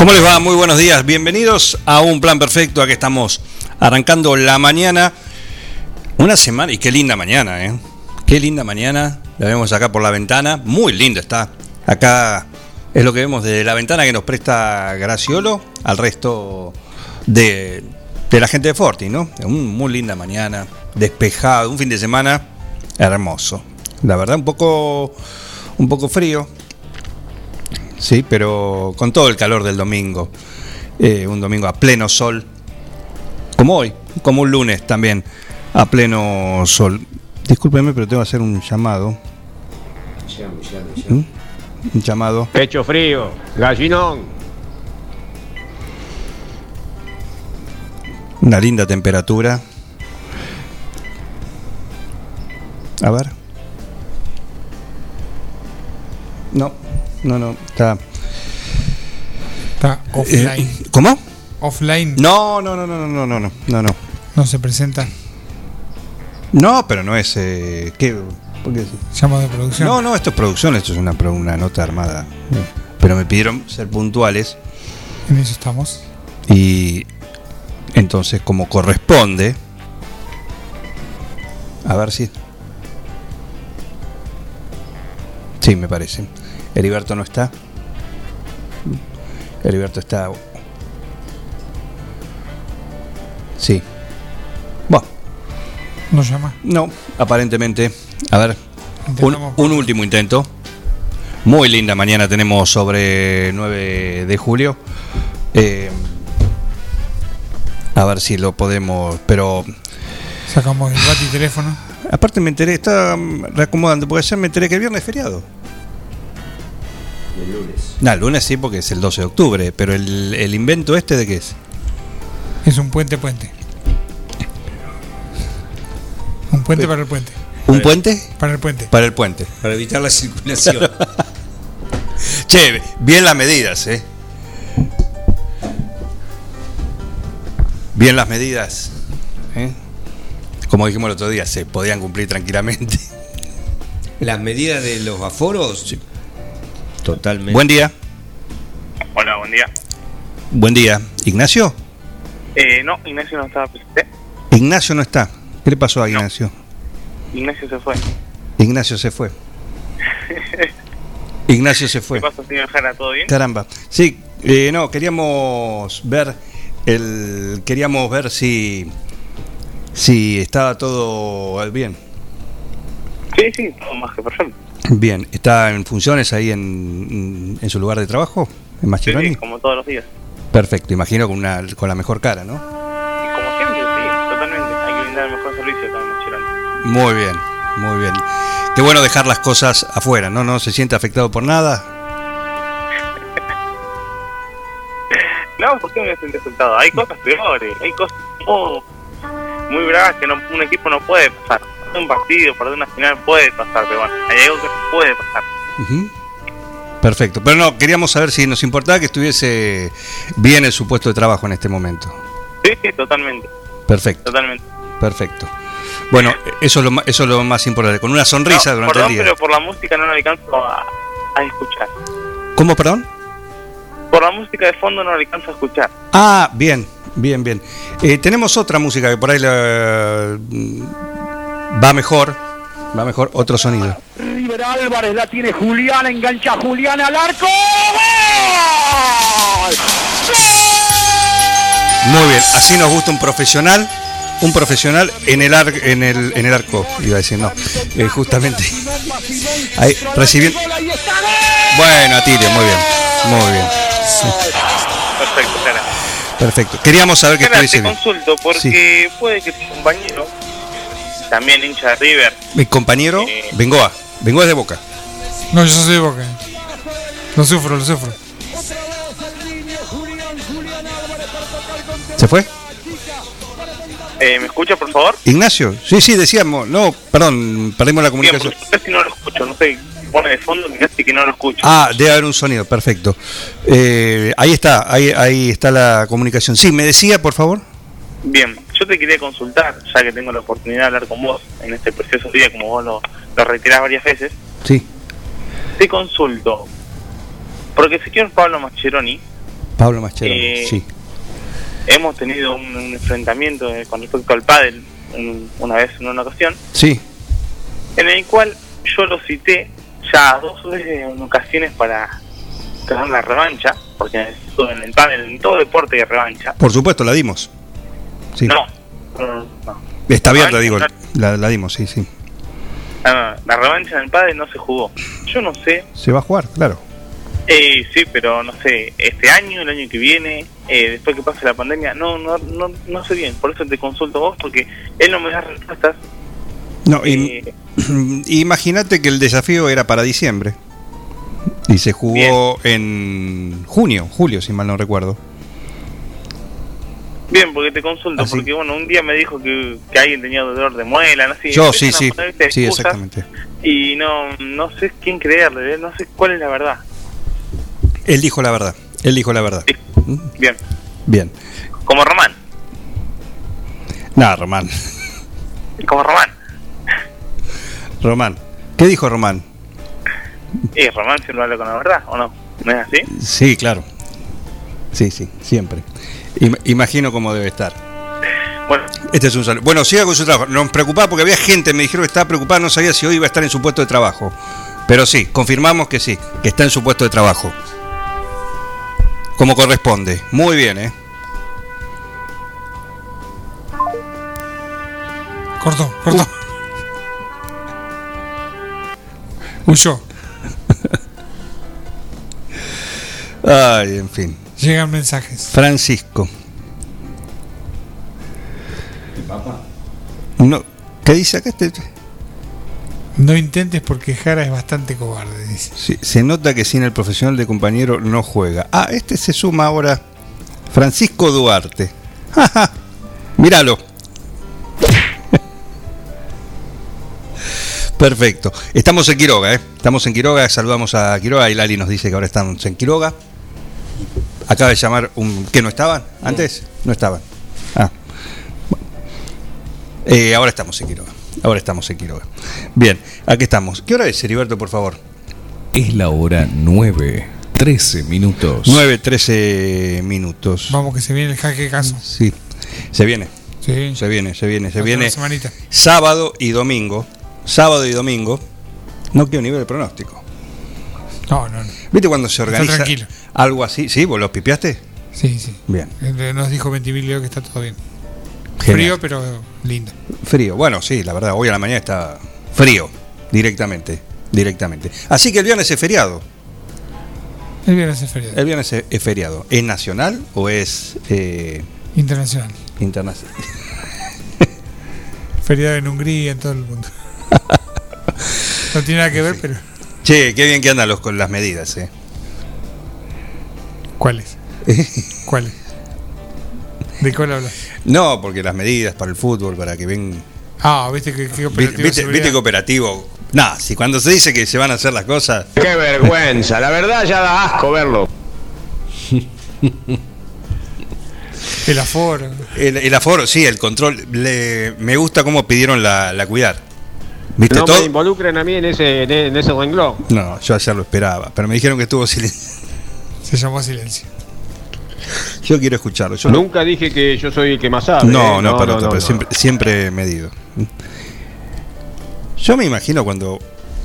¿Cómo les va? Muy buenos días. Bienvenidos a Un Plan Perfecto. Aquí estamos arrancando la mañana. Una semana, y qué linda mañana, ¿eh? Qué linda mañana. La vemos acá por la ventana. Muy linda está. Acá es lo que vemos de la ventana que nos presta Graciolo al resto de, de la gente de Forti, ¿no? Muy linda mañana, despejado, un fin de semana hermoso. La verdad, un poco, un poco frío, sí, pero con todo el calor del domingo. Eh, un domingo a pleno sol, como hoy, como un lunes también, a pleno sol. Discúlpeme, pero tengo que hacer un llamado. ¿Mm? Un llamado. Pecho frío, gallinón. Una linda temperatura. A ver. No, no, no, está. Está offline. Eh, ¿Cómo? offline. No, no, no, no, no, no, no, no, no. No se presenta. No, pero no es. Eh, ¿Qué? ¿Por qué? Llamo de producción. No, no, esto es producción, esto es una, una nota armada. Pero me pidieron ser puntuales En eso estamos. y entonces, como corresponde. A ver si. Sí, me parece. Heriberto no está. Heriberto está. Sí. Bueno, Nos llama. no, aparentemente. A ver, un, un último intento. Muy linda mañana tenemos sobre 9 de julio. Eh, a ver si lo podemos. Pero Sacamos el bati teléfono. aparte me enteré, está mm, reacomodando, porque ayer me enteré que el viernes es feriado. El lunes. No, el lunes sí, porque es el 12 de octubre. Pero el, el invento este de qué es? Es un puente puente. Un puente para el puente. ¿Un puente? Para el puente. Para el puente. Para evitar la circulación. Che, bien las medidas, ¿eh? Bien las medidas. ¿eh? Como dijimos el otro día, se podían cumplir tranquilamente. Las medidas de los aforos, totalmente. Buen día. Hola, buen día. Buen día. ¿Ignacio? Eh, no, Ignacio no estaba presente. Ignacio no está. ¿Qué le pasó a Ignacio? Ignacio se fue. Ignacio se fue. Ignacio se fue. ¿Qué pasa, señor Jara? ¿Todo bien? Caramba. Sí, eh, no, queríamos ver el queríamos ver si si estaba todo bien. Sí, sí, todo más que perfecto. Bien, ¿está en funciones ahí en, en su lugar de trabajo? ¿En Mascheroni? sí, como todos los días. Perfecto, imagino con, una, con la mejor cara, ¿no? Y como siempre, sí, totalmente. Hay que brindar el mejor servicio también, Chirón. Muy bien, muy bien. Qué bueno dejar las cosas afuera, ¿no? ¿No se siente afectado por nada? No, ¿por qué me voy afectado? Hay cosas peores, hay cosas oh, muy bravas que no, un equipo no puede pasar. Un partido, perder una final puede pasar, pero bueno, hay algo que puede pasar. Perfecto, pero no, queríamos saber si nos importaba que estuviese bien en su puesto de trabajo en este momento. Sí, sí, totalmente, Perfecto, totalmente. perfecto. Bueno, eso es lo, eso es lo más importante, con una sonrisa No, durante perdón, el día. pero por la música no lo alcanzo a, a escuchar. ¿Cómo, perdón? Por la música de fondo no lo alcanzo a escuchar. Ah, bien, bien, bien. Eh, tenemos otra música que por ahí la- va mejor, va mejor, otro sonido. River Álvarez la tiene Julián, engancha a Julián al arco. ¡Gol! Muy bien, así nos gusta un profesional, un profesional en el, ar- en el, en el arco, iba a decir, no, eh, justamente. Ahí, recibiendo. Bueno, Atilio, muy bien, muy bien. Perfecto. Perfecto. Queríamos saber que estuviese te bien. consulto porque puede que tu compañero, también hincha de River, Mi compañero, Eh. Bengoa. Bengoa es de Boca. No, yo soy de boca. Lo sufro, lo sufro. ¿Se fue? eh, ¿me escucha por favor? Ignacio. Sí, sí, decíamos. No, perdón, perdimos la comunicación. porque casi no lo escucho, no sé, pone de fondo casi que no lo escucho. Ah, debe haber un sonido, perfecto. Eh, ahí está, ahí, ahí está la comunicación. Sí, me decía, por favor. Bien, yo te quería consultar, ya que tengo la oportunidad de hablar con vos en este precioso día, como vos lo, lo reiterás varias veces, Sí, te consulto, porque el señor Pablo Mascheroni, Pablo Machero. Eh, sí. hemos tenido un, un enfrentamiento eh, con respecto al pádel en- una vez en una ocasión, Sí, en el cual yo lo cité ya dos veces en ocasiones para tener la revancha, porque en el pádel, en todo deporte hay revancha. por supuesto, la dimos. Sí. No, no, no. Está abierta, digo. La, la dimos, sí, sí. Ah, la revancha en el pádel no se jugó. Yo no sé, Se va a jugar, claro. eh, sí, pero no sé, este año, el año que viene, eh, después que pase la pandemia, no, no, no, no sé bien. Por eso te consulto a vos, porque él no me da respuestas. No, y- Eh, imagínate que el desafío era para diciembre. Y se jugó en junio, julio, si mal no recuerdo. Bien, porque te consulto, Ah, porque bueno, un día me dijo que, que alguien tenía dolor de muela, no sé. Yo, sí, sí. poner, ¿viste, Sí, exactamente. Y no, no sé quién creerle, ¿eh? no sé cuál es la verdad. Él dijo la verdad. Él dijo la verdad. Sí. Bien, Bien. como Román, Nada, Román. como Román. Román. ¿Qué dijo Román? ¿Y Román siempre habla con la verdad o no? ¿No es así? Sí, claro. Sí, sí, siempre. Im- imagino cómo debe estar. Bueno, Este es un saludo. Bueno, siga con su trabajo. Nos preocupaba porque había gente, me dijeron que estaba preocupada, no sabía si hoy iba a estar en su puesto de trabajo. Pero sí, confirmamos que sí, que está en su puesto de trabajo. Como corresponde. Muy bien, ¿eh? Cortó, cortó. Huyó. Ay, en fin. Llegan mensajes. Francisco. No, ¿Qué dice acá? Este, No intentes porque Jara es bastante cobarde, dice. sí, se nota que sin el profesional de compañero no juega. Ah, este se suma ahora. Francisco Duarte. Míralo. Perfecto. Estamos en Quiroga, ¿eh? Estamos en Quiroga, saludamos a Quiroga y Lali nos dice que ahora estamos en Quiroga. Acaba de llamar un... ¿Qué no estaban? ¿Antes? No estaban. Ah. Bueno. Eh, ahora estamos en Quiroga. Ahora estamos en Quiroga. Bien, aquí estamos. ¿Qué hora es, Heriberto, por favor? Es la hora 9, 13 minutos. 9, 13 minutos. Vamos que se viene el jaque de caso. Sí, se viene, Sí. se viene, se viene, se Falta viene. una semanita. Sábado y domingo. Sábado y domingo. No quiero ni ver el pronóstico. No, no, no. ¿Viste cuando se organiza tranquilo. Algo así? ¿Sí? ¿Vos lo pipiaste? Sí, sí. Bien. Eh, Nos dijo Ventimiglia que está todo bien. Genial. Frío, pero lindo. Frío. Bueno, sí, la verdad, hoy a la mañana está frío. Directamente. Directamente. Así que el viernes es feriado. El viernes es feriado. El viernes es es feriado. ¿Es nacional o es eh, Internacional. internacional? Feriado en Hungría, en todo el mundo. No tiene nada que ver, pero. Che, qué bien que andan los, con las medidas, ¿eh? ¿Cuáles? ¿Cuáles? ¿De cuál hablas? No, porque las medidas para el fútbol, para que ven Ah, viste que, que operativo ¿Viste, viste que operativo? Nah, si cuando se dice que se van a hacer las cosas. Qué vergüenza, la verdad ya da asco verlo. El aforo. El, el aforo, sí, el control. le- me gusta cómo pidieron la, la cuidar. ¿Viste No todo? me involucren a mí en ese, en, en ese renglón. No, yo ayer lo esperaba, pero me dijeron que estuvo silencio. Se llamó silencio. Yo quiero escucharlo. Yo Nunca dije que yo soy el que más sabe. no, ¿eh? no, pero, pero no. Siempre, siempre medido. Yo me imagino cuando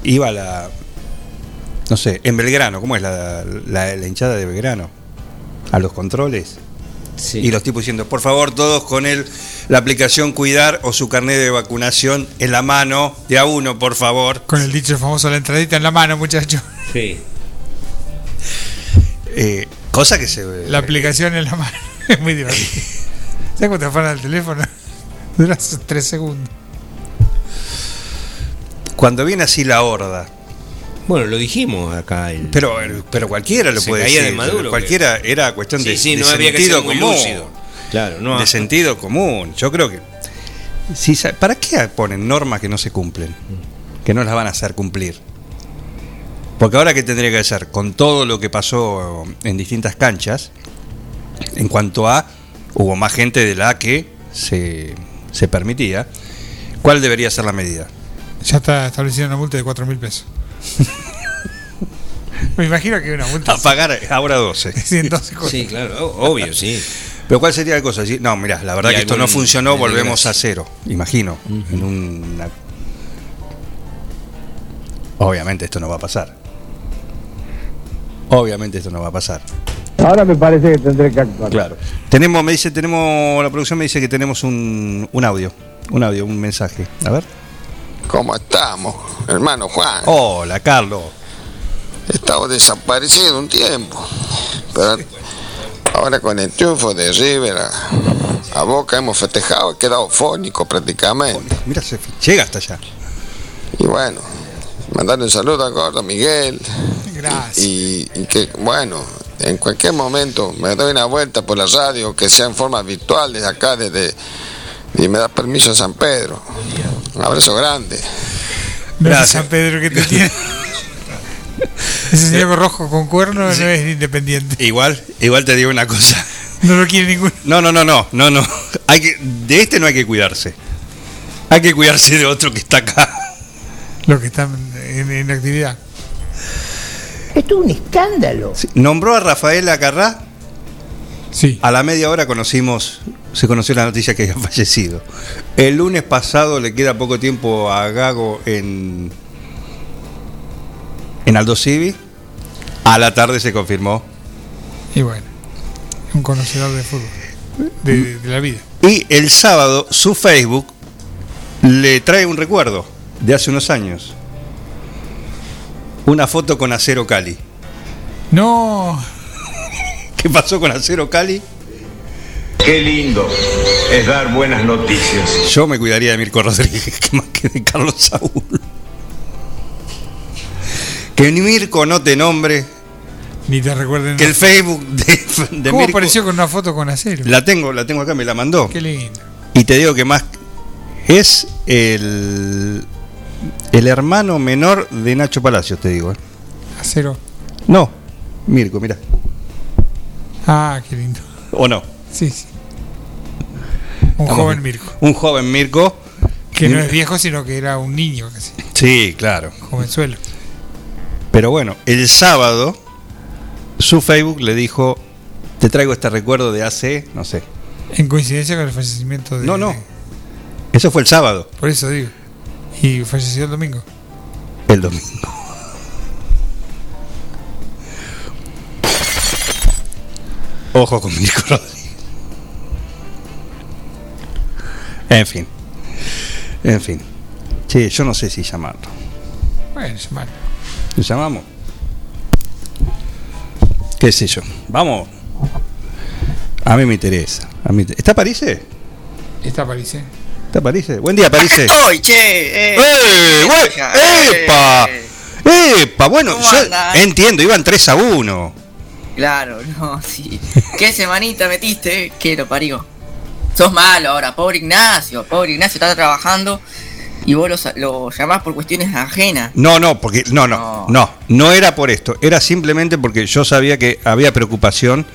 iba a la. No sé, en Belgrano, ¿cómo es la, la- la hinchada de Belgrano? A los controles. Sí. Y los tipos diciendo, por favor, todos con el, la aplicación Cuidar o su carnet de vacunación en la mano, de a uno, por favor. Con el dicho famoso, la entradita en la mano, muchacho. Sí. Eh, cosa que se. La aplicación en la mano. Es muy divertido. ¿Sabes cuánto te afanan el teléfono? Dura tres segundos. Cuando viene así la horda. Bueno, lo dijimos acá. El, Pero, pero cualquiera lo Se puede caía decir. de Maduro, cualquiera era cuestión sí, de, sí, de no había que sentido ser muy común. lúcido. Claro, no. de sentido común. Yo creo que. Si, ¿Para qué ponen normas que no se cumplen? Que no las van a hacer cumplir. Porque ahora, ¿qué tendría que hacer? Con todo lo que pasó en distintas canchas, en cuanto a. Hubo más gente de la que se, se permitía. ¿Cuál debería ser la medida? Ya está establecida una multa de 4 mil pesos. Me imagino que una multa A pagar ahora 12. Sí, entonces, Sí, claro, obvio, sí. Pero ¿cuál sería la cosa? No, mira, la verdad que esto no funcionó, volvemos a cero. Imagino. En una... Obviamente esto no va a pasar. Obviamente esto no va a pasar. Ahora me parece que tendré que actuar. Claro. Tenemos, me dice, tenemos, la producción me dice que tenemos un, un audio. Un audio, un mensaje. A ver. ¿Cómo estamos, hermano Juan? Hola, Carlos. Estamos desaparecidos un tiempo. Pero ahora con el triunfo de River a, a Boca hemos festejado, he quedado fónico prácticamente. Mira, se llega hasta allá. Y bueno, mandarle un saludo a Gordo Miguel. Gracias. Y, y que, bueno, en cualquier momento me doy una vuelta por la radio, que sea en forma virtual desde acá, desde. Y me da permiso a San Pedro. Un abrazo grande. Gracias. San Pedro que te tiene. Ese señor rojo con cuerno no es independiente. Igual, igual te digo una cosa. No lo quiere ninguno. No, no, no, no, no, no. Hay que, de este no hay que cuidarse. Hay que cuidarse de otro que está acá. Los que están en, en actividad. Esto es un escándalo. Sí, Nombró a Rafael Acarrá. Sí. A la media hora conocimos, se conoció la noticia que había fallecido. El lunes pasado le queda poco tiempo a Gago en, en Aldo Civi. A la tarde se confirmó. Y bueno, un conocedor de fútbol. De, de la vida. Y el sábado su Facebook le trae un recuerdo de hace unos años. Una foto con Acero Cali. No, ¿Qué pasó con Acero Cali? Qué lindo es dar buenas noticias. Yo me cuidaría de Mirko Rodríguez que más que de Carlos Saúl. Que ni Mirko no te nombre, ni te recuerden. que el Facebook de, de ¿Cómo Mirko. apareció con una foto con acero? La tengo, la tengo acá, me la mandó. Qué lindo. Y te digo que más es el el hermano menor de Nacho Palacios, te digo. ¿eh? Acero. No, Mirko, mira. Ah, qué lindo. ¿O no? Sí, sí. Un joven. Mirko. Un joven Mirko. Que no es viejo, sino que era un niño casi. Sí, claro. Jovenzuelo. Pero bueno, el sábado su Facebook le dijo, te traigo este recuerdo de hace, no sé. En coincidencia con el fallecimiento de. No, no. Eso fue el sábado, Por eso digo. Y falleció el domingo. el domingo. Ojo con Mirko Rodríguez. En fin. En fin. Sí, yo no sé si llamarlo. Bueno, es malo. ¿Lo llamamos? ¿Qué sé yo? Vamos. A mí me interesa. A mí te- ¿Está París? Está París, ¿eh? ¿Está París? Buen día, París. Estoy, che. Eh, ¡Eh! Eh, ¡Epa! ¡Epa! Bueno, ¿Cómo yo entiendo, iban 3 a 1. Claro, no, sí. ¿Qué semanita metiste? eh? ¿Qué lo parió? Sos malo ahora, pobre Ignacio. Pobre Ignacio está trabajando y vos lo, lo llamás por cuestiones ajenas. No, no, porque no, no, no, no era por esto, era simplemente porque yo sabía que había preocupación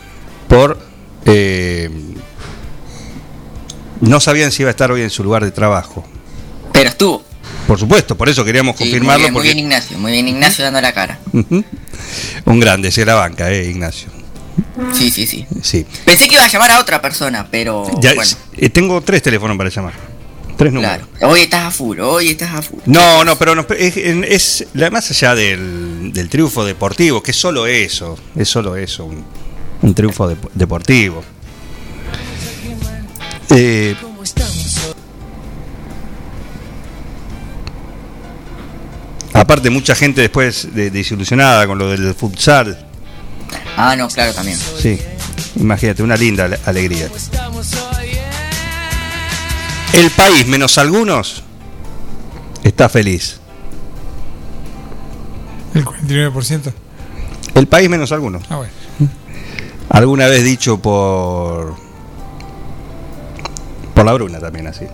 por eh, no sabían si iba a estar hoy en su lugar de trabajo. Pero estuvo. Por supuesto, por eso queríamos Sí, muy confirmarlo muy bien Ignacio, muy bien Ignacio dando la cara. Un grande, se la banca, eh, Ignacio. Sí, sí, sí. Sí. Pensé que iba a llamar a otra persona, pero Ya, bueno, eh, tengo tres teléfonos para llamar. Tres números. claro. Hoy estás a full, hoy estás a full. No, no, pero no, es, es la- más allá del, del triunfo deportivo, que es solo eso, es solo eso, un, un triunfo dep- deportivo. Eh, aparte, mucha gente después de, desilusionada con lo del futsal. Ah, no, claro, también. Sí. Imagínate, una linda ale- alegría. El país, menos algunos, está feliz. El 49%. El país, menos algunos. Ah, bueno. Alguna vez dicho por. Por la Bruna también, así.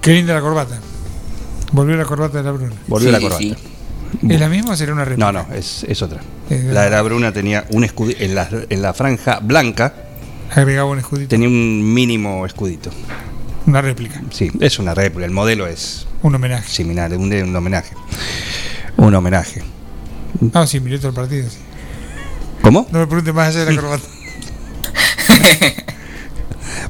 Qué linda la corbata. Volvió la corbata de la Bruna. Volvió la corbata. ¿Es la misma o será una réplica? No, no, es, es otra. Es La de la Bruna tenía un escudito. En la, en la franja blanca Agregaba un escudito. tenía un mínimo escudito. Una réplica. Sí, es una réplica. El modelo es Un homenaje. similar, un, un homenaje. Un homenaje. Ah, sí, miré todo el partido. sí. ¿Cómo? No me pregunte más allá de la corbata.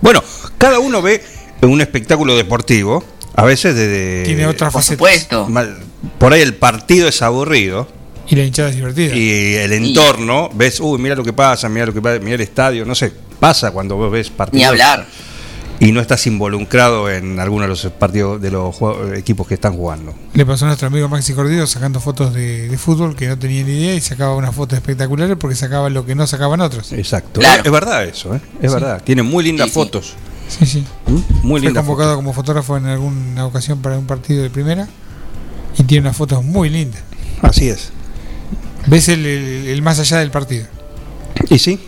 Bueno, cada uno ve un espectáculo deportivo, a veces de... Tiene otra Por faceta. supuesto. Mal- Por ahí el partido es aburrido Y la hinchada es divertida. y el entorno, ves, uy, mira lo que pasa, mira lo que pasa, mira el estadio, no sé, pasa cuando vos ves partidos. Ni hablar. Y no estás involucrado en alguno de los partidos de los equipos que están jugando. Le pasó a nuestro amigo Maxi Cordero sacando fotos de, de fútbol que no tenía ni idea y sacaba unas fotos espectaculares porque sacaba lo que no sacaban otros. Exacto. Claro. Es verdad eso, ¿eh? es verdad. Tiene muy lindas Sí, sí. fotos. Sí, sí. ¿Mm? Muy Fue lindas convocado fotos. como fotógrafo en alguna ocasión para un partido de primera y tiene unas fotos muy lindas. Así es. Ves el, el- el más allá del partido. Y sí.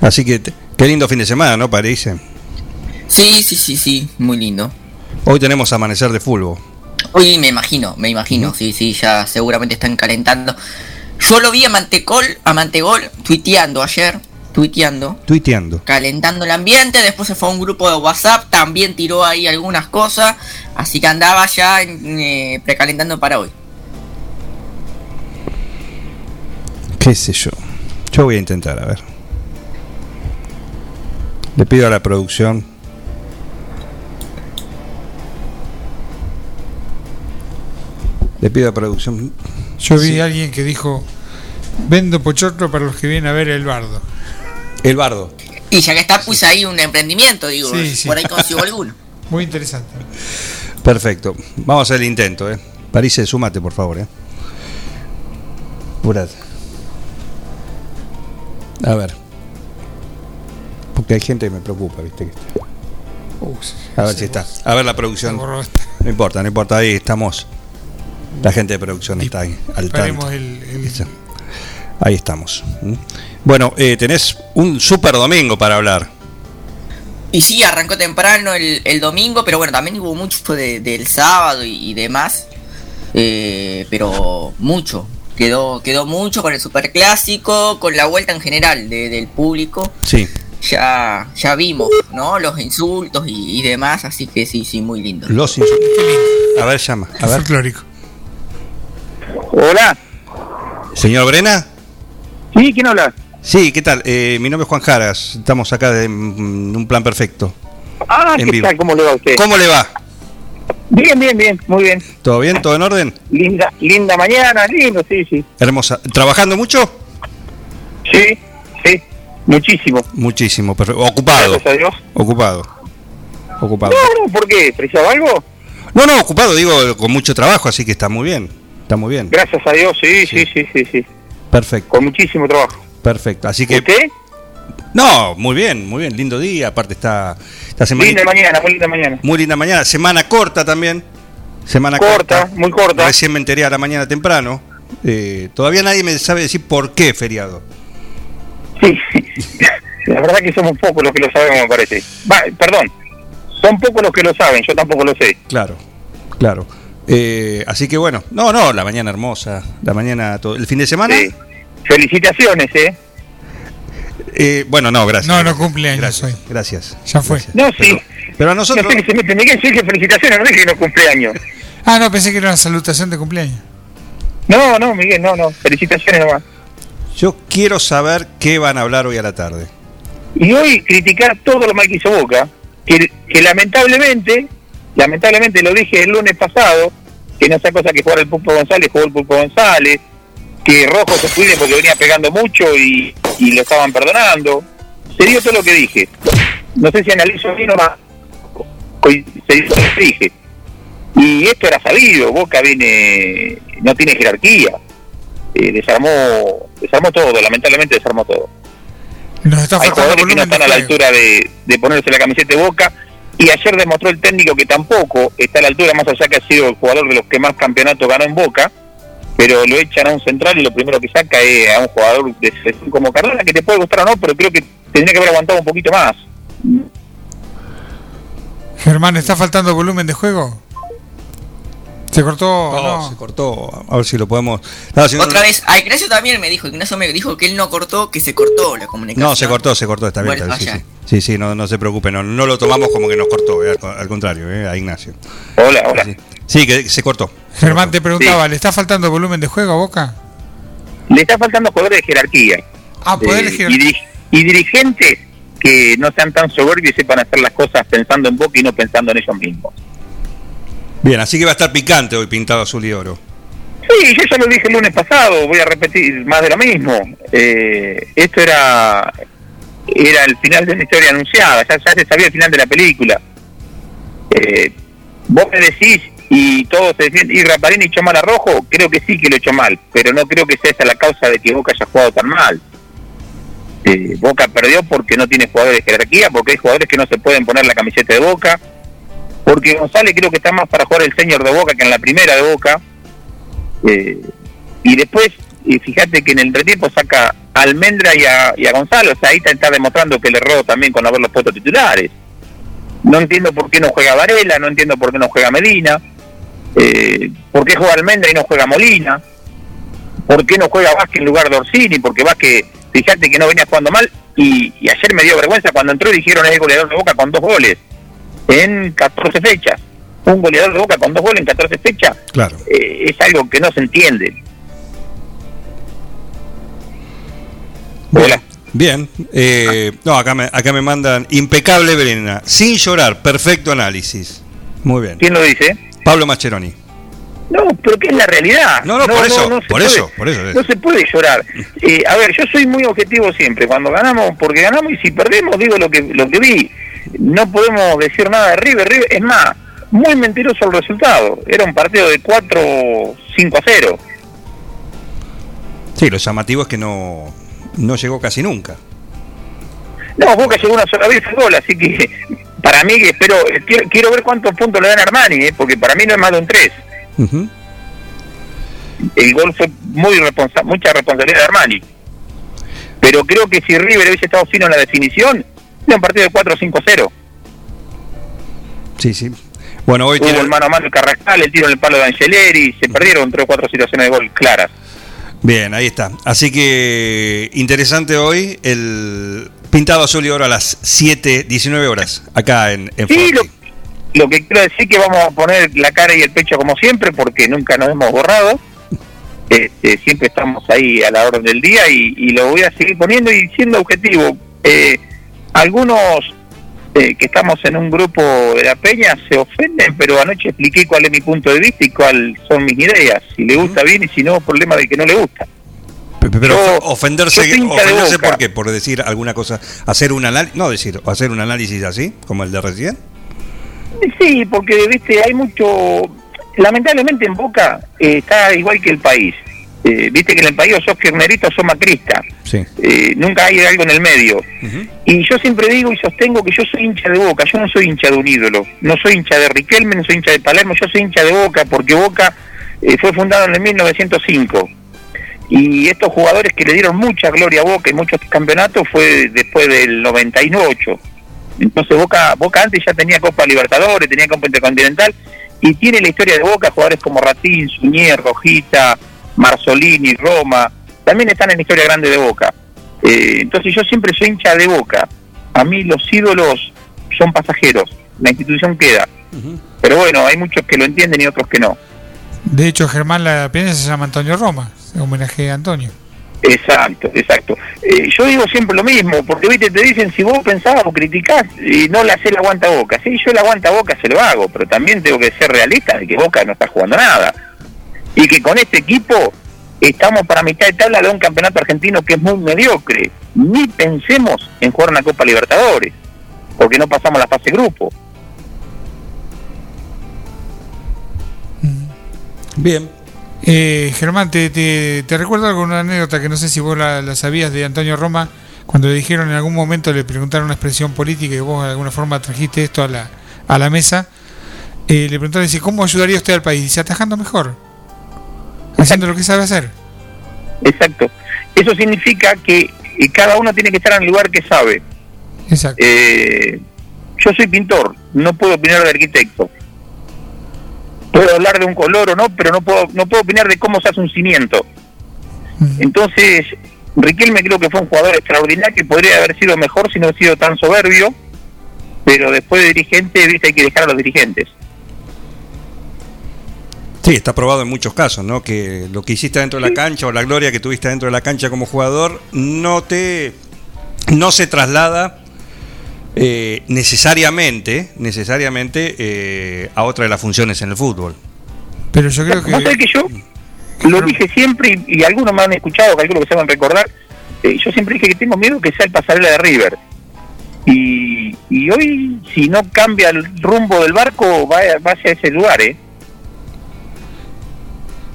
Así que qué lindo fin de semana, ¿no? Parece. Sí, sí, sí, sí, muy lindo. Hoy tenemos amanecer de fútbol. Uy, me imagino, me imagino, sí, sí, ya seguramente están calentando. Yo lo vi a Mantecol, a Mantegol tuiteando ayer, tuiteando, Tuiteando. calentando el ambiente, después se fue a un grupo de WhatsApp, también tiró ahí algunas cosas, así que andaba ya en, eh, precalentando para hoy. ¿Qué sé yo? Yo voy a intentar, a ver. Le pido a la producción. Le pido a la producción. Yo vi Sí. a alguien que dijo, vendo pochoclo para los que vienen a ver el bardo. El bardo. Y ya que está, puse ahí un emprendimiento, digo, Sí, sí. por ahí consigo alguno. Muy interesante. Perfecto. Vamos a hacer el intento, ¿eh? París, súmate, por favor, ¿eh? Apurate. A ver. Porque hay gente que me preocupa, ¿viste? Que está- Uh, A ver si está. A ver la producción. No importa, no importa. Ahí estamos. La gente de producción está ahí, al Esperemos tanto. el. Ahí estamos. Bueno, eh, tenés un super domingo para hablar. Y sí, arrancó temprano el, el domingo, pero bueno, también hubo mucho de- del sábado y, y demás. Eh, pero mucho. Quedó, quedó mucho con el superclásico, con la vuelta en general de- del público. Sí. Ya, ya vimos, ¿no? Los insultos y, y demás, así que sí, sí, muy lindo. Los insultos. A ver, llama. A ver. folclórico. Hola. Señor Brena. Sí, ¿quién habla? Sí, ¿qué tal? Eh, mi nombre es Juan Jaras. Estamos acá de mm, un plan perfecto. Ah, En ¿qué vivo. tal? ¿Cómo le va a usted? ¿Cómo le va? Bien, bien, bien, muy bien. ¿Todo bien? ¿Todo en orden? Linda, linda mañana, lindo, sí, sí. Hermosa. ¿Trabajando mucho? Sí, sí, muchísimo. Muchísimo. perfecto. Ocupado. Gracias a Dios. Ocupado. Ocupado. No, no, ¿por qué? ¿Precisaba algo? No, no, ocupado, digo, con mucho trabajo, así que está muy bien. Está muy bien. Gracias a Dios, sí, sí, sí, sí, sí. Perfecto, Con muchísimo trabajo. Perfecto. Así que. ¿Usted? No, muy bien, muy bien. Lindo día. Aparte está. Esta semana. Linda mañana, muy linda mañana. Muy linda mañana. Semana corta también. Semana Corta, corta. muy corta. Recién me enteré a la mañana temprano. Eh, todavía nadie me sabe decir por qué feriado. Sí, la verdad que somos pocos los que lo sabemos, me parece. Va, perdón, son pocos los que lo saben, yo tampoco lo sé. Claro, claro. Eh, así que bueno, no, no, la mañana hermosa, la mañana, todo. el fin de semana. Sí. Felicitaciones, ¿eh? Eh, bueno, no, gracias. No, no cumple años Gracias, hoy. gracias. Ya fue. Gracias. No, sí. Pero, pero a nosotros. No sé que se mete Miguel, yo dije felicitaciones, no dije que no cumpleaños. Ah, no, pensé que era una salutación de cumpleaños. No, no, Miguel, no, no, felicitaciones nomás. Yo quiero saber qué van a hablar hoy a la tarde. Y hoy criticar todo lo mal que hizo Boca, que, que lamentablemente, lamentablemente lo dije el lunes pasado, que no sea cosa que jugar el Pulpo González, jugó el Pulpo González, que Rojo se cuide porque venía pegando mucho y, y lo estaban perdonando. Se dio todo lo que dije. No sé si analizo bien o más. Se dio lo que dije. Y esto era sabido, Boca viene, no tiene jerarquía. Eh, desarmó, desarmó todo, lamentablemente desarmó todo. Nos está Hay jugadores que no están a la altura de, de ponerse la camiseta de Boca. Y ayer demostró el técnico que tampoco está a la altura, más allá que ha sido el jugador de los que más campeonatos ganó en Boca. Pero lo echan a un central y lo primero que saca es a un jugador de como Cardona, que te puede gustar o no, pero creo que tendría que haber aguantado un poquito más. Germán, ¿está faltando volumen de juego? ¿Se cortó? No. se cortó. A ver si lo podemos. Otra vez, a Ignacio también me dijo, Ignacio me dijo que él no cortó, que se cortó la comunicación. No, se cortó, se cortó, está bien. Bueno, está bien, vaya. sí, sí, sí, sí, no, no se preocupe, no, no lo tomamos como que nos cortó, eh, al, co- al contrario, eh, a Ignacio. Hola, hola. Sí, sí, que se cortó. Germán te preguntaba, ¿le está faltando volumen de juego a Boca? Le está faltando jugadores de jerarquía. Ah, poder Eh, elegir. y, diri- y dirigentes que no sean tan soberbios y sepan hacer las cosas pensando en Boca y no pensando en ellos mismos. Bien, así que va a estar picante hoy pintado azul y oro. Sí, yo ya lo dije el lunes pasado, voy a repetir más de lo mismo. Eh, esto era era el final de una historia anunciada, ya, ya se sabía el final de la película. Eh, vos me decís, y todos se defienden, y Raparini echó mal a Rojo, creo que sí que lo echó mal, pero no creo que sea esa la causa de que Boca haya jugado tan mal. Eh, Boca perdió porque no tiene jugadores de jerarquía, porque hay jugadores que no se pueden poner la camiseta de Boca, porque González creo que está más para jugar el señor de Boca que en la primera de Boca. Eh, y después, y fíjate que en el entretiempo saca a Almendra y a, y Gonzalo, o sea, ahí está, demostrando que le erró también con haberlos puesto titulares. No entiendo por qué no juega Varela, no entiendo por qué no juega Medina, eh, por qué juega Almendra y no juega Molina, por qué no juega Vázquez en lugar de Orsini, porque Vázquez, fíjate que no venía jugando mal, y, y ayer me dio vergüenza cuando entró y dijeron es goleador de Boca con dos goles en 14 fechas. Un goleador de Boca con dos goles en 14 fechas Claro. eh, es algo que no se entiende. Hola. Bien, eh, no, acá me, acá me mandan impecable Verena, sin llorar, perfecto análisis. Muy bien. ¿Quién lo dice? Pablo Mascheroni. No, pero que es la realidad. No, no, por eso, por puede- eso, por eso es. No se puede llorar. Eh, a ver, yo soy muy objetivo siempre. Cuando ganamos, porque ganamos y si perdemos, digo lo que lo que vi. No podemos decir nada de River. River es más, muy mentiroso el resultado. Era un partido de 4-5 a 0. Sí, lo llamativo es que no, no llegó casi nunca. No, Boca llegó una sola vez al gol, así que para mí, espero, quiero, quiero ver cuántos puntos le dan a Armani, eh, porque para mí no es más de un 3. Ujú. el gol fue muy responsa mucha responsabilidad de Armani. Pero creo que si River hubiese estado fino en la definición, era un partido de 4-5-0. Sí, sí. Bueno, hoy Hubo tiene... el mano a mano el Carrascal, el tiro en el palo de Angeleri, se perdieron tres o cuatro situaciones de gol claras. Bien, ahí está. Así que interesante hoy el pintado azul y oro a las 7, 19 horas, acá en, en Sí, lo, lo que quiero decir que vamos a poner la cara y el pecho como siempre, porque nunca nos hemos borrado. Este, siempre estamos ahí a la orden del día y, y lo voy a seguir poniendo y siendo objetivo. Eh, algunos eh, que estamos en un grupo de la peña se ofenden, pero anoche expliqué cuál es mi punto de vista y cuáles son mis ideas. Si le gusta bien y si no, problema de que no le gusta. Pe- Pero yo- ofenderse, yo ofenderse. ¿por qué? Por decir alguna cosa, hacer un análisis, no decir, hacer un análisis así, como el de recién. Sí, porque viste hay mucho, lamentablemente en Boca eh, está igual que el país. Eh, viste que en el país o sos kirchnerista o sos macrista. Sí. Eh, nunca hay algo en el medio. Y yo siempre digo y sostengo que yo soy hincha de Boca, yo no soy hincha de un ídolo, no soy hincha de Riquelme, no soy hincha de Palermo, yo soy hincha de Boca porque Boca eh, fue fundado en el 1905. Y estos jugadores que le dieron mucha gloria a Boca y muchos campeonatos fue después del 98. Entonces Boca, Boca antes ya tenía Copa Libertadores, tenía Copa Intercontinental y tiene la historia de Boca, jugadores como Ratín, Suñer, Rojita, Marzolini, Roma, también están en la historia grande de Boca. Eh, entonces yo siempre soy hincha de Boca. A mí los ídolos son pasajeros, la institución queda. Pero bueno, hay muchos que lo entienden y otros que no. De hecho, Germán La Peña se llama Antonio Roma, en homenaje a Antonio. Exacto, exacto. Eh, yo digo siempre lo mismo, porque viste, te dicen si vos pensás o criticás y no le haces la aguanta boca. Sí, yo la aguanta boca se lo hago, pero también tengo que ser realista de que Boca no está jugando nada. Y que con este equipo estamos para mitad de tabla de un campeonato argentino que es muy mediocre. Ni pensemos en jugar una Copa Libertadores, porque no pasamos la fase grupo. Bien. Eh, Germán, te, te, recuerdo alguna anécdota que no sé si vos la, la sabías de Antonio Roma Cuando le dijeron en algún momento, le preguntaron una expresión política y vos de alguna forma trajiste esto a la, a la mesa, eh, le preguntaron, dice, ¿cómo ayudaría usted al país? Dice, atajando mejor, haciendo lo que sabe hacer. Exacto. Eso significa que eh, cada uno tiene que estar en el lugar que sabe. Exacto. Eh, yo soy pintor, no puedo opinar de arquitecto. Puedo hablar de un color o no, pero no puedo, no puedo opinar de cómo se hace un cimiento. Entonces, Riquelme creo que fue un jugador extraordinario que podría haber sido mejor si no hubiera sido tan soberbio, pero después de dirigente, viste, hay que dejar a los dirigentes. Sí, está probado en muchos casos, ¿no? Que lo que hiciste dentro de la cancha o la gloria que tuviste dentro de la cancha como jugador no te no se traslada eh, necesariamente necesariamente eh, a otra de las funciones en el fútbol. Pero yo creo Vos sabés que yo lo dije siempre y, y algunos me han escuchado, calculo que se van a recordar. eh, yo siempre dije que tengo miedo que sea el pasarela de River. Y, y hoy, si no cambia el rumbo del barco, va, va hacia ese lugar, ¿eh?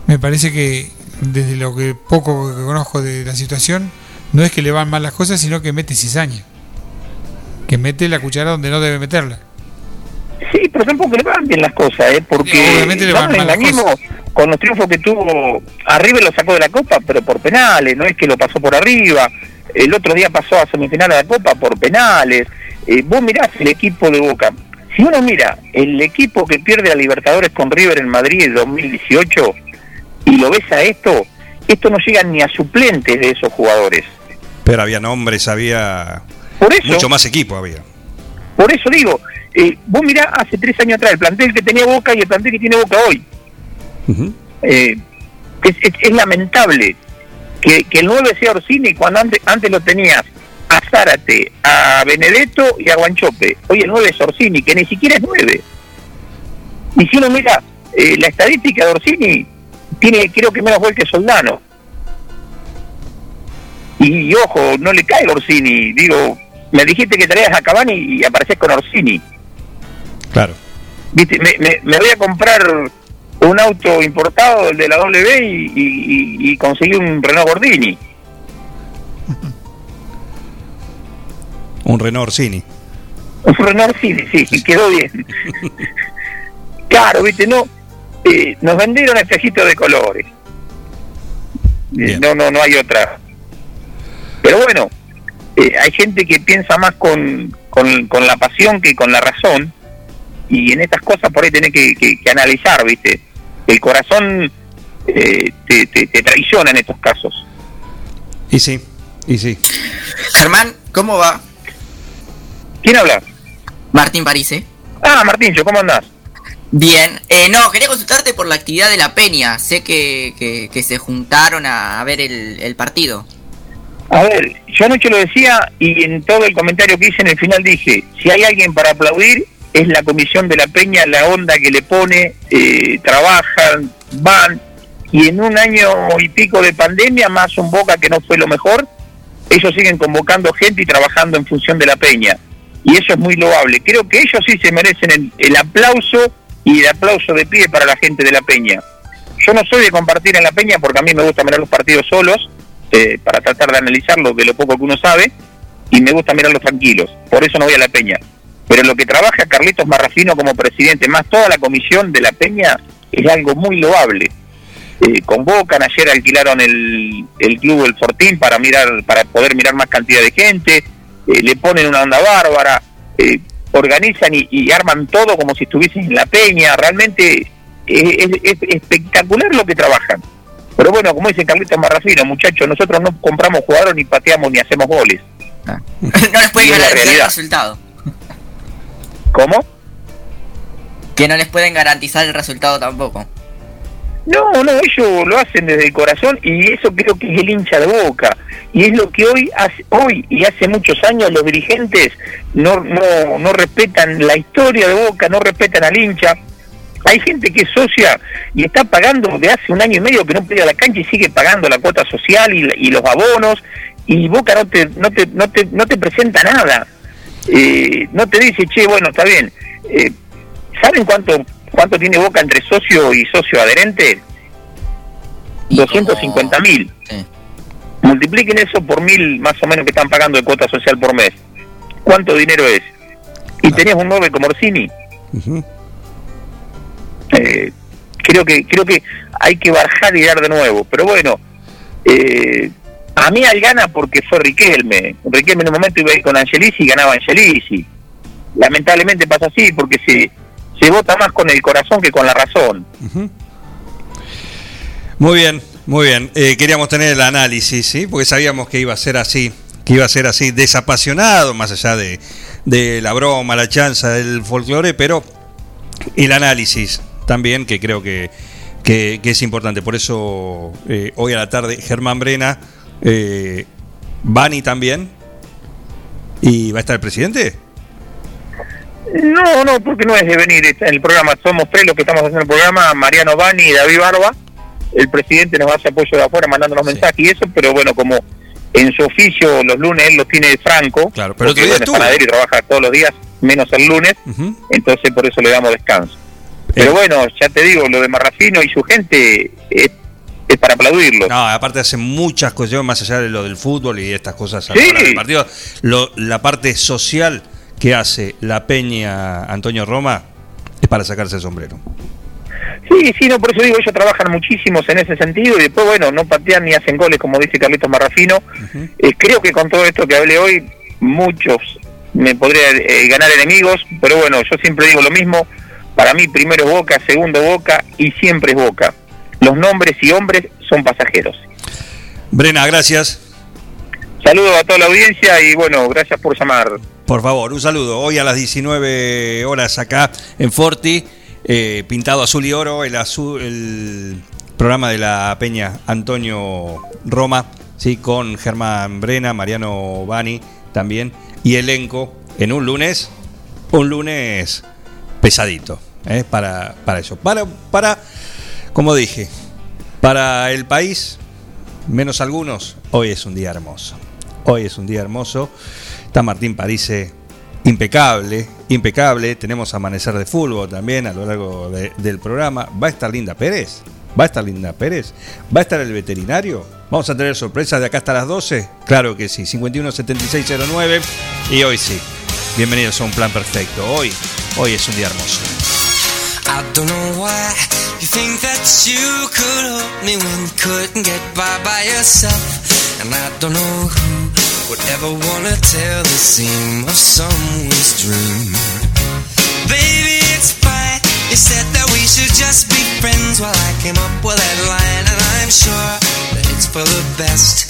Me parece que desde lo que poco que conozco de la situación, no es que le van mal las cosas, sino que mete cizaña. Que mete la cuchara donde no debe meterla. Sí, pero tampoco le van bien las cosas, ¿eh? Porque Obviamente le van mal las engañemos con los triunfos que tuvo. Arriba lo sacó de la Copa, pero por penales, no es que lo pasó por arriba. El otro día pasó a semifinal de la Copa por penales. Eh, vos mirás el equipo de Boca. Si uno mira el equipo que pierde a Libertadores con River en Madrid en 2018 y lo ves a esto, esto no llega ni a suplentes de esos jugadores. Pero había nombres, había Por eso, mucho más equipo había. por eso digo, eh, vos mirá hace tres años atrás el plantel que tenía Boca y el plantel que tiene Boca hoy. Eh, es, es- es lamentable que, que el 9 sea Orsini cuando antes, antes lo tenías a Zárate, a Benedetto y a Guanchope. Hoy el 9 es Orsini, que ni siquiera es 9. Y si uno mira eh, la estadística de Orsini, tiene creo que menos gol que Soldano. Y, ojo, no le cae Orsini. Digo, me dijiste que traías a Cavani y apareces con Orsini. Claro. Viste, me, me- me voy a comprar un auto importado, el de la W, y, y, y- conseguí un Renault Gordini. Un Renault Orsini. Un Renault sí, sí, quedó bien. claro, viste, no. Eh, nos vendieron espejitos de colores. No, no, no hay otra. Pero bueno, eh, hay gente que piensa más con, con, con la pasión que con la razón. Y en estas cosas por ahí tenés que, que- que analizar, viste. El corazón eh, te, te, te traiciona en estos casos. Y sí, y sí. Germán, ¿cómo va? ¿Quién habla? Martín Parise. Ah, Martíncho, ¿cómo andás? Bien, eh, no, quería consultarte por la actividad de la Peña. Sé que, que, se juntaron a, ver el, el partido. A ver, yo anoche lo decía y en todo el comentario que hice en el final dije, si hay alguien para aplaudir es la comisión de la Peña, la onda que le pone, eh, trabajan, van y en un año y pico de pandemia, más un Boca que no fue lo mejor, ellos siguen convocando gente y trabajando en función de la Peña. Y eso es muy loable. Creo que ellos sí se merecen el aplauso y el aplauso de pie para la gente de la Peña. Yo no soy de compartir en la Peña porque a mí me gusta mirar los partidos solos, eh, para tratar de analizarlo de lo poco que uno sabe, y me gusta mirarlos tranquilos. Por eso no voy a la Peña. Pero lo que trabaja Carlitos Marrafino como presidente, más toda la comisión de la Peña, es algo muy loable. Eh, convocan, ayer alquilaron el, el club El Fortín para mirar para poder mirar más cantidad de gente, eh, le ponen una onda bárbara, eh, organizan y, y arman todo como si estuviesen en la Peña, realmente es, es- es espectacular lo que trabajan. Pero bueno, como dice Carlitos Marrafino, muchachos, nosotros no compramos jugadores, ni pateamos, ni hacemos goles. no les pueden garantizar el resultado. ¿Cómo? Que no les pueden garantizar el resultado tampoco. No, no, ellos lo hacen desde el corazón y eso creo que es el hincha de boca. Y es lo que hoy, hace, hoy y hace muchos años los dirigentes no, no, no respetan la historia de boca, no respetan al hincha. Hay gente que es socia y está pagando de hace un año y medio que no ir a la cancha y sigue pagando la cuota social y, y los abonos y Boca no te, no te, no te, no te presenta nada. Eh, no te dice, che, bueno, está bien. Eh, ¿Saben cuánto cuánto tiene Boca entre socio y socio adherente? 250 mil. Multipliquen eso por mil más o menos que están pagando de cuota social por mes. ¿Cuánto dinero es? Y tenías un 9 como Orsini. Eh, creo que creo que hay que bajar y dar de nuevo. Pero bueno, eh, a mí al gana porque fue Riquelme. Riquelme en un momento iba a ir con Angelisi y ganaba Angelisi. Lamentablemente pasa así porque se, se vota más con el corazón que con la razón. Muy bien, muy bien. Eh, queríamos tener el análisis, ¿sí? Porque sabíamos que iba a ser así, que iba a ser así, desapasionado, más allá de, de la broma, la chanza del folclore, pero el análisis también, que creo que, que, es importante. Por eso, eh, hoy a la tarde, Germán Brena, eh, Bani también, y va a estar el presidente. No, no, porque no es de venir está en el programa. Somos tres los que estamos haciendo el programa, Mariano Bani y David Barba. El presidente nos hace apoyo de afuera mandándonos mensajes y eso, pero bueno, como en su oficio los lunes él los tiene de franco, Claro, pero porque es panadero y trabaja todos los días, menos el lunes, entonces por eso le damos descanso. Pero Eh. bueno, ya te digo, lo de Marrafino y su gente es, es para aplaudirlo. No, aparte hace muchas cosas, más allá de lo del fútbol y estas cosas Sí. del partido, lo- la parte social que hace la Peña Antonio Roma es para sacarse el sombrero. Sí, sí, no, por eso digo, ellos trabajan muchísimos en ese sentido y después, bueno, no patean ni hacen goles, como dice Carlitos Marrafino. Eh, creo que con todo esto que hablé hoy, muchos me podría eh, ganar enemigos, pero bueno, yo siempre digo lo mismo, para mí primero es Boca, segundo Boca y siempre es Boca. Los nombres y hombres son pasajeros. Brena, gracias. Saludos a toda la audiencia y bueno, gracias por llamar. Por favor, un saludo. Hoy a las 19 horas acá en Forti, eh, pintado azul y oro, el, azul, programa de la Peña Antonio Roma, sí, con Germán Brena, Mariano Bani también, y elenco en un lunes, un lunes pesadito, eh, para, para eso. Para, para, como dije, para el país, menos algunos, hoy es un día hermoso. Hoy es un día hermoso. Está Martín Parise impecable, impecable. Tenemos amanecer de fútbol también a lo largo de- del programa. Va a estar Linda Pérez. Va a estar Linda Pérez. Va a estar el veterinario. Vamos a tener sorpresas de acá hasta las 12. Claro que sí. 517609. Y hoy sí. Bienvenidos a un plan perfecto. Hoy, hoy es un día hermoso. I don't know why you think that you could help me when you couldn't get by yourself. And I don't know would ever wanna tell the seam of someone's dream. Baby, it's fine. You said that we should just be friends while I came up with that line, and I'm sure that it's for the best.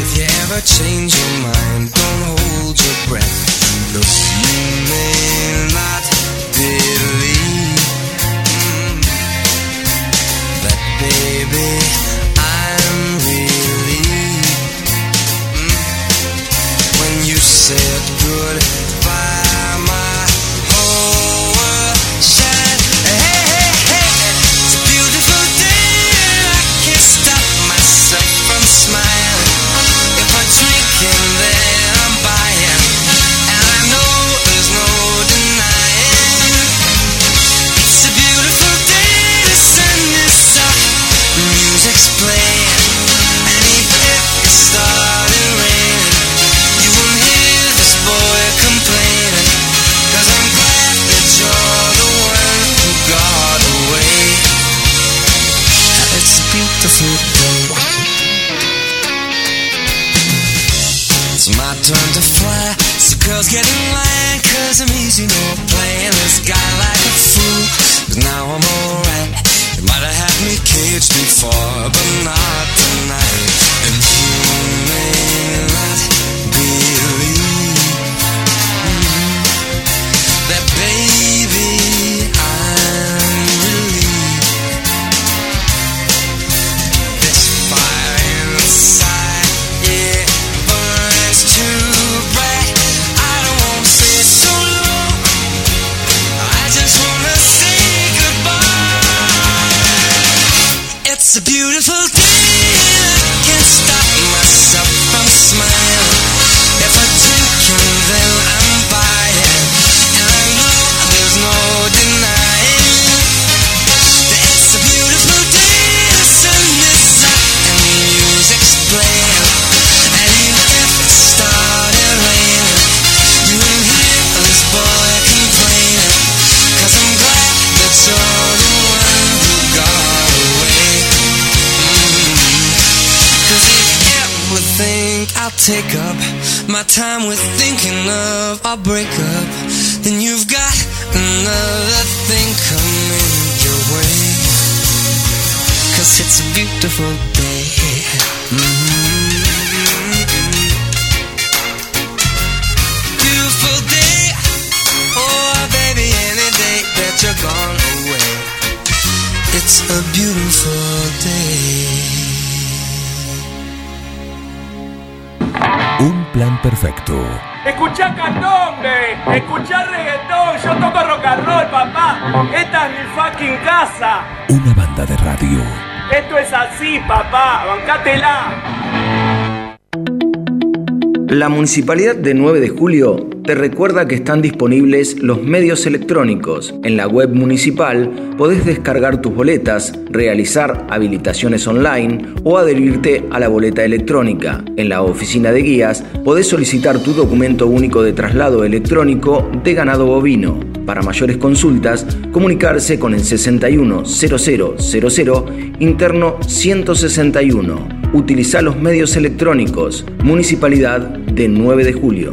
If you ever change your mind, don't hold your breath. Look, you may time with thinking of our breakup, then you've got another thing coming your way. Cause it's a beautiful day. Mhm. Beautiful day. Oh, baby, any day that you're gone away. It's a beautiful perfecto. Escuchá candombe, escuchá reggaetón, yo toco rock and roll, papá. Esta es mi fucking casa. Una banda de radio. Esto es así, papá, bancátela. La Municipalidad de 9 de Julio te recuerda que están disponibles los medios electrónicos. En la web municipal podés descargar tus boletas, realizar habilitaciones online o adherirte a la boleta electrónica. En la oficina de guías podés solicitar tu documento único de traslado electrónico de ganado bovino. Para mayores consultas, comunicarse con el 610000 interno 161. Utiliza los medios electrónicos. Municipalidad de 9 de Julio.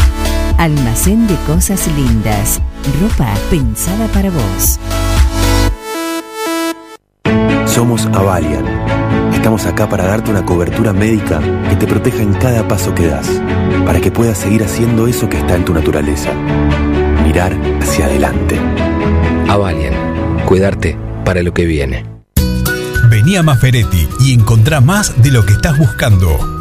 Almacén de Cosas Lindas. Ropa pensada para vos. Somos Avalian. Estamos acá para darte una cobertura médica que te proteja en cada paso que das, para que puedas seguir haciendo eso que está en tu naturaleza. Mirar hacia adelante. Avalian. Cuidarte para lo que viene. Vení a Maferetti y encontrá más de lo que estás buscando.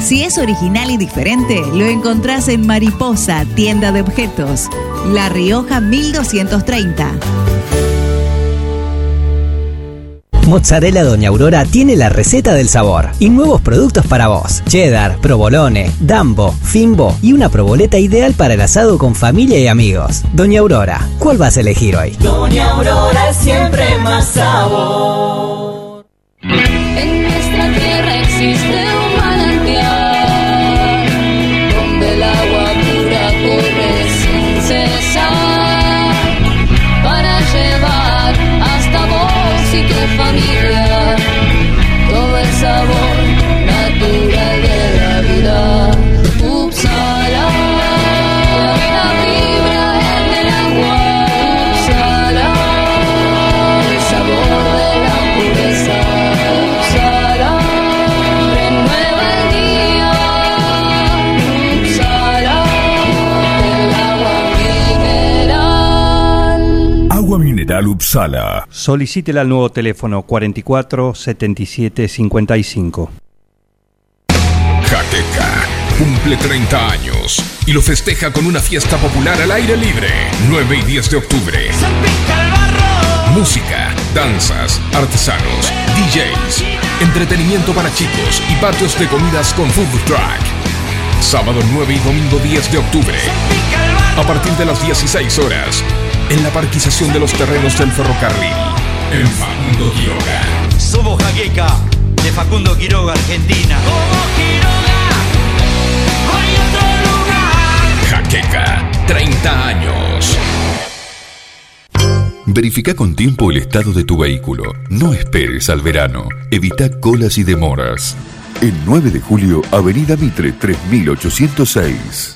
Si es original y diferente, lo encontrás en Mariposa, tienda de objetos. La Rioja 1230. Mozzarella Doña Aurora tiene la receta del sabor y nuevos productos para vos. Cheddar, provolone, dambo, fimbo y una proboleta ideal para el asado con familia y amigos. Doña Aurora, ¿cuál vas a elegir hoy? Doña Aurora siempre más sabor. En nuestra tierra existe vos Solicítela al nuevo teléfono 44 77 55. Jaqueca cumple 30 años y lo festeja con una fiesta popular al aire libre, 9 y 10 de octubre. Música, danzas, artesanos, DJs, entretenimiento para chicos y patios de comidas con food truck. Sábado 9 y domingo 10 de octubre. A partir de las 16 horas, en la parquización de los terrenos del ferrocarril, en Facundo Quiroga. Somos Jaqueca, de Facundo Quiroga, Argentina. Jaqueca, 30 años. Verifica con tiempo el estado de tu vehículo. No esperes al verano. Evita colas y demoras. El 9 de julio, Avenida Mitre 3806.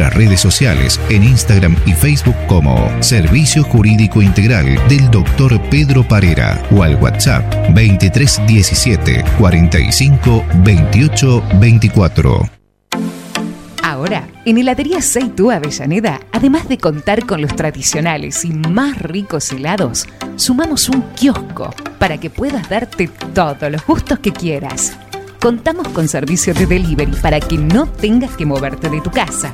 nuestras redes sociales en Instagram y Facebook como Servicio Jurídico Integral del Dr. Pedro Parera o al WhatsApp 2317 45 28 24. Ahora, en Heladería Seitú Avellaneda, además de contar con los tradicionales y más ricos helados, sumamos un kiosco para que puedas darte todos los gustos que quieras. Contamos con servicio de delivery para que no tengas que moverte de tu casa.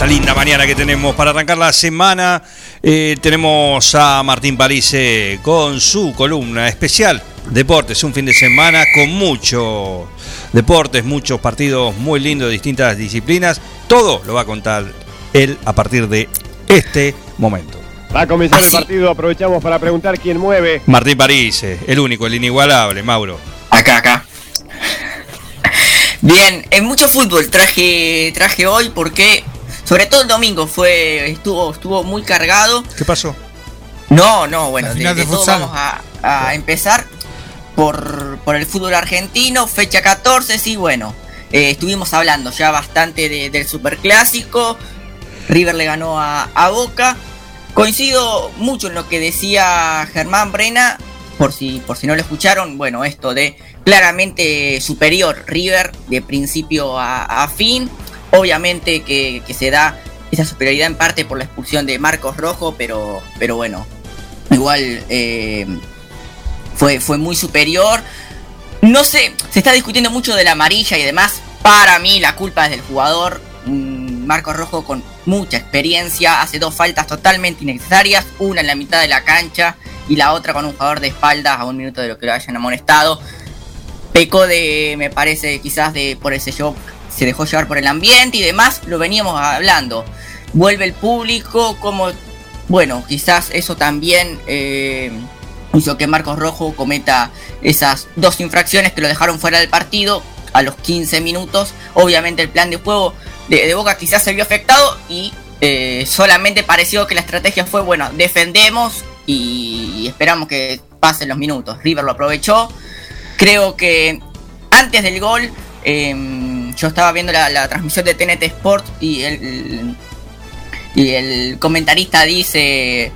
Esta linda mañana que tenemos para arrancar la semana, eh, tenemos a Martín Parise con su columna especial Deportes, un fin de semana con mucho deportes, muchos partidos muy lindos de distintas disciplinas. Todo lo va a contar él a partir de este momento. Va a comenzar el partido, aprovechamos para preguntar quién mueve. Martín Parise, el único, el inigualable, Mauro. Acá, acá. Bien, en mucho fútbol traje traje hoy porque sobre todo el domingo fue estuvo estuvo muy cargado. ¿Qué pasó? No, no, bueno, de, todo vamos a, a empezar por, por el fútbol argentino, fecha 14, sí, bueno, eh, estuvimos hablando ya bastante de- del superclásico, River le ganó a, a Boca, coincido mucho en lo que decía Germán Brena, por si, por si no lo escucharon, bueno, esto de claramente superior River de principio a, a fin, obviamente que, que se da esa superioridad en parte por la expulsión de Marcos Rojo, pero, pero bueno, igual eh, fue, fue muy superior. No sé, se está discutiendo mucho de la amarilla y demás. Para mí la culpa es del jugador. Mm, Marcos Rojo con mucha experiencia, hace dos faltas totalmente innecesarias, una en la mitad de la cancha y la otra con un jugador de espaldas a un minuto de lo que lo hayan amonestado. Pecó de, me parece, quizás de por ese show, se dejó llevar por el ambiente y demás, lo veníamos hablando. Vuelve el público, como, bueno, quizás eso también eh, hizo que Marcos Rojo cometa esas dos infracciones que lo dejaron fuera del partido a los 15 minutos. Obviamente el plan de juego de, Boca quizás se vio afectado y eh, solamente pareció que la estrategia fue, bueno, defendemos y esperamos que pasen los minutos. River lo aprovechó. Creo que antes del gol, eh, yo estaba viendo la, transmisión de TNT Sport y el, y el comentarista dice,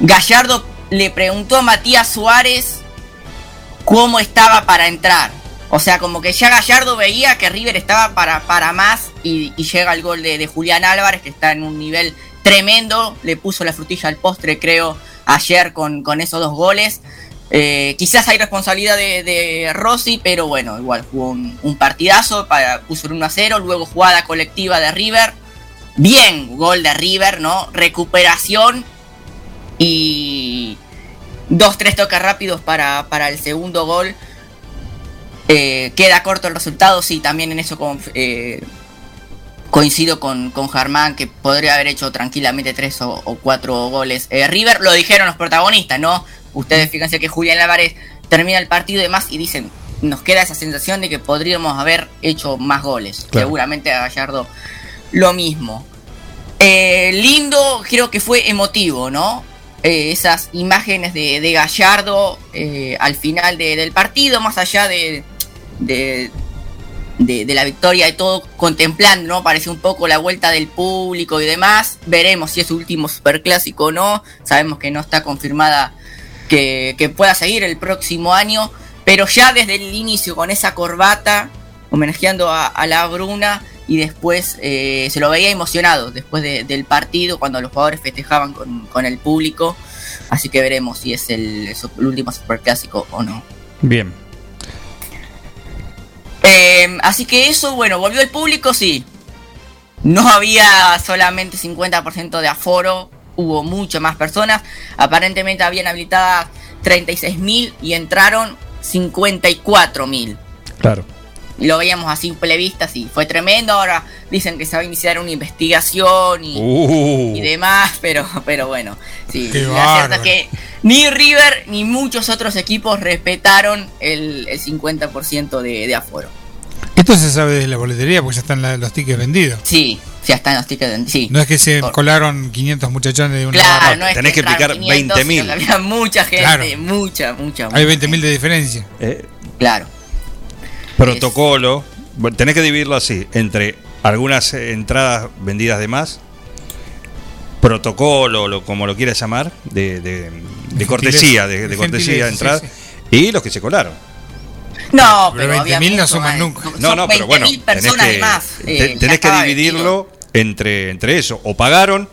Gallardo le preguntó a Matías Suárez cómo estaba para entrar. O sea, como que ya Gallardo veía que River estaba para, para más y, y llega el gol de, de Julián Álvarez, que está en un nivel tremendo. Le puso la frutilla al postre, creo, ayer con, con esos dos goles. Eh, quizás hay responsabilidad de, Rossi, pero bueno, igual jugó un, partidazo, para, puso el 1 a 0, luego jugada colectiva de River. Bien, gol de River, ¿no? Recuperación y dos, tres toques rápidos para, para el segundo gol. Eh, queda corto el resultado, sí, también en eso eh, coincido con, con Germán, que podría haber hecho tranquilamente tres o, o cuatro goles. Eh, River lo dijeron los protagonistas, ¿no? Ustedes fíjense que Julián Álvarez termina el partido y demás y dicen, nos queda esa sensación de que podríamos haber hecho más goles. Claro. Seguramente a Gallardo lo mismo. Eh, lindo, creo que fue emotivo, ¿no? Eh, esas imágenes de, de Gallardo al final de- del partido, más allá de, de, de- de la victoria y todo, contemplando, ¿no? Parece un poco la vuelta del público y demás. Veremos si es su último superclásico o no. Sabemos que no está confirmada que, pueda seguir el próximo año. Pero ya desde el inicio, con esa corbata, homenajeando a, la Bruna. Y después eh, se lo veía emocionado después de- del partido, cuando los jugadores festejaban con, el público. Así que veremos si es el, el último superclásico o no. Bien. Eh, así que eso, bueno, volvió el público, sí. No había solamente 50% de aforo, hubo muchas más personas. Aparentemente habían habilitadas 36.000 y entraron 54.000. Claro. Y lo veíamos a simple vista, sí, fue tremendo. Ahora dicen que se va a iniciar una investigación y, Uh. y demás, pero, pero bueno, sí. Qué la cierta que ni River ni muchos otros equipos respetaron el, el 50% de, de aforo. Esto se sabe desde la boletería porque ya están la- los tickets vendidos. Sí, ya están los tickets. de- Sí. No es que se colaron 500 muchachones de una Claro, barra. no es tenés que explicar 500, 20.000. sino que Había mucha gente, Claro. mucha, mucha. Hay mucha 20.000 de diferencia. Eh, Claro. Protocolo. Tenés que dividirlo así: entre algunas entradas vendidas de más, protocolo, lo, como lo quieras llamar, de, de- de cortesía, de, de cortesía entrada, sí, y los que se colaron. No, Pero pero, había 20.000 no suman nunca. No, no, pero bueno, 20.000 tenés personas que, más. eh, tenés que dividirlo entre, entre eso. O pagaron,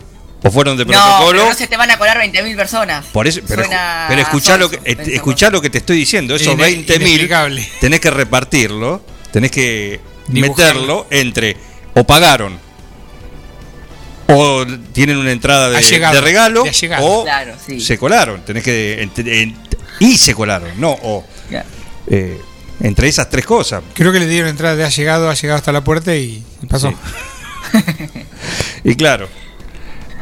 o fueron de protocolo. No, pero no se te van a colar 20.000 personas. Por eso, pero, pero escuchá, lo que, escuchá lo que te estoy diciendo. Esos Ine- 20 mil inexplicable. tenés que repartirlo, tenés que Dibujarlo. meterlo entre o pagaron o tienen una entrada de, regalo o Claro, sí. se colaron. Tenés que y se colaron, no o Claro. eh, entre esas tres cosas. Creo que le dieron entrada de ha llegado, ha llegado hasta la puerta y, y pasó. Sí. Y claro,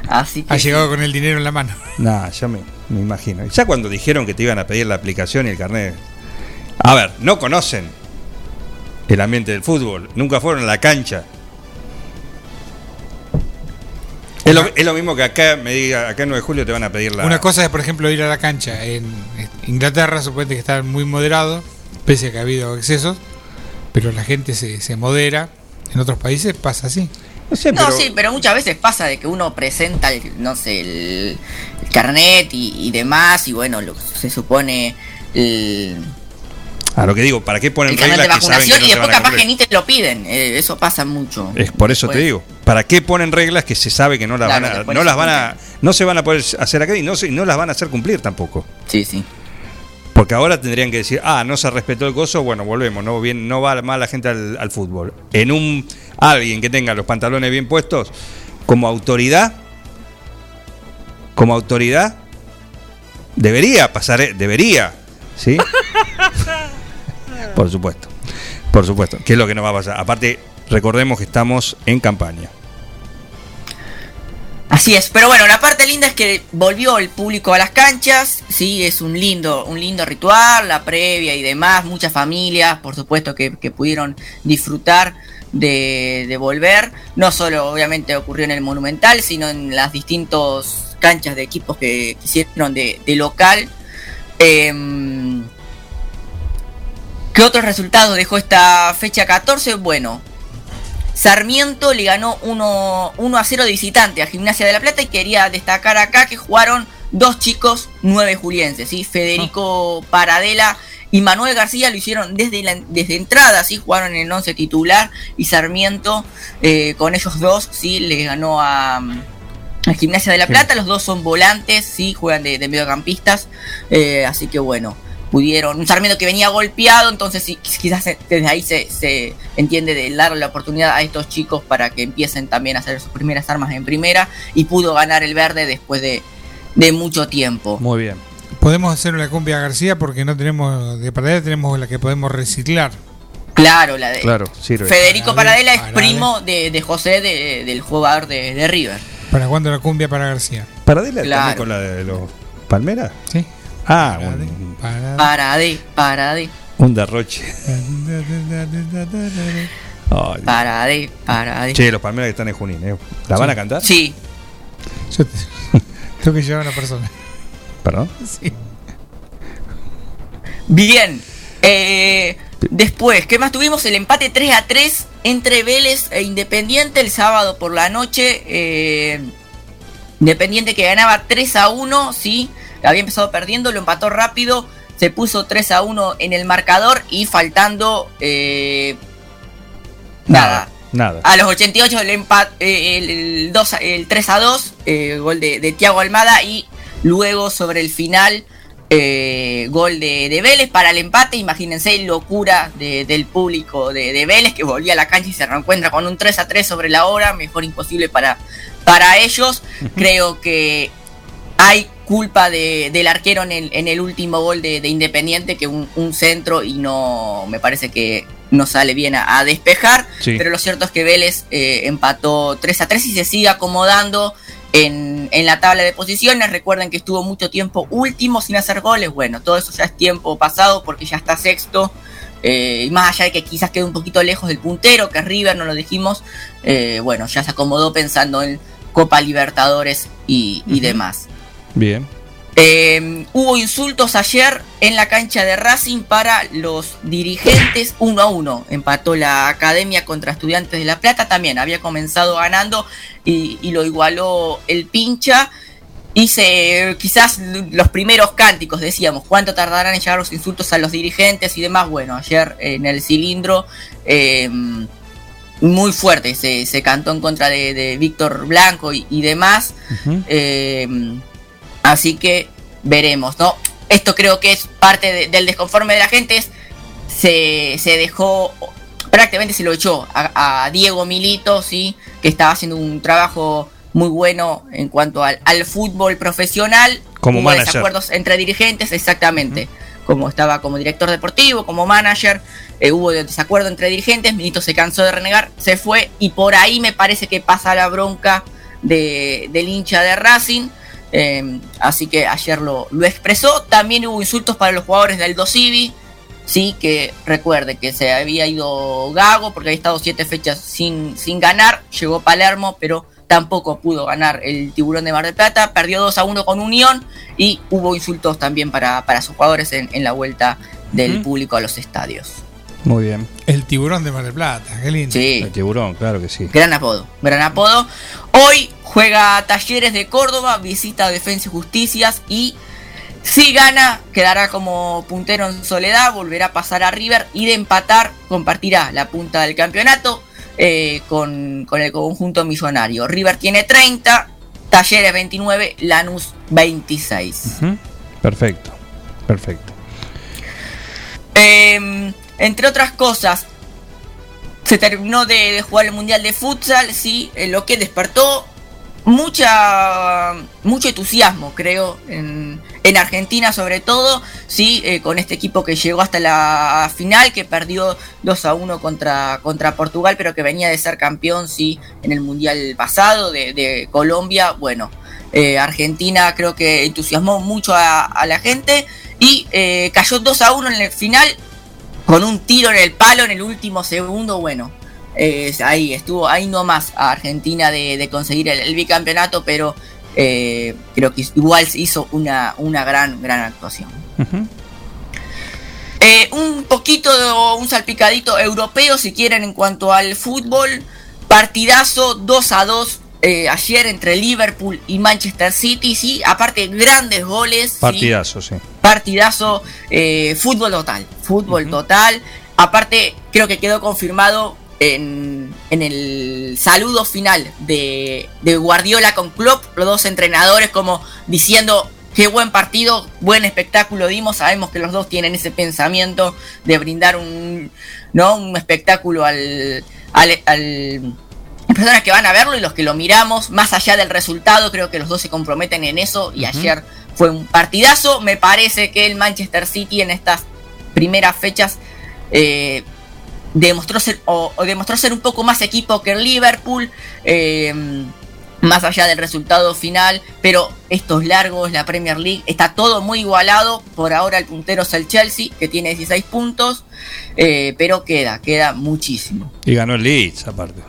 Así que Ha sí. llegado con el dinero en la mano. Nah, ya me, me imagino. Ya cuando dijeron que te iban a pedir la aplicación y el carnet. A ver, no conocen el ambiente del fútbol. Nunca fueron a la cancha. Es lo, es lo mismo que acá me diga, acá en 9 de julio te van a pedir la. Una cosa es, por ejemplo, ir a la cancha. En Inglaterra, suponete que está muy moderado, pese a que ha habido excesos, pero la gente se, se modera. En otros países pasa así. No sé, No, pero. sí, pero muchas veces pasa de que uno presenta, el, no sé, el, el carnet y, y demás, y bueno, lo- se supone el, A lo que digo, ¿para qué ponen el carnet de reglas que saben que vacunación no y se después van a capaz que ni te lo piden. eh, eso pasa mucho. Es por eso te digo. ¿Para qué ponen reglas que se sabe que no las Claro, van a, no se las van a, no se van a poder hacer acá y no se, no las van a hacer cumplir tampoco? Sí, sí. Porque ahora tendrían que decir, ah, no se respetó el gozo, bueno, volvemos, no bien, no va más la gente al, al fútbol. En un alguien que tenga los pantalones bien puestos, como autoridad, como autoridad, debería pasar, eh, debería, ¿sí? Por supuesto, por supuesto, que es lo que nos va a pasar. Aparte, recordemos que estamos en campaña. Así es, pero bueno, la parte linda es que volvió el público a las canchas, sí, es un lindo, un lindo ritual, la previa y demás, muchas familias, por supuesto, que, pudieron disfrutar de, volver. No solo obviamente ocurrió en el Monumental, sino en las distintas canchas de equipos que quisieron de, de local. Em, ¿Qué otros resultados dejó esta fecha 14? Bueno, Sarmiento le ganó 1, 1 a 0 de visitante a Gimnasia de la Plata y quería destacar acá que jugaron dos chicos nueve julienses, ¿sí? Federico Paradela y Manuel García lo hicieron desde, la, desde entrada, ¿sí? jugaron en el 11 titular y Sarmiento eh, con ellos dos sí le ganó a, a Gimnasia de la Plata, los dos son volantes, sí, juegan de, de mediocampistas, eh, así que bueno pudieron, un Sarmiento que venía golpeado, entonces sí, quizás desde ahí se, se entiende de darle la oportunidad a estos chicos para que empiecen también a hacer sus primeras armas en primera y pudo ganar el verde después de, de mucho tiempo. Muy bien. Podemos hacer una cumbia García porque no tenemos de paradera, tenemos la que podemos reciclar. Claro, la de Claro, sirve. Federico Paradela es Paradela. primo de, de José, de- del jugador de, de River. ¿Para cuándo la cumbia para García? ¿Paradela Claro. también con la de los Palmeras? Sí. Ah, un, Para- Parade, parade. un derroche. Ay, Paradé, paradé. che, los palmeras que están en Junín, ¿eh? ¿La van a cantar? Sí. Yo te- Creo que lleva una persona. ¿Perdón? Sí. Bien. Eh, después, ¿qué más tuvimos? El empate 3 a 3 entre Vélez e Independiente el sábado por la noche. eh, Independiente que ganaba 3 a 1, sí. Había empezado perdiendo, lo empató rápido. Se puso 3 a 1 en el marcador y faltando... eh, nada. Nada. A los 88 el, empat, eh, el, el dos a- el 3 a 2, eh, gol de, de Tiago Almada y luego sobre el final eh, gol de, de Vélez para el empate. Imagínense locura de- del público de, de Vélez que volvía a la cancha y se reencuentra con un 3 a 3 sobre la hora. Mejor imposible para, para ellos. Creo que hay culpa de- del arquero en el, en el último gol de, de Independiente que un, un centro y no me parece que no sale bien a, a despejar. Sí. Pero lo cierto es que Vélez eh, empató 3 a 3 y se sigue acomodando en, en la tabla de posiciones. Recuerden que estuvo mucho tiempo último sin hacer goles. Bueno, todo eso ya es tiempo pasado porque ya está sexto. Eh, y más allá de que quizás quede un poquito lejos del puntero, que es River, no lo dijimos. eh, bueno, ya se acomodó pensando en Copa Libertadores y, y demás. Bien. Eh, hubo insultos ayer en la cancha de Racing para los dirigentes 1 a 1. Empató la academia contra Estudiantes de La Plata también. Había comenzado ganando y, y lo igualó el pincha. Hice quizás los primeros cánticos, decíamos, cuánto tardarán en llegar los insultos a los dirigentes y demás. Bueno, ayer en el cilindro eh, muy fuerte se, se cantó en contra de, de Víctor Blanco y, y demás. Eh, así que veremos, ¿no? Esto creo que es parte de- del desconforme de la gente. Es, se, se dejó, prácticamente se lo echó a, a Diego Milito, ¿sí? Que estaba haciendo un trabajo muy bueno en cuanto al, al fútbol profesional. Como Hubo manager. desacuerdos entre dirigentes, exactamente. Como estaba como director deportivo, como manager, eh, hubo desacuerdo entre dirigentes, Milito se cansó de renegar, se fue y por ahí me parece que pasa la bronca de, del hincha de Racing. Eh, así que ayer lo, lo expresó. También hubo insultos para los jugadores del Dosivi. Sí, que recuerde que se había ido Gago porque había estado siete fechas sin, sin ganar. Llegó Palermo, pero tampoco pudo ganar el Tiburón de Mar del Plata. Perdió 2 a 1 con Unión y hubo insultos también para, para sus jugadores en, en la vuelta del público a los estadios. Muy bien. El tiburón de Mar del Plata, qué lindo. Sí. El tiburón, claro que sí. Gran apodo, gran apodo. Hoy juega Talleres de Córdoba, visita Defensa y Justicias y si gana quedará como puntero en soledad, volverá a pasar a River y de empatar compartirá la punta del campeonato eh, con, con el conjunto millonario. River tiene 30, Talleres 29, Lanús 26. Ujú. Perfecto. Perfecto. Eh, entre otras cosas, se terminó de, jugar el Mundial de Futsal, sí, lo que despertó mucha mucho entusiasmo, creo, en, en Argentina sobre todo, sí, eh, con este equipo que llegó hasta la final, que perdió 2 a 1 contra, contra Portugal, pero que venía de ser campeón, sí, en el Mundial pasado de, Colombia, bueno. eh, Argentina creo que entusiasmó mucho a, a la gente y eh, cayó 2 a 1 en el final con un tiro en el palo en el último segundo, bueno, eh, ahí estuvo, ahí nomás a Argentina de, de conseguir el, el bicampeonato, pero eh, creo que igual se hizo una, una gran, gran actuación. Eh, un poquito, de- un salpicadito europeo, si quieren, en cuanto al fútbol. Partidazo 2 a 2 eh, ayer entre Liverpool y Manchester City, sí, aparte grandes goles. Partidazo, sí. Partidazo, eh, fútbol total, fútbol total. Aparte, creo que quedó confirmado en, en el saludo final de, de Guardiola con Klopp, los dos entrenadores como diciendo qué buen partido, buen espectáculo dimos. Sabemos que los dos tienen ese pensamiento de brindar un, ¿no? un espectáculo al, al, personas que van a verlo y los que lo miramos, más allá del resultado, creo que los dos se comprometen en eso y ayer fue un partidazo. Me parece que el Manchester City en estas primeras fechas eh, demostró ser o, o demostró ser un poco más equipo que el Liverpool. eh, más allá del resultado final, pero estos largos, la Premier League, está todo muy igualado. Por ahora el puntero es el Chelsea, que tiene 16 puntos. eh, pero queda, queda muchísimo. Y ganó el Leeds, aparte.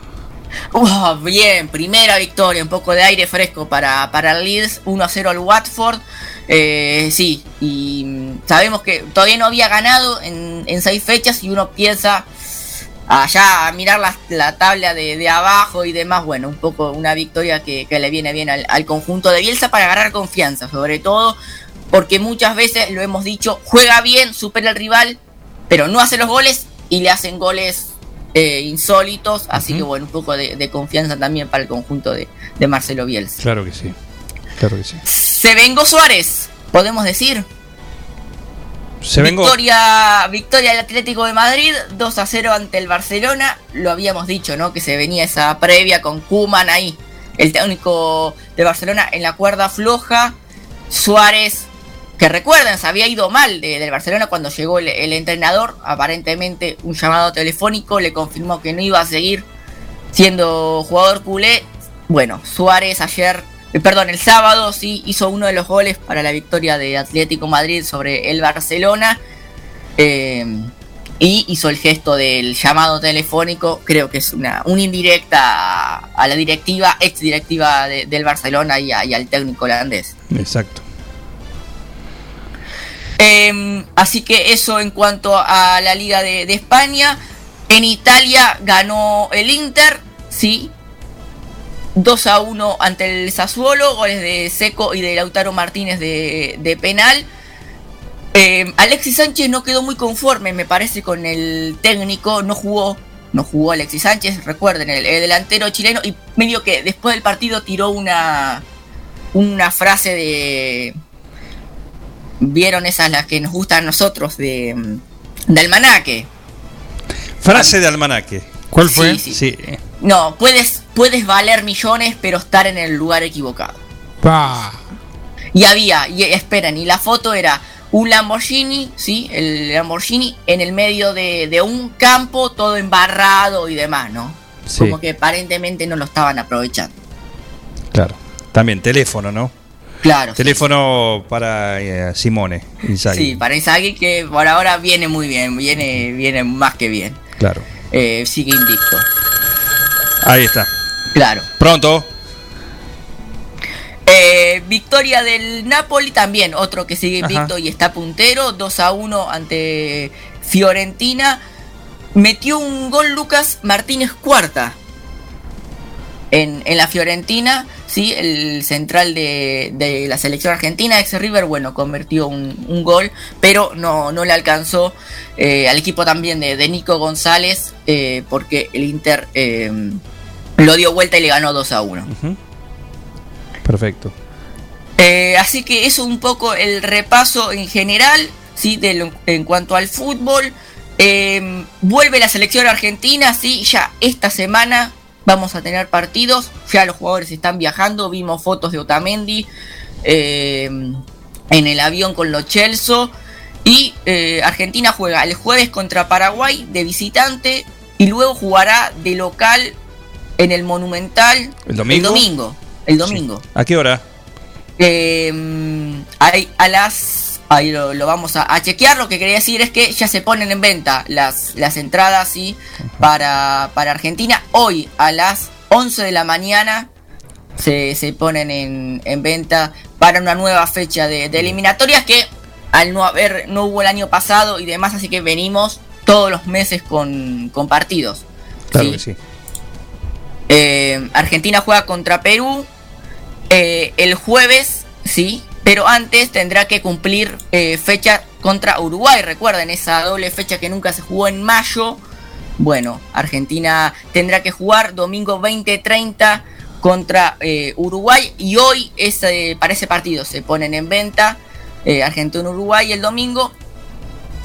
Uh, bien, primera victoria, un poco de aire fresco para, para el Leeds, 1 a 0 al Watford. Eh, sí, y sabemos que todavía no había ganado en, en seis fechas y uno piensa allá a mirar la, la tabla de, de abajo y demás. Bueno, un poco una victoria que, que le viene bien al, al conjunto de Bielsa para agarrar confianza, sobre todo porque muchas veces lo hemos dicho, juega bien, supera al rival, pero no hace los goles y le hacen goles eh, insólitos. Así que bueno, un poco de, de confianza también para el conjunto de, de Marcelo Bielsa. Claro que sí. Claro que sí. Se vengó Suárez, podemos decir. Se vengó. Victoria, victoria del Atlético de Madrid, 2 a 0 ante el Barcelona. Lo habíamos dicho, ¿no? Que se venía esa previa con Kuman ahí, el técnico de Barcelona en la cuerda floja. Suárez, que recuerden, se había ido mal de- del Barcelona cuando llegó el, entrenador. Aparentemente, un llamado telefónico le confirmó que no iba a seguir siendo jugador culé. Bueno, Suárez ayer, eh, perdón, el sábado sí hizo uno de los goles para la victoria de Atlético Madrid sobre el Barcelona. Eh, y hizo el gesto del llamado telefónico. Creo que es una, una indirecta a, la directiva, ex directiva de- del Barcelona y, y al técnico holandés. Exacto. Eh, así que eso en cuanto a la Liga de, España. En Italia ganó el Inter, sí. 2 a 1 ante el Sassuolo, goles de Seco y de Lautaro Martínez de, penal. Eh, Alexis Sánchez no quedó muy conforme, me parece, con el técnico. No jugó, no jugó Alexis Sánchez, recuerden, el, el delantero chileno. Y medio que después del partido tiró una, una frase de, vieron esas las que nos gustan a nosotros de, de almanaque. Frase de almanaque. ¿Cuál fue? Sí. Sí, No, puedes, puedes valer millones, pero estar en el lugar equivocado. Pa. Y había, y esperen, y la foto era un Lamborghini, sí, el Lamborghini en el medio de, de un campo todo embarrado y demás, ¿no? Sí. Como que aparentemente no lo estaban aprovechando. Claro. También teléfono, ¿no? Claro. Teléfono para eh, Simone Inzaghi. Sí, para Inzaghi que por ahora viene muy bien, viene, viene más que bien. Claro. Eh, sigue invicto. Ahí está. Claro. Pronto. Eh, victoria del Napoli también, otro que sigue invicto Ajá. y está puntero, 2 a 1 ante Fiorentina. Metió un gol Lucas Martínez Cuarta en, en la Fiorentina, sí, el central de, de la selección argentina, ex River, bueno, convirtió un, un gol, pero no, no le alcanzó eh, al equipo también de, de Nico González, eh, porque el Inter eh, lo dio vuelta y le ganó 2 a 1. Perfecto. Así que eso un poco el repaso en general, ¿sí? De lo- en cuanto al fútbol. Vuelve la selección argentina, sí, ya esta semana vamos a tener partidos, ya los jugadores están viajando, vimos fotos de Otamendi eh, en el avión con los Chelsea. Y eh, Argentina juega el jueves contra Paraguay de visitante y luego jugará de local en el Monumental ¿El domingo? El domingo. El domingo. ¿A qué hora? Eh, a las. Ahí lo, lo vamos a, a chequear. Lo que quería decir es que ya se ponen en venta las, las entradas ¿sí? para, para Argentina. Hoy a las 11 de la mañana se, se ponen en, en venta para una nueva fecha de, de eliminatorias que al no haber, no hubo el año pasado y demás, así que venimos todos los meses con, con partidos. Claro Sí. que sí. Eh, Argentina juega contra Perú eh, el jueves, sí, pero antes tendrá que cumplir eh, fecha contra Uruguay. Recuerden esa doble fecha que nunca se jugó en mayo. Bueno, Argentina tendrá que jugar domingo 20-30 contra eh, Uruguay y hoy ese, para ese partido se ponen en venta eh, Argentina-Uruguay el domingo.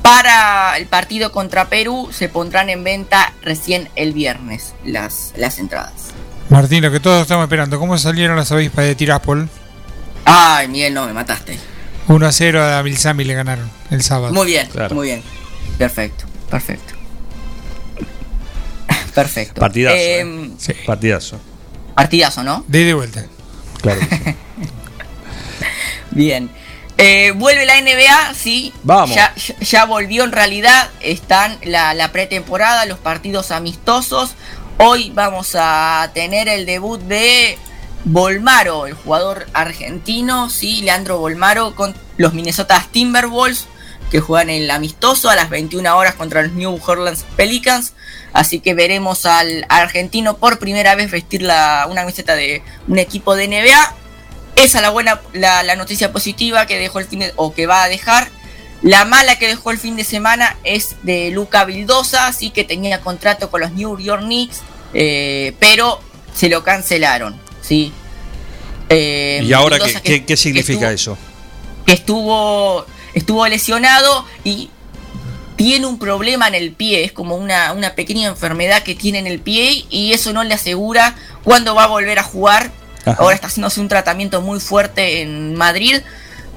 Para el partido contra Perú se pondrán en venta recién el viernes las, las entradas. Martín, lo que todos estamos esperando, ¿cómo salieron las avispas de Tiraspol? Ay, Miguel, no, me mataste. 1 a 0 a Milsami le ganaron el sábado. Muy bien, muy bien. Perfecto, perfecto. Perfecto. Partidazo. Eh, ¿eh? Partidazo. Partidazo, ¿no? De ida y vuelta. Claro. sí. Bien. Eh, vuelve la NBA, sí. Vamos. Ya volvió en realidad. Están la, la pretemporada, los partidos amistosos. Hoy vamos a tener el debut de Volmaro, el jugador argentino, sí, Leandro Volmaro con los Minnesota Timberwolves que juegan el amistoso a las 21 horas contra los New Orleans Pelicans. Así que veremos al argentino por primera vez vestir la, una camiseta de un equipo de NBA. Esa es la buena, la, noticia positiva que dejó el fin de, o que va a dejar. La mala que dejó el fin de semana es de Luca Vildosa, así que tenía contrato con los New York Knicks, eh, pero se lo cancelaron, sí. Eh, ¿Y ahora qué, Vildosa qué- significa estuvo- eso? que estuvo estuvo lesionado y tiene un problema en el pie, es como una, una pequeña enfermedad que tiene en el pie y eso no le asegura cuándo va a volver a jugar. Ajá. Ahora está haciéndose un tratamiento muy fuerte en Madrid,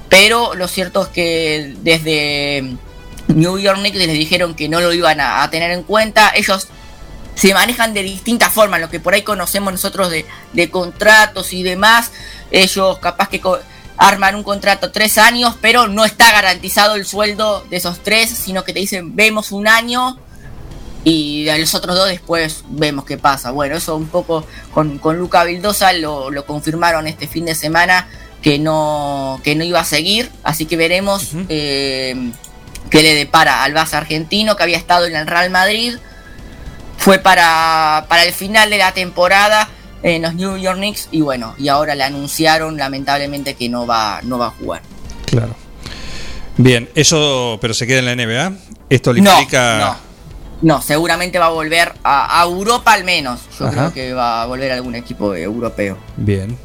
pero lo cierto es que desde New York Knicks les dijeron que no lo iban a, a tener en cuenta. Ellos se manejan de distintas formas, lo que por ahí conocemos nosotros de, de contratos y demás. Ellos capaz que arman un contrato tres años, pero no está garantizado el sueldo de esos tres, sino que te dicen vemos un año y a los otros dos después vemos qué pasa. Bueno, eso un poco con, con Luca Vildosa lo, lo confirmaron este fin de semana que no, que no iba a seguir, así que veremos eh, qué le depara al Barça argentino que había estado en el Real Madrid. Fue para, para el final de la temporada en los New York Knicks y bueno, y ahora le anunciaron lamentablemente que no va, no va a jugar. Claro. Bien, eso, pero se queda en la NBA. Esto le No, implica. no. No, seguramente va a volver a, a Europa al menos. Yo Ajá. creo que va a volver a algún equipo europeo. Bien.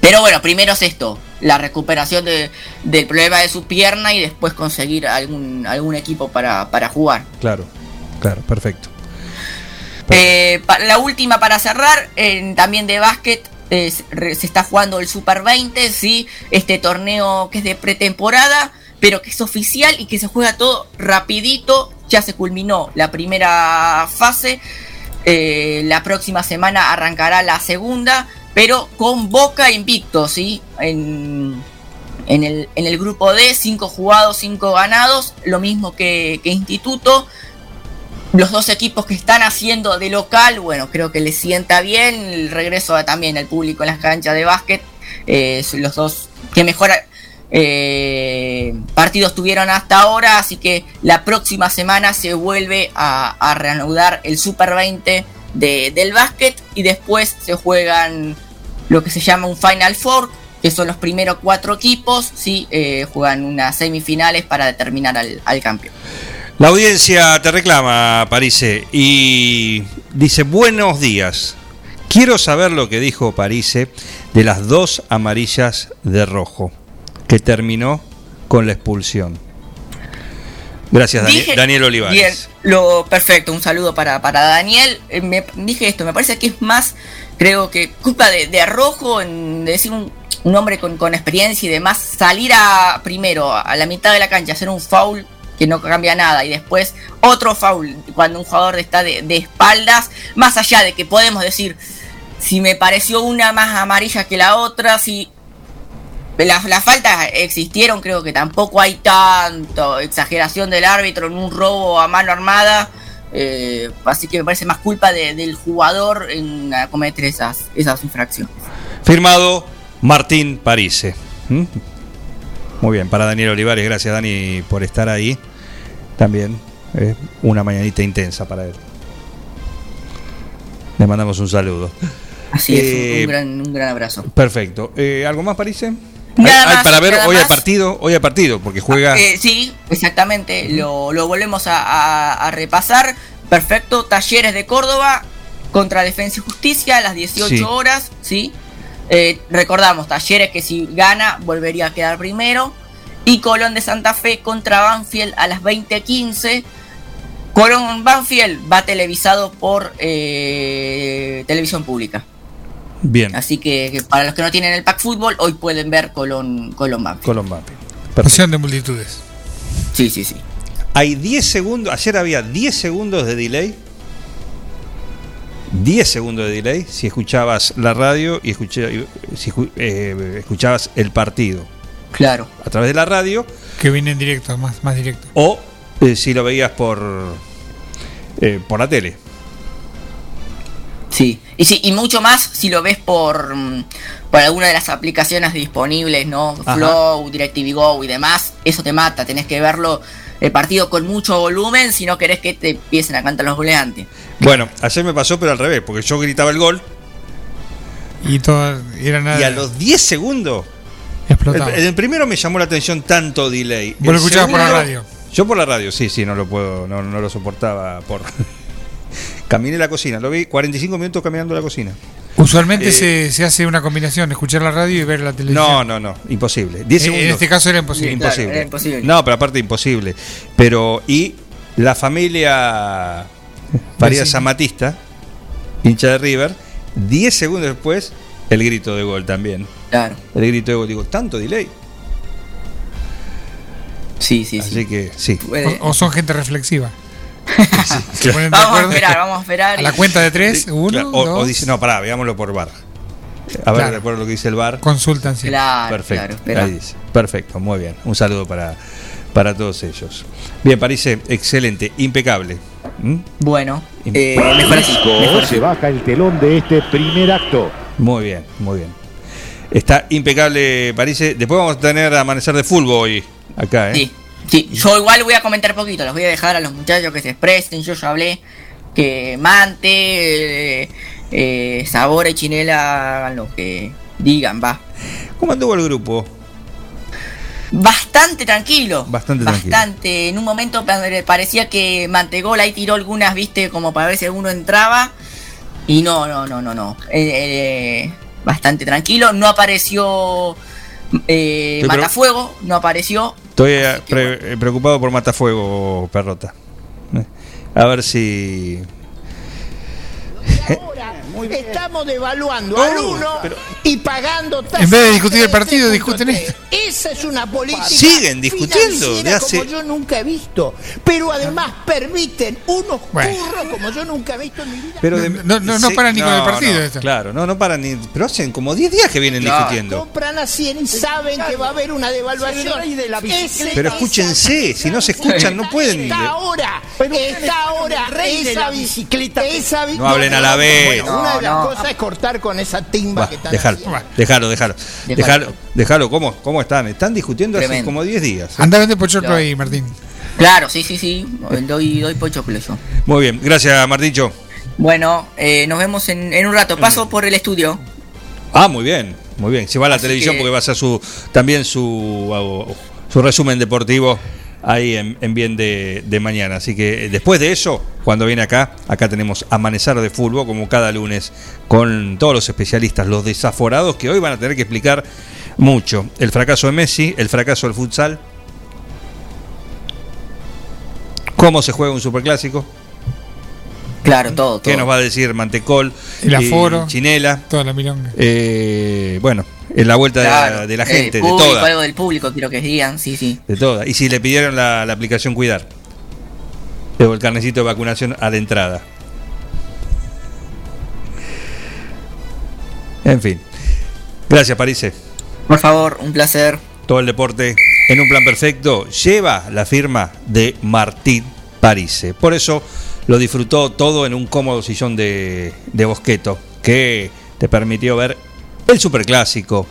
Pero bueno, primero es esto, la recuperación de- del problema de su pierna y después conseguir algún, algún equipo para, para jugar. Claro, claro, perfecto. Eh, la última para cerrar, también de básquet, se está jugando el Super 20, sí, este torneo que es de pretemporada, pero que es oficial y que se juega todo rapidito. Ya se culminó la primera fase, eh, la próxima semana arrancará la segunda, pero con Boca invicto, sí, en, en el, en el grupo D, 5 jugados, 5 ganados, lo mismo que Instituto los dos equipos que están haciendo de local, bueno, creo que les sienta bien el regreso a- también al público en las canchas de básquet. Eh, los dos que mejor eh, partidos tuvieron hasta ahora, así que la próxima semana se vuelve a, reanudar el Super 20 de- del básquet y después se juegan lo que se llama un Final Four, que son los primeros cuatro equipos, sí, eh, juegan unas semifinales para determinar al campeón. La audiencia te reclama, Parise, y dice, buenos días. Quiero saber lo que dijo Parise de las dos amarillas de rojo, que terminó con la expulsión. Gracias, Dani- Dije- Daniel Olivares. Bien, lo perfecto, un saludo para, para Daniel. Eh, me dije esto, me parece que es más, creo que culpa de, de Arrojo, en decir un, un hombre con, con experiencia y demás, salir a primero a la mitad de la cancha, hacer un foul que no cambia nada y después otro foul cuando un jugador está de, espaldas, más allá de que podemos decir si me pareció una más amarilla que la otra, si las, las faltas existieron, creo que tampoco hay tanto exageración del árbitro en un robo a mano armada. eh, así que me parece más culpa de- del jugador en cometer esas, esas infracciones. Firmado Martín Parise. ¿Mm? Muy bien, para Daniel Olivares, gracias Dani por estar ahí. También eh, una mañanita intensa para él. Le mandamos un saludo. Así es, un- Eh, gran, un gran abrazo. Perfecto. Eh, ¿Algo más, Parise? Nada Hay- hay más, para ver hoy más. partido, hoy hay partido, porque juega. Eh, sí, exactamente. Lo, lo volvemos a, a- a repasar. Perfecto. Talleres de Córdoba contra Defensa y Justicia a las 18 Sí. horas. ¿sí? Eh, recordamos, Talleres que si gana volvería a quedar primero. Y Colón de Santa Fe contra Banfield a las 20.15. Colón Banfield va televisado por eh, televisión pública. Bien. Así que, para los que no tienen el pack fútbol, hoy pueden ver Colón, Colón Banfield. Colón Banfield. Pasión de multitudes. Sí, sí, sí. Hay 10 segundos, ayer había 10 segundos de delay. 10 segundos de delay si escuchabas la radio y escuché- si eh, escuchabas el partido. Claro. a través de la radio, Que viene en directo, más, más directo. o eh, si lo veías por, eh, por la tele. Sí. Y sí, y mucho más si lo ves por, mm, por alguna de las aplicaciones disponibles, ¿no? Ajá. Flow, DirecTV Go y demás, eso te mata, tenés que verlo el partido con mucho volumen si no querés que te empiecen a cantar los goleantes. Bueno, ayer me pasó, pero al revés, porque yo gritaba el gol Y todo era nada. y a los 10 segundos. Explotaba. El, el primero me llamó la atención tanto delay. Vos lo escuchabas por la radio. Yo por la radio, sí, sí, no lo puedo, no, no lo soportaba por. Caminé la cocina, lo vi 45 minutos caminando la cocina. Usualmente Eh, se, se hace una combinación, escuchar la radio y ver la televisión. No, no, no, imposible. 10 En- en segundos. este caso era imposible. Imposible. Claro, era imposible. No, pero aparte imposible. Pero, y la familia Farías Vecino. Amatista, hincha de River, 10 segundos después, el grito de gol también. Claro. El grito de gol, digo, tanto delay. Sí, sí, Así que, sí. Puede- O, o son gente reflexiva. Claro. Vamos a esperar, vamos a esperar. A la cuenta de tres, uno, Claro, o, o dos. dice, no, pará, veámoslo por bar. A ver, Claro. recuerdo lo que dice el bar. Consultan sí. Claro, Perfecto. claro, espera. ahí dice. Perfecto, muy bien. Un saludo para, para todos ellos. Bien, París, excelente, impecable. ¿Mm? Bueno, Im- eh, mejor así. mejor así. Se baja el telón de este primer acto. Muy bien, muy bien. Está impecable, París. Después vamos a tener amanecer de fútbol hoy, acá, ¿eh? Sí, sí, yo igual voy a comentar poquito, los voy a dejar a los muchachos que se expresen, yo ya hablé que Mante, eh, eh, Sabor y Chinela hagan lo que digan, va. ¿Cómo anduvo el grupo? Bastante tranquilo. Bastante tranquilo. Bastante. En un momento pa- parecía que Mantegol ahí tiró algunas, viste, como para ver si alguno entraba. Y no, no, no, no, no. Eh, eh, bastante tranquilo. No apareció eh, Matafuego, no apareció. Estoy eh, pre- eh, preocupado por Matafuego, Perrota. Eh, A ver si. Estamos devaluando al uno y pagando tasas En vez de discutir el partido, 3.3. discuten esto. Esa es una política Siguen discutiendo de hace- como yo nunca he visto, pero además permiten unos Bueno. curros como yo nunca he visto en mi vida. Pero de- No, no, no sí, paran ni con el partido no, esto. Claro, no, no paran ni. Pero hacen como 10 días que vienen discutiendo. Compran a 100 y saben que va a haber una devaluación. Ese- Pero escúchense, si no se escuchan, no pueden. Está ahora, está ahora rey de esa la bicicleta. Esa bi- No hablen a la vez. Bueno, una de las cosas es cortar con esa timba Va, que están déjalo, haciendo. déjalo, déjalo. Déjalo, déjalo. ¿Cómo, ¿Cómo están? Están discutiendo hace Tremendo. como 10 días. ¿eh? Anda a vender pochoclo ahí, Martín. Claro, sí, sí, sí. Doy, doy pochoclo yo. Muy bien, gracias, Marticho. Bueno, eh, nos vemos en, en un rato. Paso por el estudio. Ah, muy bien, muy bien. Se va a la Así televisión que- porque va a hacer su también su, uh, su resumen deportivo ahí en, en bien de, de mañana. Así que eh, después de eso, cuando viene acá, acá tenemos Amanecer de Fútbol, como cada lunes, con todos los especialistas, los desaforados, que hoy van a tener que explicar mucho. El fracaso de Messi, el fracaso del futsal, cómo se juega un superclásico. Claro, todo, ¿Qué todo. nos va a decir Mantecol? El aforo. Chinela. Toda la milonga. Eh, bueno, en la vuelta de la- de, la el gente, de público, toda. Algo del público, quiero que digan, sí, sí. De toda. Y si le pidieron la, la aplicación Cuidar. O el carnecito de vacunación a la entrada. En fin. Gracias, Parise. Por favor, un placer. Todo el deporte en un plan perfecto lleva la firma de Martín Parise. Por eso lo disfrutó todo en un cómodo sillón de, de bosqueto que te permitió ver el superclásico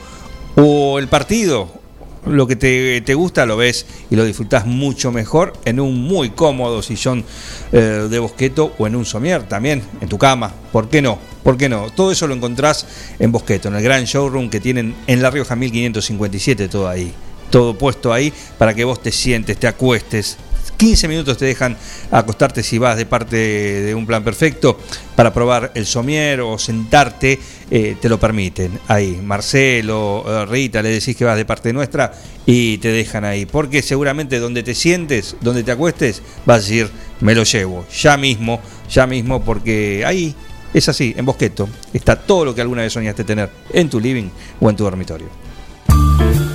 o el partido. Lo que te, te gusta lo ves y lo disfrutás mucho mejor en un muy cómodo sillón eh, de bosqueto o en un somier también, en tu cama. ¿Por qué no? ¿Por qué no? Todo eso lo encontrás en Bosqueto, en el gran showroom que tienen en La Rioja 1557, todo ahí. Todo puesto ahí para que vos te sientes, te acuestes. 15 minutos te dejan acostarte si vas de parte de un plan perfecto para probar el somier o sentarte, eh, te lo permiten. Ahí, Marcelo, eh, Rita, le decís que vas de parte nuestra y te dejan ahí. Porque seguramente donde te sientes, donde te acuestes, vas a decir, me lo llevo, ya mismo, ya mismo, porque ahí es así, en Bosqueto, está todo lo que alguna vez soñaste tener en tu living o en tu dormitorio.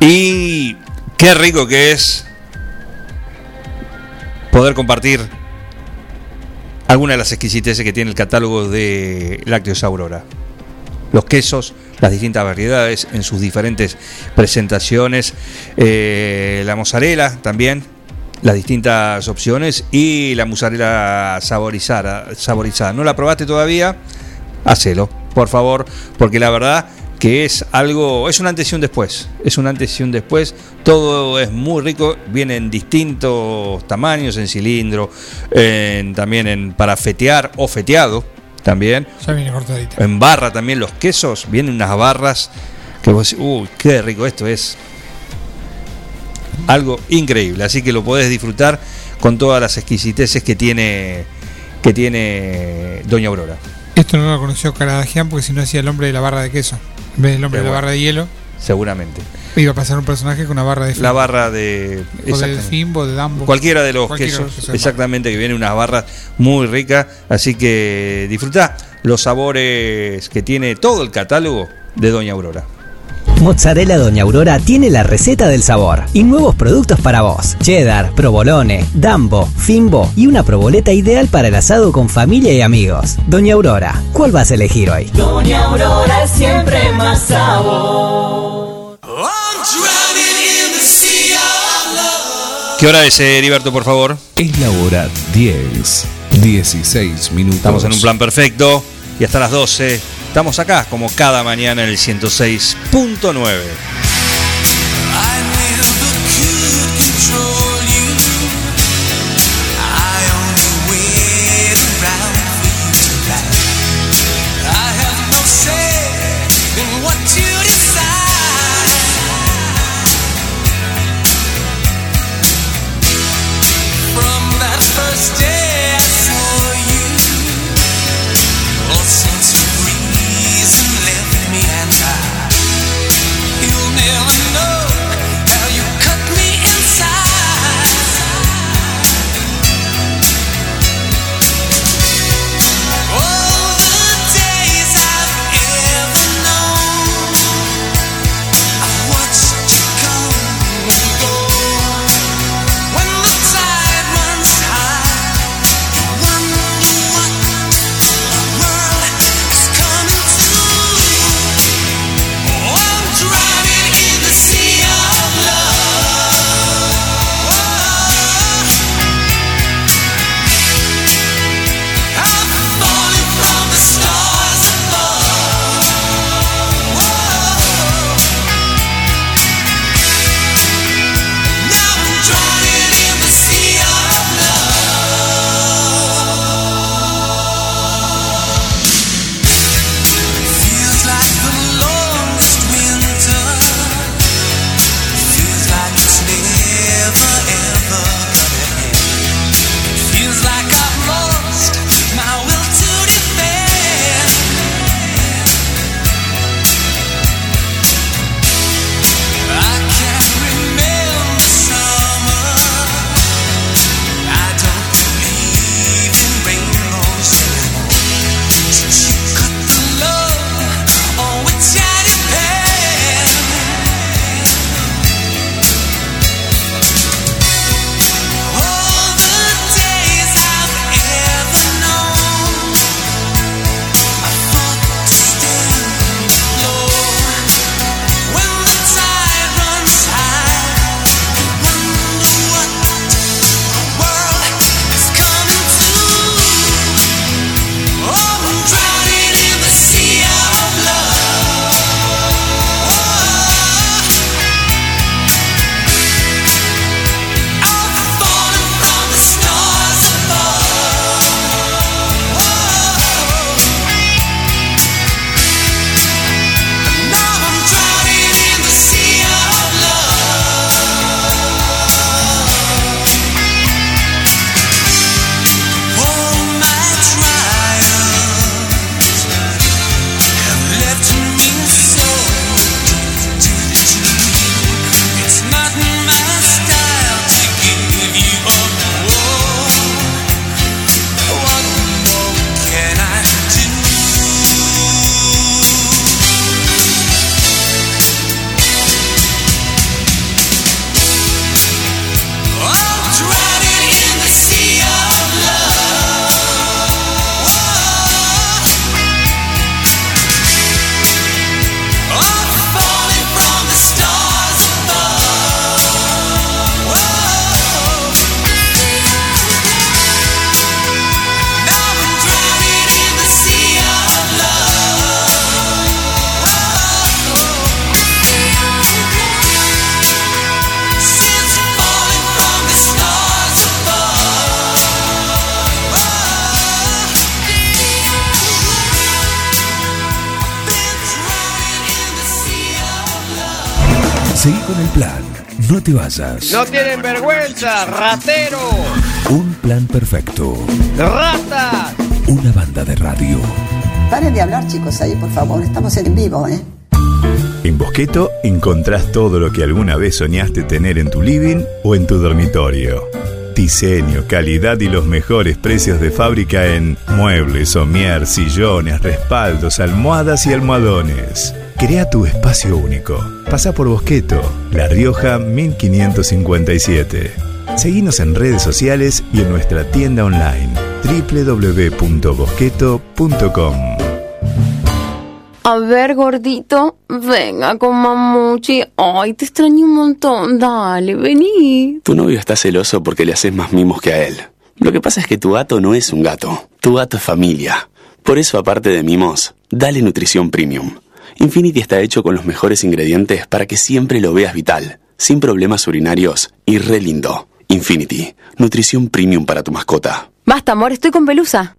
Y qué rico que es poder compartir algunas de las exquisiteces que tiene el catálogo de Lácteos Aurora. Los quesos, las distintas variedades en sus diferentes presentaciones, eh, la mozzarella también, las distintas opciones y la mozzarella saborizada, saborizada. ¿No la probaste todavía? Hacelo, por favor, porque la verdad que es algo, es un antes y un después, es un antes y un después, todo es muy rico, viene en distintos tamaños, en cilindro, en- también en para fetear o feteado, también, Ya viene cortadita. en barra también los quesos, vienen unas barras que vos decís, uy, qué rico esto es. Algo increíble, así que lo podés disfrutar con todas las exquisiteces que tiene que tiene Doña Aurora. Esto no lo conoció Caradagian porque si no hacía el hombre de la barra de queso. En vez del hombre de la bueno. barra de hielo, Seguramente. iba a pasar un personaje con una barra de La barra de O de exactamente. Fimbo, de Dambo. Cualquiera de los Cualquiera de quesos, los quesos. exactamente, que vienen unas barras muy ricas, así que disfrutá los sabores que tiene todo el catálogo de Doña Aurora. Mozzarella Doña Aurora tiene la receta del sabor y nuevos productos para vos. Cheddar, provolone, dambo, fimbo y una proboleta ideal para el asado con familia y amigos. Doña Aurora, ¿cuál vas a elegir hoy? Doña Aurora es siempre más sabor. ¿Qué hora es, eh, Heriberto, por favor? Es la hora 10, 16 minutos. Estamos en un plan perfecto y hasta las 12 estamos acá como cada mañana en el 106.9. No tienen vergüenza, ratero. Un plan perfecto. Ratas. Una banda de radio. Paren de hablar, chicos, ahí, por favor. Estamos en vivo, ¿eh? En Bosqueto encontrás todo lo que alguna vez soñaste tener en tu living o en tu dormitorio. Diseño, calidad y los mejores precios de fábrica en muebles, somier, sillones, respaldos, almohadas y almohadones. Crea tu espacio único. Pasa por Bosqueto, La Rioja 1557. Seguinos en redes sociales y en nuestra tienda online www.bosqueto.com. A ver, gordito, venga con mamuchi. Ay, te extraño un montón. Dale, vení. Tu novio está celoso porque le haces más mimos que a él. Lo que pasa es que tu gato no es un gato. Tu gato es familia. Por eso, aparte de mimos, dale nutrición premium. Infinity está hecho con los mejores ingredientes para que siempre lo veas vital, sin problemas urinarios y re lindo. Infinity, nutrición premium para tu mascota. Basta, amor, estoy con pelusa.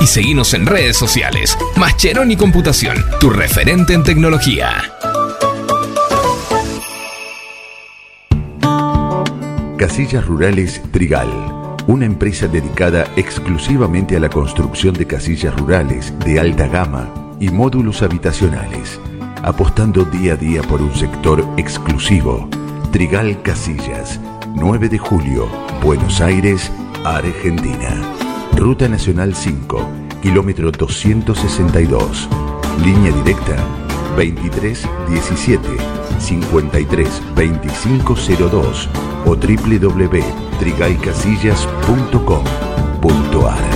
y seguinos en redes sociales. Mascheroni Computación, tu referente en tecnología. Casillas Rurales Trigal, una empresa dedicada exclusivamente a la construcción de casillas rurales de alta gama y módulos habitacionales, apostando día a día por un sector exclusivo. Trigal Casillas, 9 de julio, Buenos Aires, Argentina. Ruta Nacional 5, kilómetro 262. Línea directa 23 17 53 2502 o www.trigaycasillas.com.ar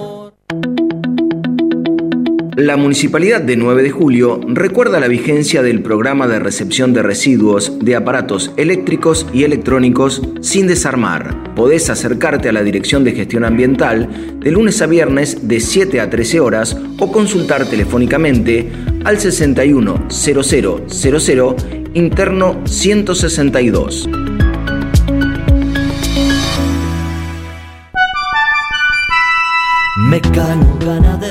La Municipalidad de 9 de Julio recuerda la vigencia del programa de recepción de residuos de aparatos eléctricos y electrónicos sin desarmar. Podés acercarte a la Dirección de Gestión Ambiental de lunes a viernes de 7 a 13 horas o consultar telefónicamente al 610000 interno 162. Mecano ganadero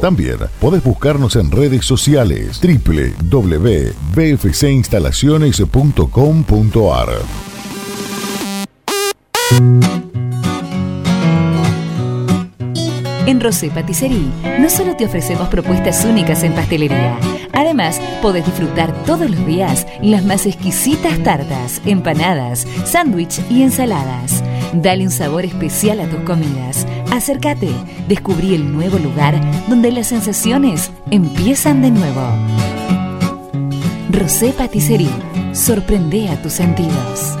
También podés buscarnos en redes sociales www.bfcinstalaciones.com.ar. En Rosé Patisserie no solo te ofrecemos propuestas únicas en pastelería, además podés disfrutar todos los días las más exquisitas tartas, empanadas, sándwich y ensaladas. Dale un sabor especial a tus comidas. Acércate, descubrí el nuevo lugar donde las sensaciones empiezan de nuevo. Rosé Patisserie, sorprende a tus sentidos.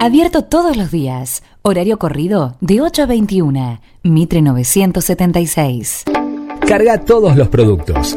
Abierto todos los días. Horario corrido de 8 a 21. Mitre 976. Carga todos los productos.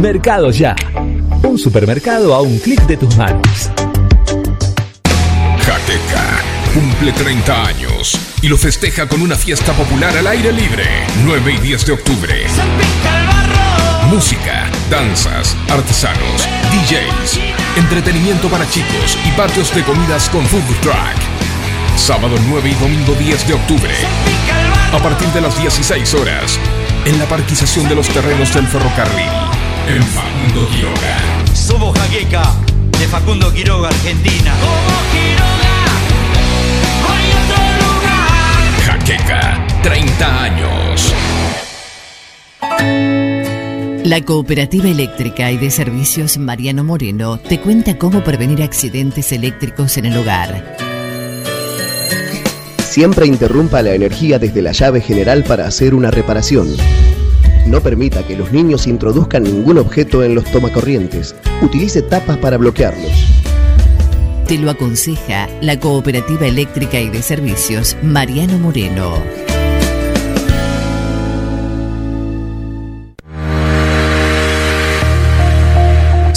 Mercado Ya. Un supermercado a un clic de tus manos. Jaqueca cumple 30 años y lo festeja con una fiesta popular al aire libre. 9 y 10 de octubre. Música, danzas, artesanos, DJs, entretenimiento para chicos y patios de comidas con food truck. Sábado 9 y domingo 10 de octubre. A partir de las 16 horas, en la parquización de los terrenos del ferrocarril, en Facundo Quiroga. Somos Jaqueca, de Facundo Quiroga, Argentina. Jaqueca, 30 años. La Cooperativa Eléctrica y de Servicios Mariano Moreno te cuenta cómo prevenir accidentes eléctricos en el hogar. Siempre interrumpa la energía desde la llave general para hacer una reparación. No permita que los niños introduzcan ningún objeto en los tomacorrientes. Utilice tapas para bloquearlos. Te lo aconseja la Cooperativa Eléctrica y de Servicios Mariano Moreno.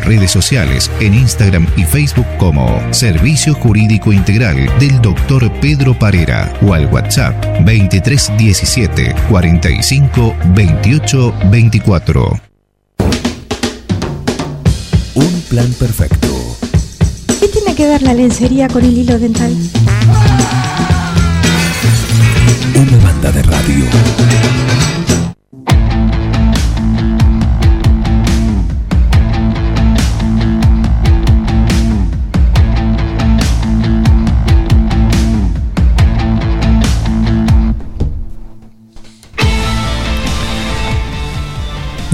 nuestras redes sociales en Instagram y Facebook como Servicio Jurídico Integral del Dr. Pedro Parera o al WhatsApp 2317 45 28 24. Un plan perfecto. ¿Qué tiene que ver la lencería con el hilo dental? Una banda de radio.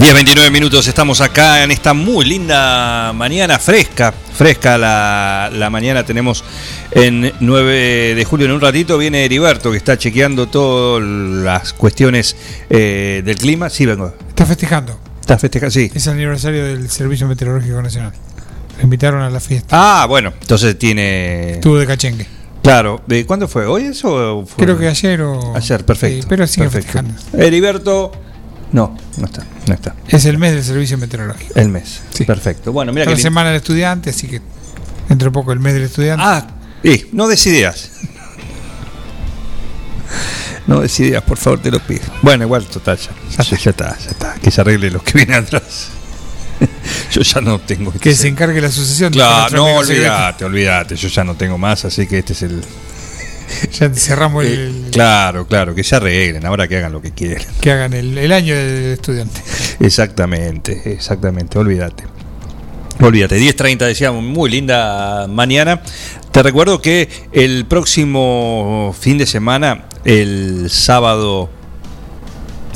Diez, 29 minutos, estamos acá en esta muy linda mañana, fresca, fresca la, la mañana. Tenemos en 9 de julio, en un ratito, viene Heriberto que está chequeando todas las cuestiones eh, del clima. Sí, vengo. Está festejando. Está festejando, sí. Es el aniversario del Servicio Meteorológico Nacional. Lo invitaron a la fiesta. Ah, bueno, entonces tiene. Estuvo de cachengue. Claro, ¿de cuándo fue? ¿Hoy eso? fue? Creo que ayer o. Ayer, perfecto. Sí, pero sigue perfecto. festejando. Heriberto. No, no está, no está. Es el mes del servicio meteorológico. El mes. Perfecto. Bueno, mira que. semana del estudiante, así que dentro de poco el mes del estudiante. Ah, y no des ideas. No decidas, por favor, te lo pido. Bueno, igual, total, ya, ya, ya está, ya está. Que se arregle los que vienen atrás. yo ya no tengo. Que se encargue la sucesión. Claro, no, olvídate, olvídate. Yo ya no tengo más, así que este es el. Ya cerramos el, Eh, claro, claro, que se arreglen, ahora que hagan lo que quieran. que hagan el, el año del estudiante. Exactamente, exactamente, olvídate. Olvídate, 10.30 decíamos, muy linda mañana. Te recuerdo que el próximo fin de semana, el sábado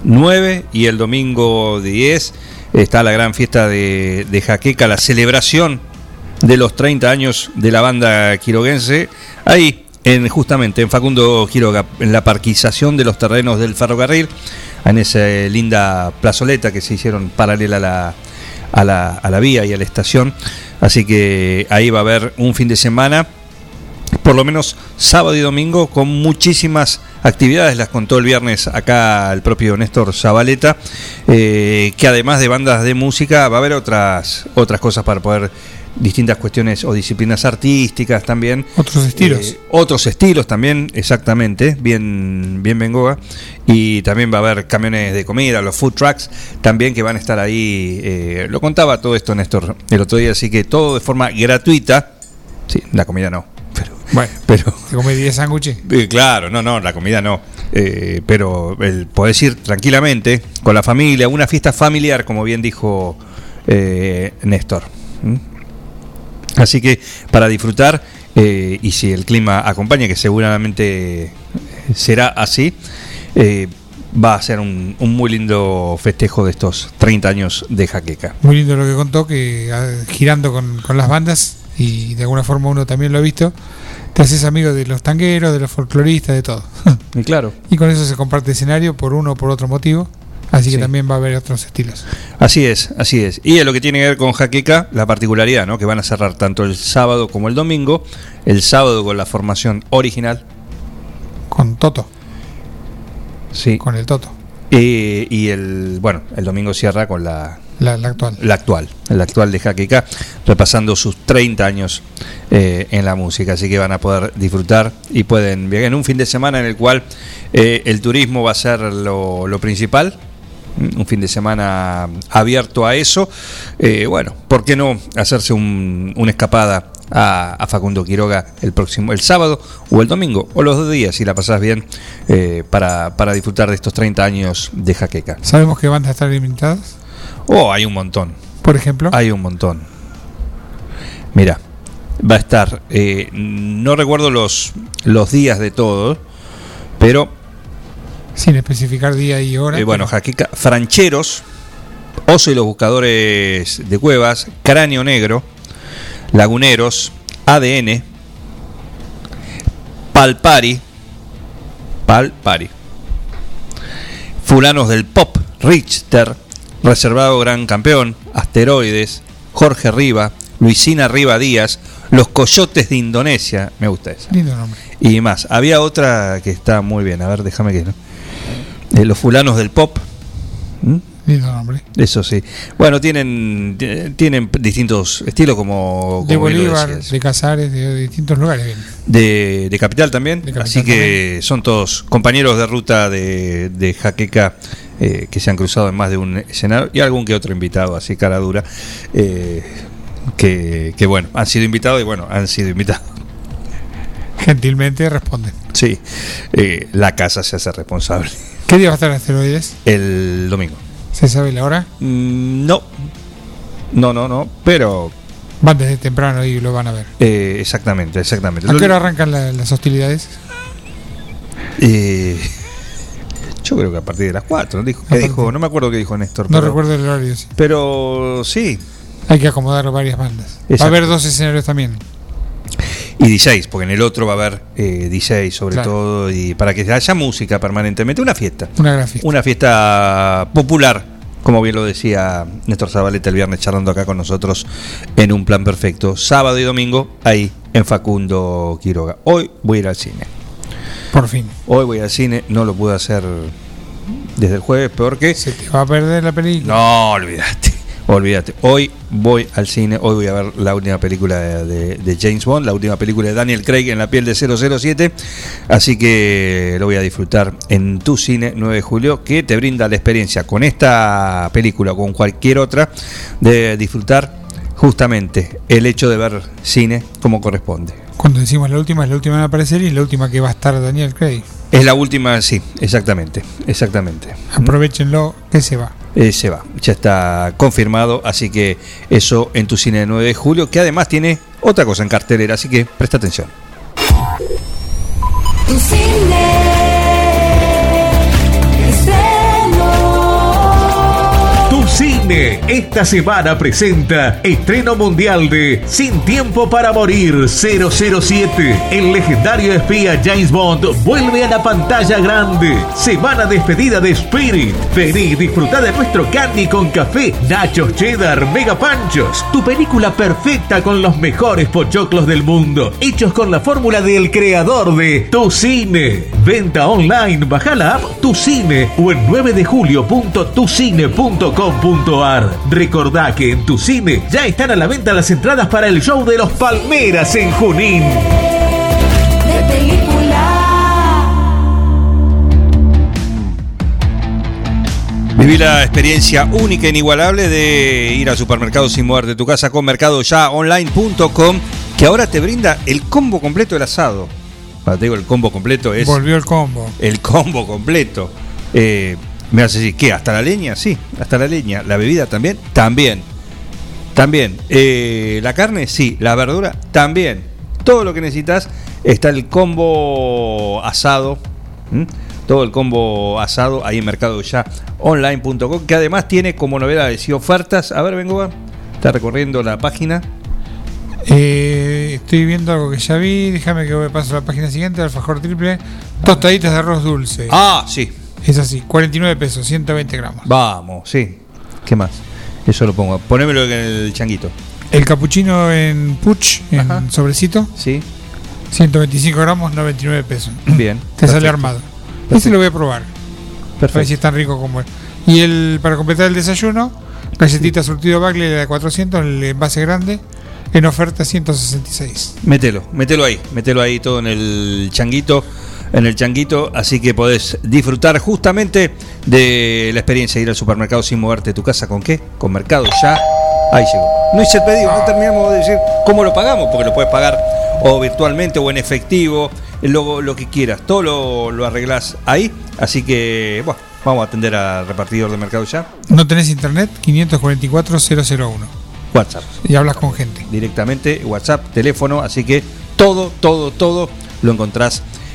9 y el domingo 10, está la gran fiesta de, de Jaqueca, la celebración de los 30 años de la banda quiroguense. Ahí, en, justamente en Facundo Quiroga, en la parquización de los terrenos del ferrocarril, en esa linda plazoleta que se hicieron paralela a la, a la, a la vía y a la estación. Así que ahí va a haber un fin de semana por lo menos sábado y domingo con muchísimas actividades, las contó el viernes acá el propio Néstor Zabaleta, eh, que además de bandas de música va a haber otras, otras cosas para poder distintas cuestiones o disciplinas artísticas también. Otros estilos. Eh, otros estilos también, exactamente, bien, bien Bengoa. Y también va a haber camiones de comida, los food trucks también que van a estar ahí. eh, lo contaba todo esto Néstor el otro día, así que todo de forma gratuita. Sí, la comida no. Bueno, pero ¿te comés 10 sándwiches? eh, Claro, no, no, la comida no. Eh, pero el, podés ir tranquilamente con la familia, una fiesta familiar, como bien dijo eh, Néstor. ¿Mm? Así que para disfrutar, eh, y si el clima acompaña, que seguramente será así, va a ser un, un muy lindo festejo de estos 30 años de Jaqueca. Muy lindo lo que contó, que ah, girando con, con las bandas, y de alguna forma uno también lo ha visto, te haces amigo de los tangueros, de los folcloristas, de todo. Y claro. Y con eso se comparte escenario por uno o por otro motivo, así que Sí. también va a haber otros estilos. Así es, así es. Y en lo que tiene que ver con Jaqueca, la particularidad, ¿no? Que van a cerrar tanto el sábado como el domingo. El sábado con la formación original. Con Toto. Sí. Con el Toto. Eh, y el, bueno, el domingo cierra con la, La, la actual. la actual, la actual de Jaqueca, repasando sus 30 años eh, en la música. Así que van a poder disfrutar y pueden viajar en un fin de semana en el cual eh, el turismo va a ser lo, lo principal. Un fin de semana abierto a eso. Eh, bueno, ¿por qué no hacerse un- una escapada a, a Facundo Quiroga el próximo, el sábado o el domingo, o los dos días, si la pasás bien, eh, para, para disfrutar de estos 30 años de Jaqueca? ¿Sabemos que van a estar invitados? Oh, hay un montón. Por ejemplo. Hay un montón. Mira, va a estar, eh, no recuerdo los, los días de todos, pero Sin especificar día y hora. eh, bueno, Jaqueca, Francheros, Oso y los Buscadores de Cuevas, Cráneo Negro, Laguneros, ADN, Palpari, Palpari, Fulanos del Pop, Richter, Reservado Gran Campeón, Asteroides, Jorge Riva, Luisina Riva Díaz, Los Coyotes de Indonesia, me gusta esa. Lindo nombre. Y más, había otra que está muy bien, a ver, déjame que no. Eh, los Fulanos del Pop, Lindo nombre. eso sí. Bueno, tienen ti- tienen distintos estilos como, De como Bolívar, de Casares, de, de distintos lugares. de, de Capital también. Capital Así que son todos compañeros de ruta de, de Jaqueca eh, que se han cruzado en más de un escenario y algún que otro invitado, así cara dura, eh, que, que bueno, han sido invitados y bueno, han sido invitados. Gentilmente responden. Sí, eh, la casa se hace responsable. ¿Qué día va a estar Asteroides? El domingo. ¿Se sabe la hora? Mm, no, no, no, no, pero Van desde temprano y lo van a ver. eh, exactamente, exactamente. ¿A qué hora arrancan la- las hostilidades? Eh, yo creo que a partir de las 4, dijo, ¿qué A partir- dijo? No me acuerdo qué dijo Néstor. No pero- recuerdo el horario. sí. Pero sí, Hay que acomodar varias bandas. Va a haber dos escenarios también. y DJs, porque en el otro va a haber eh, DJs sobre Claro. todo, y para que haya música permanentemente, una fiesta. Una gran fiesta. Una fiesta popular, como bien lo decía Néstor Zabaleta el viernes charlando acá con nosotros en un plan perfecto. Sábado y domingo ahí en Facundo Quiroga. Hoy voy a ir al cine. Por fin. Hoy voy al cine, no lo pude hacer desde el jueves porque... Se te va a perder la película. No, olvidaste. Olvídate. Hoy voy al cine, hoy voy a ver la última película de, de James Bond, la última película de Daniel Craig en la piel de 007. Así que lo voy a disfrutar en tu cine 9 de julio, que te brinda la experiencia con esta película o con cualquier otra de disfrutar justamente el hecho de ver cine como corresponde. Cuando decimos la última, es la última en aparecer y la última que va a estar Daniel Craig. Es la última, sí, exactamente, exactamente. Aprovechenlo, que se va. Eh, se va, ya está confirmado, así que eso en tu cine de 9 de julio, que además tiene otra cosa en cartelera, así que presta atención. Tu cine esta semana presenta estreno mundial de Sin tiempo para morir 007. El legendario espía James Bond vuelve a la pantalla grande. Semana despedida de Spirit. Vení y disfruta de nuestro candy con café, nachos cheddar, mega panchos. Tu película perfecta con los mejores pochoclos del mundo. Hechos con la fórmula del creador de Tu Cine. Venta online, baja la app Tu Cine o en 9 de julio.tucine.com.ar. Recordá que en Tu Cine ya están a la venta las entradas para el show de los Palmeras en Junín. de película. Viví la experiencia única e inigualable de ir al supermercado sin moverte de tu casa con mercadoyaonline.com que ahora te brinda el combo completo del asado. Cuando te digo el combo completo es Volvió el combo. el combo completo. Eh, me hace decir, ¿qué? ¿Hasta la leña? Sí, hasta la leña. ¿La bebida también? También. También. Eh, ¿La carne? Sí. ¿La verdura? También. Todo lo que necesitas está el combo asado. Todo el combo asado ahí en Mercado Ya Online.com, que además tiene como novedades y ofertas. A ver, vengo, está recorriendo la página. Eh, estoy viendo algo que ya vi. Déjame que me paso a la página siguiente. Alfajor triple. Tostaditas de arroz dulce. Ah, sí. Es así. 49 pesos, 120 gramos. Vamos, sí. ¿Qué más? Eso lo pongo. Ponémelo en el changuito. El capuchino en puch, en sobrecito. Sí. 125 gramos, 99 pesos. Bien. Te sale armado. Perfecto. Ese lo voy a probar. Perfecto. A ver si es tan rico como es. Y el para completar el desayuno, galletita surtido Bagley de 400, el envase grande, en oferta 166. Mételo, mételo ahí, mételo ahí todo en el changuito, en el changuito, así que podés disfrutar justamente de la experiencia de ir al supermercado sin moverte de tu casa. ¿Con qué? Con Mercado Ya. Ahí llegó. No hice el pedido, no terminamos de decir cómo lo pagamos, porque lo puedes pagar o virtualmente o en efectivo, lo, lo que quieras. Todo lo, lo arreglás ahí, así que, bueno, vamos a atender al repartidor de Mercado Ya. ¿No tenés internet? 544-001. WhatsApp. Y hablas con gente. directamente, WhatsApp, teléfono, así que todo, todo, todo lo encontrás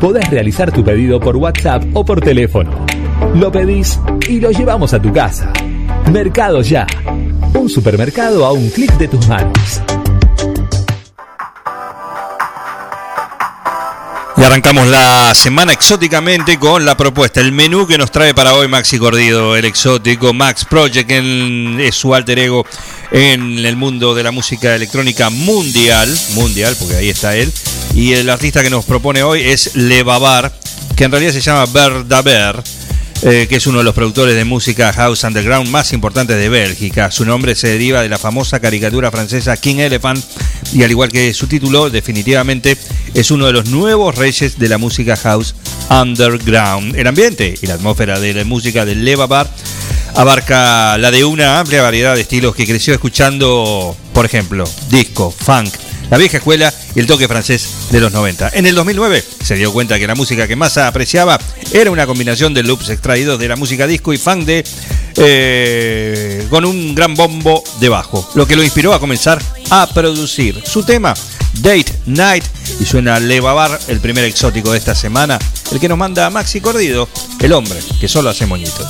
Podés realizar tu pedido por WhatsApp o por teléfono. Lo pedís y lo llevamos a tu casa. Mercado Ya. Un supermercado a un clic de tus manos. Y arrancamos la semana exóticamente con la propuesta, el menú que nos trae para hoy Maxi Gordido, el exótico Max Project, en- es su alter ego en el mundo de la música electrónica mundial, mundial, porque ahí está él, y el artista que nos propone hoy es Le Babar, que en realidad se llama Verdaber, eh, que es uno de los productores de música house underground más importantes de Bélgica. Su nombre se deriva de la famosa caricatura francesa King Elephant y al igual que su título, definitivamente es uno de los nuevos reyes de la música house underground. El ambiente y la atmósfera de la música de Leva Bar abarca la de una amplia variedad de estilos que creció escuchando, por ejemplo, disco, funk, la vieja escuela y el toque francés de los 90. En el 2009 se dio cuenta que la música que más apreciaba era una combinación de loops extraídos de la música disco y funk de eh, con un gran bombo de bajo, lo que lo inspiró a comenzar a producir su tema Date Night y suena Levabar, el primer exótico de esta semana, el que nos manda Maxi Cordido, el hombre que solo hace moñitos.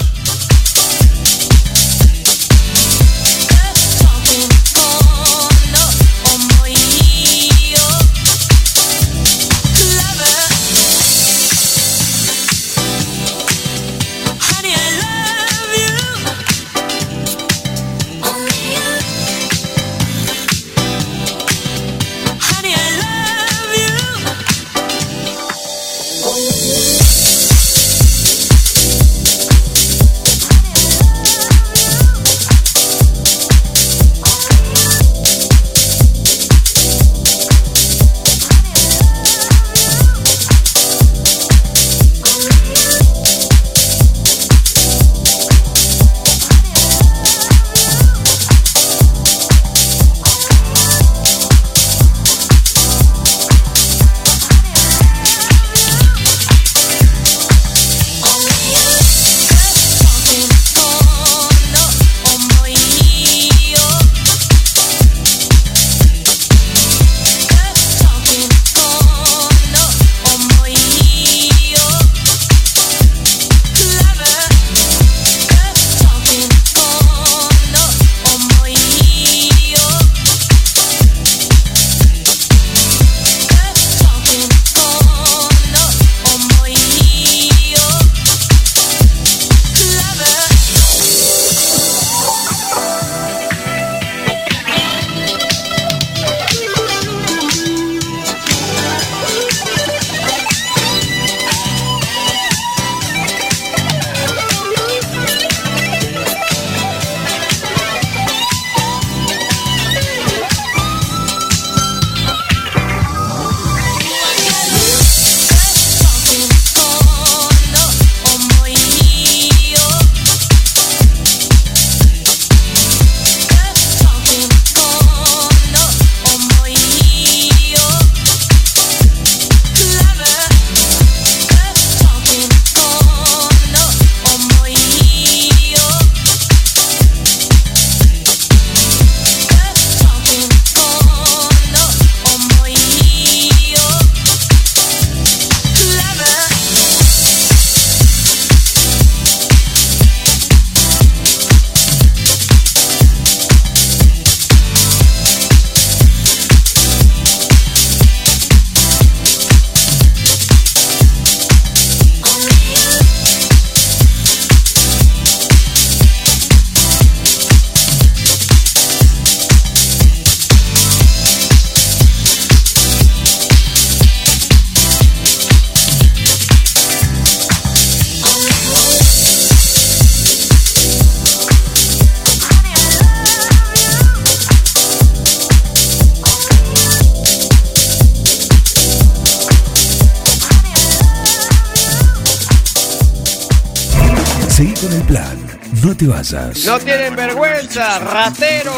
No te vayas. No tienen vergüenza, ratero,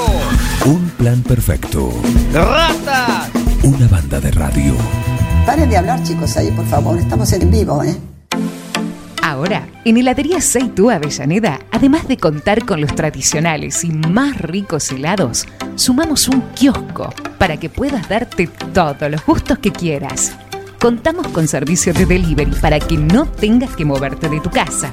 Un plan perfecto. rata. Una banda de radio. Paren de hablar, chicos, ahí, por favor. Estamos en vivo, ¿eh? Ahora, en Heladería Seitú Avellaneda, además de contar con los tradicionales y más ricos helados, sumamos un kiosco para que puedas darte todos los gustos que quieras. Contamos con servicio de delivery para que no tengas que moverte de tu casa.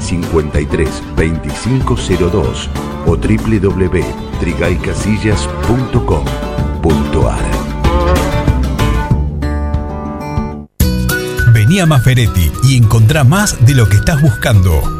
53 2502 o www.trigaycasillas.com.ar Vení a Maferetti y encontrá más de lo que estás buscando.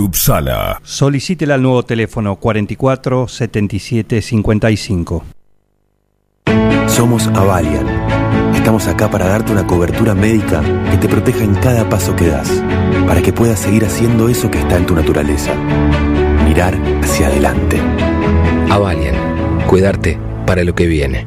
Upsala. Solicítela al nuevo teléfono 44 77 55. Somos Avalian. Estamos acá para darte una cobertura médica que te proteja en cada paso que das, para que puedas seguir haciendo eso que está en tu naturaleza. Mirar hacia adelante. Avalian, cuidarte para lo que viene.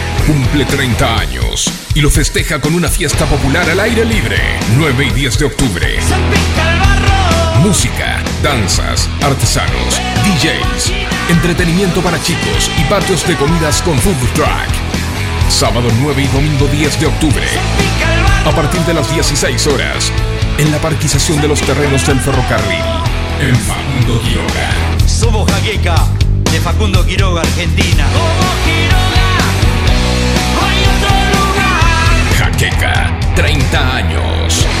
cumple 30 años y lo festeja con una fiesta popular al aire libre, 9 y 10 de octubre. Música, danzas, artesanos, DJs, entretenimiento para chicos y patios de comidas con food truck. Sábado 9 y domingo 10 de octubre. A partir de las 16 horas, en la parquización de los terrenos del ferrocarril, en Facundo Quiroga. Somos Jaqueca, de Facundo Quiroga, Argentina. Jaqueca, 30 años.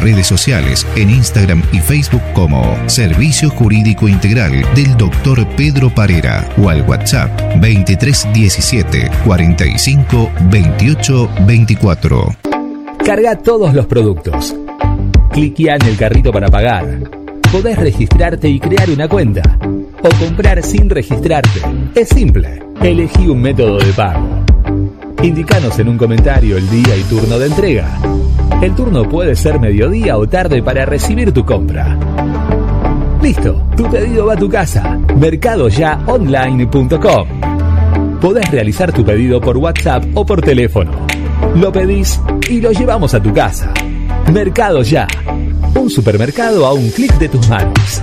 redes sociales en Instagram y Facebook como Servicio Jurídico Integral del Dr. Pedro Parera o al WhatsApp 2317 45 28 24. Carga todos los productos. Cliquea en el carrito para pagar. Podés registrarte y crear una cuenta. O comprar sin registrarte. Es simple. Elegí un método de pago. Indicanos en un comentario el día y turno de entrega. El turno puede ser mediodía o tarde para recibir tu compra. Listo, tu pedido va a tu casa. Mercadoyaonline.com. Podés realizar tu pedido por WhatsApp o por teléfono. Lo pedís y lo llevamos a tu casa. Mercado Ya. Un supermercado a un clic de tus manos.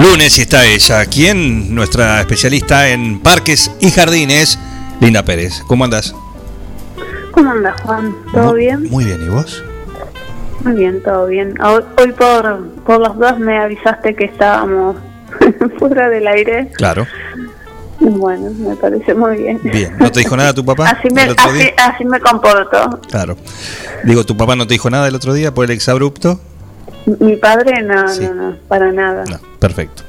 Lunes y está ella. ¿Quién? Nuestra especialista en parques y jardines, Linda Pérez. ¿Cómo andas? ¿Cómo andas, Juan? ¿Todo bien? Muy bien, ¿y vos? Muy bien, todo bien. Hoy hoy por, por las dos me avisaste que estábamos fuera del aire. Claro. Bueno, me parece muy bien. Bien. ¿No te dijo nada tu papá? Así me, así me comporto. Claro. Digo, ¿tu papá no te dijo nada el otro día por el exabrupto? Mi padre, no, Sí. no, no, para nada. Perfecto.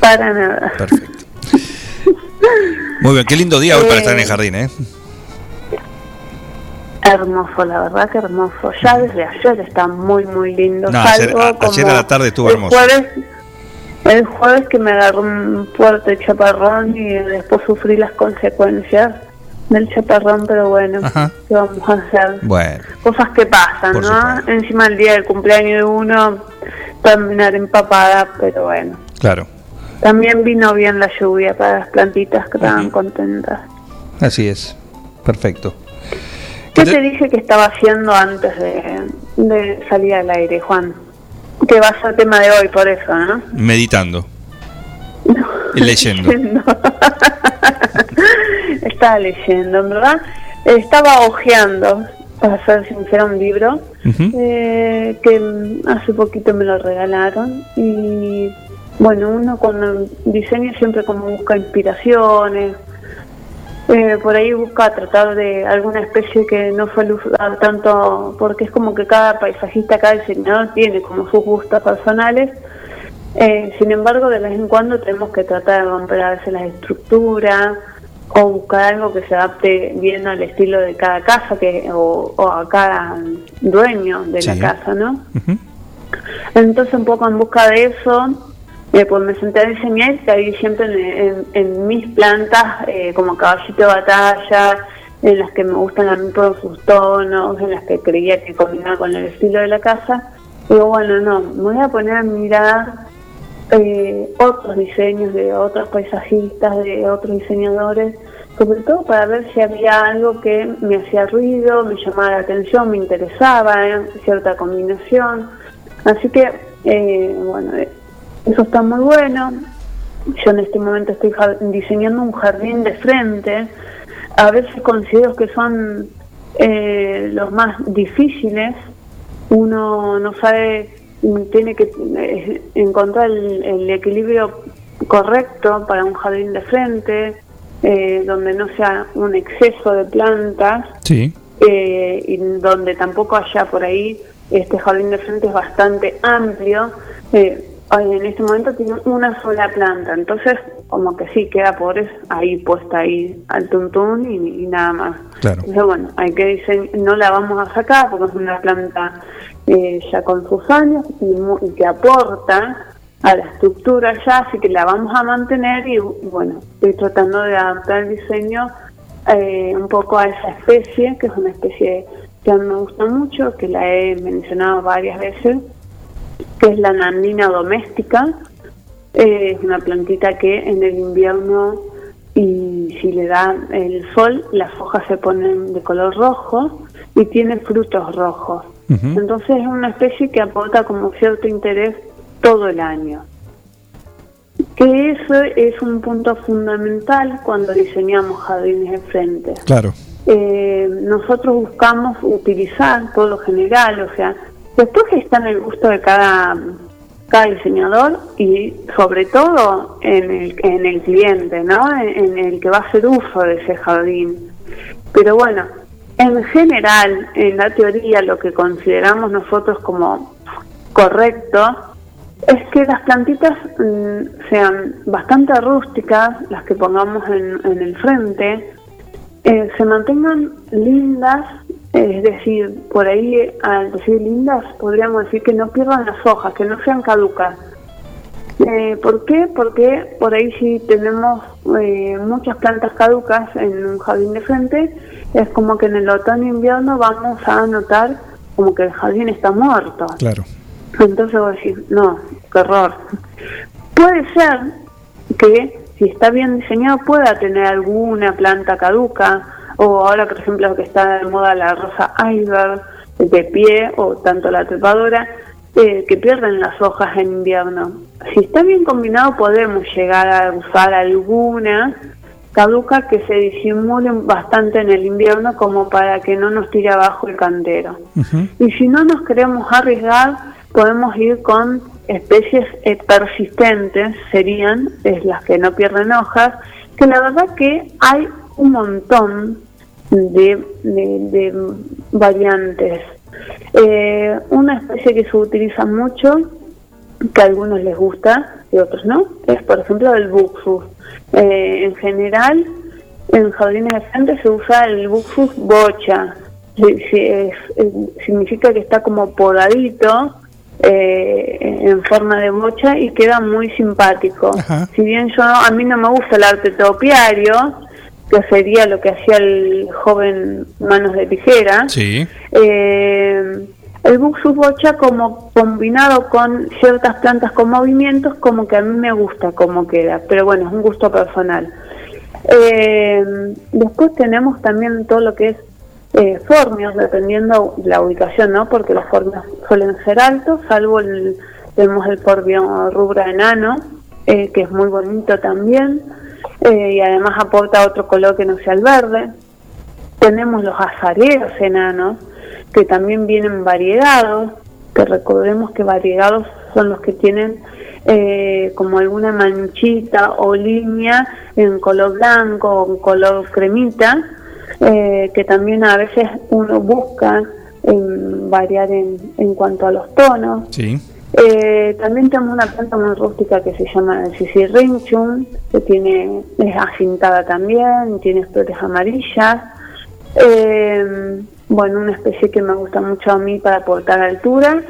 Para nada. Perfecto. Muy bien, qué lindo día hoy para Eh, estar en el jardín, ¿eh? Hermoso, la verdad que hermoso. Ya desde ayer está muy, muy lindo. No, ayer, a- ayer como a la tarde estuvo el hermoso. Jueves, el jueves que me agarró un fuerte chaparrón y después sufrí las consecuencias del chaparrón, pero bueno, Ajá. ¿qué vamos a hacer? Bueno, Cosas que pasan, Por ¿no? Encima el día del cumpleaños de uno, terminar empapada, pero bueno. claro. También vino bien la lluvia para las plantitas que estaban contentas. Así es. Perfecto. ¿Qué te dije que estaba haciendo antes de, de salir al aire, Juan? Que va a ser tema de hoy, por eso, ¿no? Meditando. Y leyendo. Estaba leyendo, en verdad. Estaba hojeando, para ser sincera, un libro eh, que hace poquito me lo regalaron. Y bueno, uno con el diseño siempre como busca inspiraciones. Eh, por ahí busca tratar de alguna especie que no usar tanto, porque es como que cada paisajista, cada diseñador tiene como sus gustos personales. Eh, sin embargo, de vez en cuando tenemos que tratar de romper a veces las estructuras o buscar algo que se adapte bien al estilo de cada casa que o, o a cada dueño de la casa, ¿no? Entonces, un poco en busca de eso, eh, pues me senté a diseñar y ahí siempre en, en- en mis plantas, eh, como caballito de batalla, en las que me gustan a mí por sus tonos, en las que creía que combinaba con el estilo de la casa. Digo, bueno, no, me voy a poner a mirar eh, otros diseños de otros paisajistas, de otros diseñadores, sobre todo para ver si había algo que me hacía ruido, me llamaba la atención, me interesaba, eh, cierta combinación. Así que, eh, bueno, eh, eso está muy bueno. yo en este momento estoy diseñando un jardín de frente. A veces considero que son eh, los más difíciles. Uno no sabe, tiene que eh, encontrar el, el equilibrio correcto para un jardín de frente, eh, donde no sea un exceso de plantas Sí. eh, y donde tampoco haya por ahí, este jardín de frente es bastante amplio. eh, en este momento tiene una sola planta, entonces como que sí, queda por es- ahí puesta ahí al tuntún y, y nada más. Claro. Entonces, bueno, hay que dise- no la vamos a sacar porque es una planta eh, ya con sus años y, y que aporta a la estructura ya, así que la vamos a mantener y bueno, estoy tratando de adaptar el diseño eh, un poco a esa especie, que es una especie que a mí me gusta mucho, que la he mencionado varias veces, que es la nandina doméstica. Eh, es una plantita que en el invierno y si le da el sol, las hojas se ponen de color rojo y tiene frutos rojos. Entonces es una especie que aporta como cierto interés todo el año. Que eso es un punto fundamental cuando diseñamos jardines de frente. Claro. Eh, nosotros buscamos utilizar por lo general, o sea, después está en el gusto de cada, cada diseñador y sobre todo en el, en el cliente, ¿no? En, el que va a hacer uso de ese jardín. Pero bueno, en general, en la teoría, lo que consideramos nosotros como correcto es que las plantitas mm, sean bastante rústicas, las que pongamos en, en el frente, eh, se mantengan lindas, es decir, por ahí al decir lindas podríamos decir que no pierdan las hojas, que no sean caducas. Eh, ¿Por qué? Porque por ahí si tenemos eh, muchas plantas caducas en un jardín de frente, es como que en el otoño e invierno vamos a notar como que el jardín está muerto. Claro. Entonces voy a decir, no, qué horror. Puede ser que si está bien diseñado pueda tener alguna planta caduca, o ahora por ejemplo que está de moda la rosa iceberg de pie, o tanto la trepadora, eh, que pierden las hojas en invierno. Si está bien combinado podemos llegar a usar alguna caduca que se disimulen bastante en el invierno como para que no nos tire abajo el cantero. Y si no nos queremos arriesgar, podemos ir con especies eh, persistentes, serían es las que no pierden hojas, que la verdad que hay un montón de, de- de variantes. Eh, una especie que se utiliza mucho, que a algunos les gusta y a otros no, es por ejemplo el buxus. Eh, en general, en jardines de frente se usa el buxus bocha. Es- significa que está como podadito eh, en forma de bocha y queda muy simpático. Si bien yo a mí no me gusta el arte topiario, que sería lo que hacía el joven Manos de Tijera, Sí. eh, el buxus bocha como combinado con ciertas plantas con movimientos como que a mí me gusta como queda, pero bueno, es un gusto personal. Eh, después tenemos también todo lo que es eh, formios, dependiendo la ubicación, ¿no? Porque los formios suelen ser altos, salvo el, tenemos el formio rubra enano, eh, que es muy bonito también, eh, y además aporta otro color que no sea el verde. Tenemos los azareros enanos, que también vienen variegados, que recordemos que variegados son los que tienen eh, como alguna manchita o línea en color blanco o en color cremita, eh, que también a veces uno busca en variar en, en cuanto a los tonos. Sí. Eh, también tenemos una planta muy rústica que se llama el Sisirrinchum, que tiene, es acintada también, tiene flores amarillas. Eh, bueno, una especie que me gusta mucho a mí para aportar altura.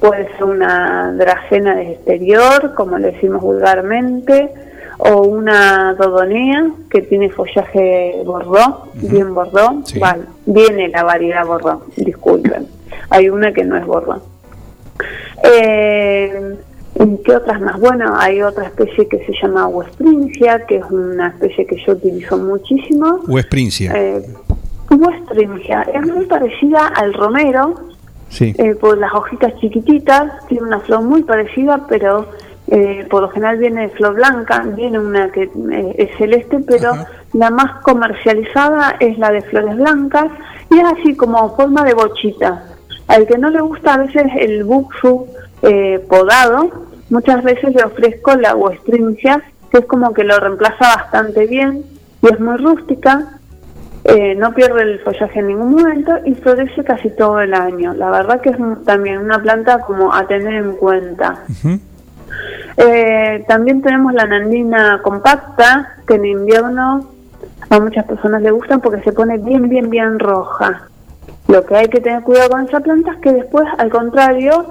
Puede ser una dracena de exterior, como le decimos vulgarmente, o una dodonea que tiene follaje bordó, bien bordó. Vale, viene la variedad bordó, disculpen. Hay una que no es bordó. Eh, ¿y ¿Qué otras más? Bueno, hay otra especie que se llama Westringia, que es una especie que yo utilizo muchísimo. Westprincia. Eh, Westringia es muy parecida al romero, Sí. eh, por las hojitas chiquititas, tiene una flor muy parecida, pero eh, por lo general viene de flor blanca, viene una que eh, es celeste, pero la más comercializada es la de flores blancas y es así como forma de bochita. Al que no le gusta a veces el buxu eh, podado, muchas veces le ofrezco la huestringia, que es como que lo reemplaza bastante bien y es muy rústica, eh, no pierde el follaje en ningún momento y florece casi todo el año. La verdad que es también una planta como a tener en cuenta. Eh, también tenemos la nandina compacta, que en invierno a muchas personas le gustan porque se pone bien, bien, bien roja. Lo que hay que tener cuidado con esa planta es que después, al contrario,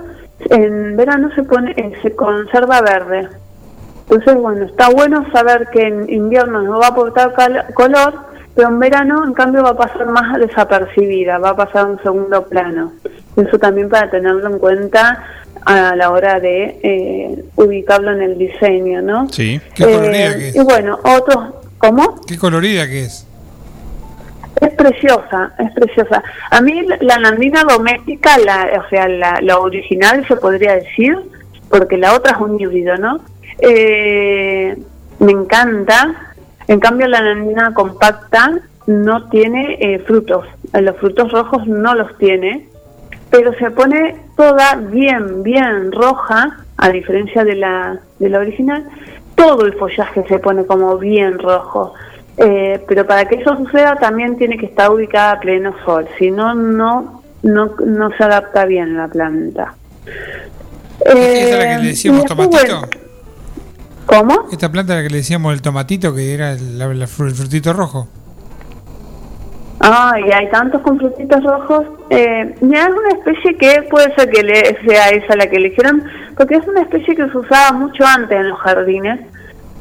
en verano se pone, eh, se conserva verde. Entonces, bueno, está bueno saber que en invierno no va a aportar color, pero en verano, en cambio, va a pasar más desapercibida, va a pasar a un segundo plano. Eso también para tenerlo en cuenta a la hora de eh, ubicarlo en el diseño, ¿no? Sí. Qué colorida que es. Y bueno, otros, ¿cómo? Qué colorida que es. Es preciosa, es preciosa. A mí la- la nandina doméstica, la, o sea, la, la original se podría decir, porque la otra es un híbrido, ¿no? Eh, me encanta. En cambio, la nandina compacta no tiene eh, frutos. Los frutos rojos no los tiene, pero se pone toda bien, bien roja, a diferencia de la, de la original. Todo el follaje se pone como bien rojo. Eh, pero para que eso suceda también tiene que estar ubicada a pleno sol, si no, no, no, no se adapta bien la planta. ¿Esta es la que Eh, le decíamos y después, tomatito? bueno, ¿Cómo? Esta planta la que le decíamos el tomatito, que era el, frutito rojo. Ah, y hay tantos con frutitos rojos. Eh, y hay una especie que puede ser que le, sea esa la que eligieron, porque es una especie que se usaba mucho antes en los jardines.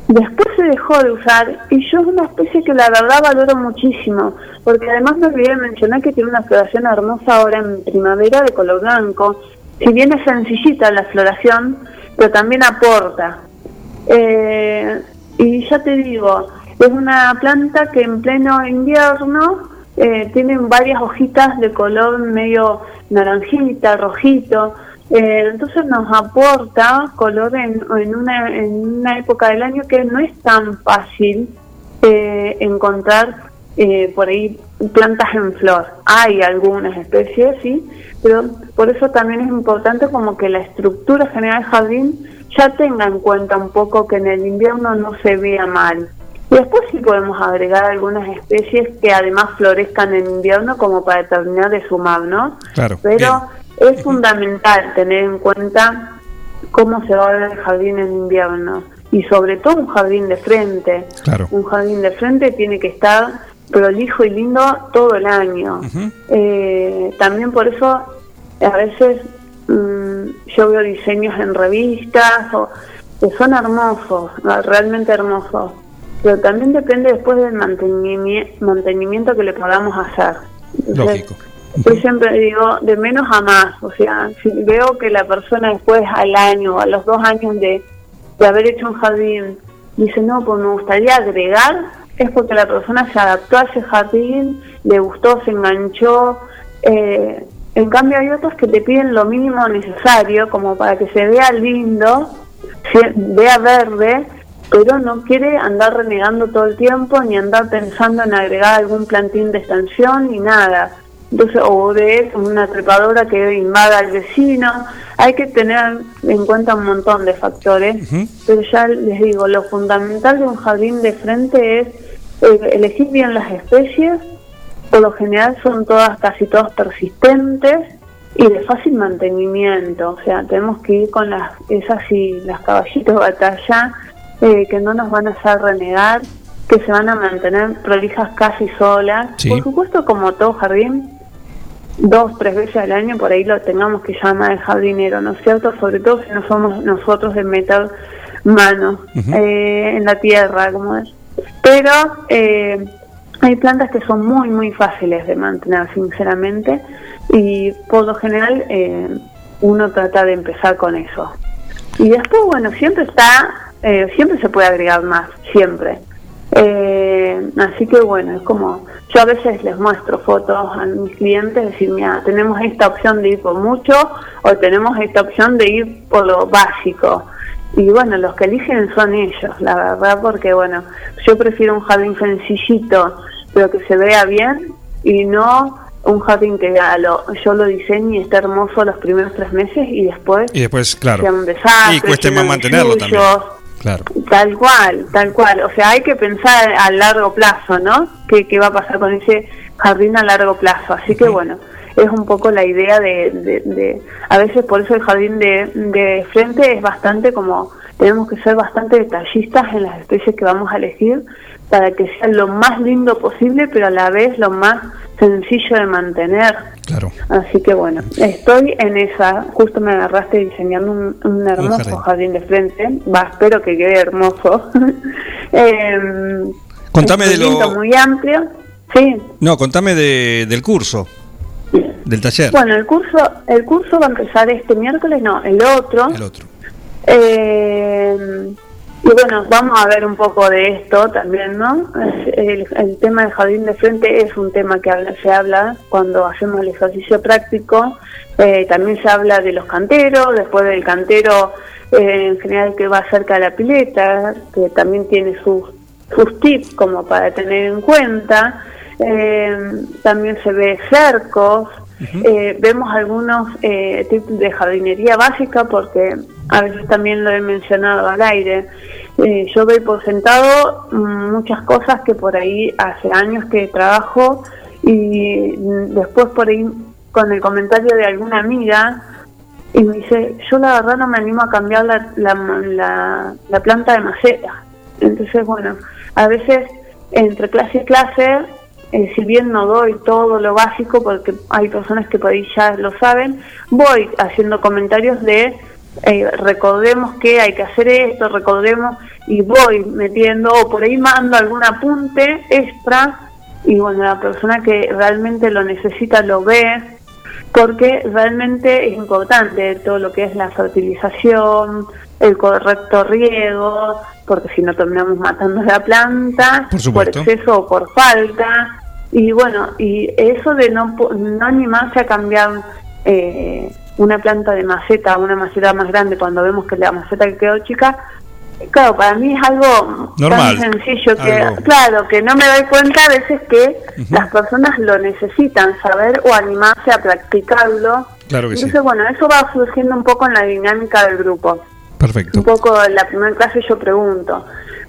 Después se dejó de usar y yo es una especie que la verdad valoro muchísimo, porque además me olvidé de mencionar que tiene una floración hermosa ahora en primavera de color blanco. Si bien es sencillita la floración, pero también aporta. Eh, y ya te digo, es una planta que en pleno invierno eh, tiene varias hojitas de color medio naranjita, rojito. Eh, entonces nos aporta color en, en, una, en una época del año que no es tan fácil eh, encontrar eh, por ahí plantas en flor. Hay algunas especies, sí, pero por eso también es importante como que la estructura general del jardín ya tenga en cuenta un poco que en el invierno no se vea mal. Y después sí podemos agregar algunas especies que además florezcan en invierno como para terminar de sumar, ¿no? Claro. Pero es fundamental tener en cuenta cómo se va a ver el jardín en invierno y sobre todo un jardín de frente. Claro. Un jardín de frente tiene que estar prolijo y lindo todo el año. Eh, también por eso a veces mm, yo veo diseños en revistas o, que son hermosos, realmente hermosos. Pero también depende después del mantenimi- mantenimiento que le podamos hacer. Entonces, Lógico. Yo siempre digo de menos a más, o sea, si veo que la persona después al año a los dos años de, de haber hecho un jardín dice, no, pues me gustaría agregar, es porque la persona se adaptó a ese jardín, le gustó, se enganchó. Eh, en cambio hay otros que te piden lo mínimo necesario como para que se vea lindo, se vea verde, pero no quiere andar renegando todo el tiempo ni andar pensando en agregar algún plantín de extensión ni nada. Entonces, o de una trepadora que invada al vecino. Hay que tener en cuenta un montón de factores, pero ya les digo, lo fundamental de un jardín de frente es eh, elegir bien las especies. Por lo general son todas, casi todas persistentes y de fácil mantenimiento. O sea, tenemos que ir con las esas y las caballitos de batalla eh, que no nos van a hacer renegar, que se van a mantener prolijas casi solas. Sí. Por supuesto, como todo jardín, dos, tres veces al año por ahí lo tengamos que llamar el jardinero, ¿no es cierto? Sobre todo si no somos nosotros de meter manos eh, en la tierra, como es. Pero eh, hay plantas que son muy, muy fáciles de mantener, sinceramente, y por lo general eh, uno trata de empezar con eso. Y después, bueno, siempre está, eh, siempre se puede agregar más, siempre. Eh, así que bueno, es como, yo a veces les muestro fotos a mis clientes, decir, mira, tenemos esta opción de ir por mucho o tenemos esta opción de ir por lo básico. y bueno, los que eligen son ellos, la verdad, porque bueno, yo prefiero un jardín sencillito, pero que se vea bien y no un jardín que ya lo, yo lo diseñe y esté hermoso los primeros tres meses y después Y después, claro. sea un desastre. Y cueste más mantenerlo también. Claro. Tal cual, tal cual. O sea, hay que pensar a largo plazo, ¿no? ¿Qué, qué va a pasar con ese jardín a largo plazo? Así que bueno, es un poco la idea de, de, de- a veces por eso el jardín de, de frente es bastante como, tenemos que ser bastante detallistas en las especies que vamos a elegir para que sea lo más lindo posible, pero a la vez lo más sencillo de mantener. Claro. Así que bueno, estoy en esa, justo me agarraste diseñando un, un hermoso jardín. jardín. de frente, va, espero que quede hermoso. Em, Contame de lo- muy amplio, sí. No, contame de, del curso, del taller. Bueno, el curso, el curso va a empezar este miércoles, no, el otro. El otro. Eh, y bueno, vamos a ver un poco de esto también, ¿no? El, el tema del jardín de frente es un tema que habla- se habla cuando hacemos el ejercicio práctico. Eh, también se habla de los canteros, después del cantero eh, en general que va cerca de la pileta, que también tiene sus, sus tips como para tener en cuenta. Eh, también se ve cercos, vemos algunos eh, tips de jardinería básica porque a veces también lo he mencionado al aire. Eh, yo doy por sentado mm, muchas cosas que por ahí hace años que trabajo y mm, después por ahí con el comentario de alguna amiga y me dice, yo la verdad no me animo a cambiar la, la, la- la planta de maceta. Entonces, bueno, a veces entre clase y clase, eh, si bien no doy todo lo básico, porque hay personas que por ahí ya lo saben, voy haciendo comentarios de eh, recordemos que hay que hacer esto, recordemos, y voy metiendo, o por ahí mando algún apunte extra, y bueno, la persona que realmente lo necesita lo ve, porque realmente es importante todo lo que es la fertilización, el correcto riego, porque si no terminamos matando la planta Por exceso o por falta. Y bueno, y eso de no, no animarse a cambiar eh, una planta de maceta una maceta más grande cuando vemos que la maceta que quedó chica, claro, para mí es algo Normal. tan sencillo que, Algo- claro, que no me doy cuenta a veces que las personas lo necesitan saber o animarse a practicarlo. Claro que sí. Entonces, bueno, eso va surgiendo un poco en la dinámica del grupo. Perfecto. Un poco en la primera clase yo pregunto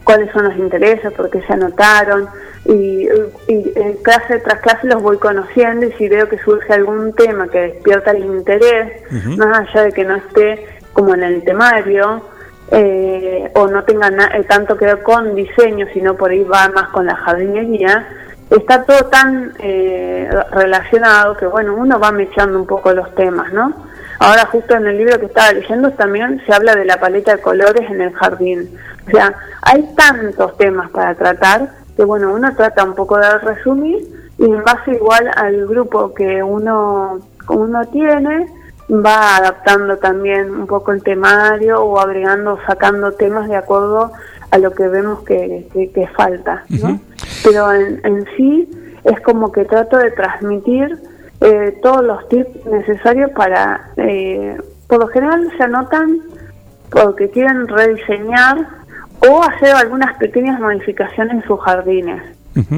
cuáles son los intereses, por qué se anotaron, y, y en clase tras clase los voy conociendo y si veo que surge algún tema que despierta el interés, más allá de que no esté como en el temario, eh, o no tenga eh, tanto que ver con diseño, sino por ahí va más con la jardinería, está todo tan eh, relacionado que bueno, uno va mechando un poco los temas, ¿no? Ahora justo en el libro que estaba leyendo también se habla de la paleta de colores en el jardín. O sea, hay tantos temas para tratar que bueno, uno trata un poco de resumir y en base igual al grupo que uno, uno tiene, va adaptando también un poco el temario o agregando, sacando temas de acuerdo a lo que vemos que, que, que falta, ¿no? Pero en, en sí es como que trato de transmitir eh, todos los tips necesarios para, eh, por lo general se anotan porque quieren rediseñar o hacer algunas pequeñas modificaciones en sus jardines.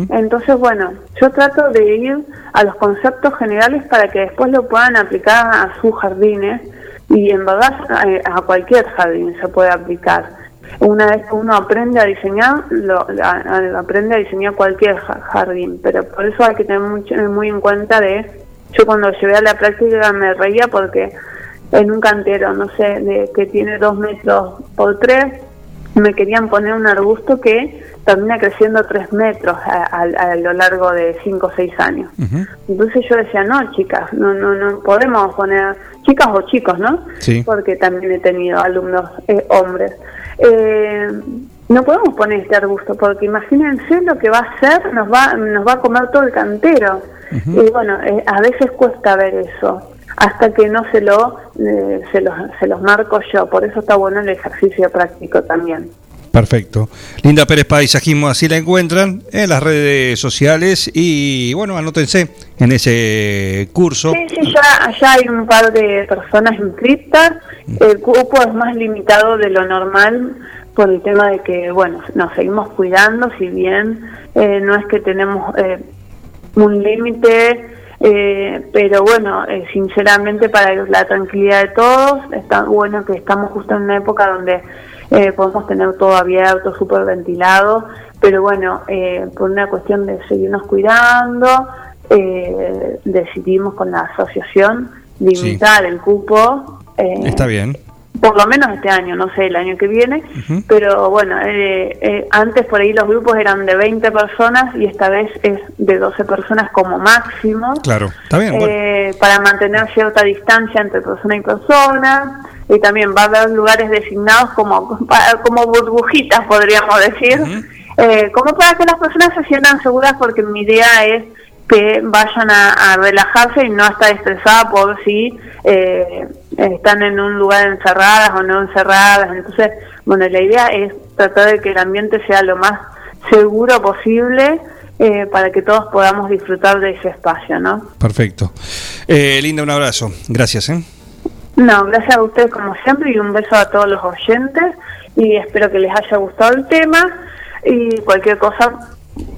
Entonces, bueno, yo trato de ir a los conceptos generales para que después lo puedan aplicar a sus jardines y en verdad eh, a cualquier jardín se puede aplicar. Una vez que uno aprende a diseñar, lo, a- a- aprende a diseñar cualquier ja- jardín, pero por eso hay que tener mucho, muy en cuenta de, yo cuando llevé a la práctica me reía porque en un cantero, no sé, de que tiene dos metros por tres, me querían poner un arbusto que termina creciendo tres metros a, a- a lo largo de cinco o seis años. Entonces yo decía, no, chicas, no, no, no podemos poner, chicas o chicos, ¿no? Sí. Porque también he tenido alumnos eh, hombres. Eh, no podemos poner este arbusto porque imagínense lo que va a hacer, nos va, nos va a comer todo el cantero. Y bueno, eh, a veces cuesta ver eso hasta que no se lo eh, se los se los marco yo por eso está bueno el ejercicio práctico también Perfecto. Linda Pérez Paisajismo, así la encuentran en las redes sociales y bueno, anótense en ese curso. Sí, sí, ya, ya hay un par de personas inscritas. El cupo es más limitado de lo normal por el tema de que, bueno, nos seguimos cuidando, si bien eh, no es que tenemos eh, un límite, eh, pero bueno, eh, sinceramente para la tranquilidad de todos, está bueno que estamos justo en una época donde eh, podemos tener todo abierto, súper ventilado, pero bueno, eh, por una cuestión de seguirnos cuidando, eh, decidimos con la asociación limitar el cupo. Está bien. Por lo menos este año, no sé, el año que viene, pero bueno, eh, eh, antes por ahí los grupos eran de 20 personas y esta vez es de 12 personas como máximo, Claro, está bien. bueno. eh, para mantener cierta distancia entre persona y persona, y también va a haber lugares designados como, como burbujitas, podríamos decir, eh, como para que las personas se sientan seguras, porque mi idea es que vayan a, a relajarse y no estar estresadas por si eh, están en un lugar encerradas o no encerradas. Entonces, bueno, la idea es tratar de que el ambiente sea lo más seguro posible eh, para que todos podamos disfrutar de ese espacio, ¿no? Perfecto. Eh, Linda, un abrazo. Gracias. ¿eh? No, gracias a ustedes como siempre y un beso a todos los oyentes y espero que les haya gustado el tema y cualquier cosa,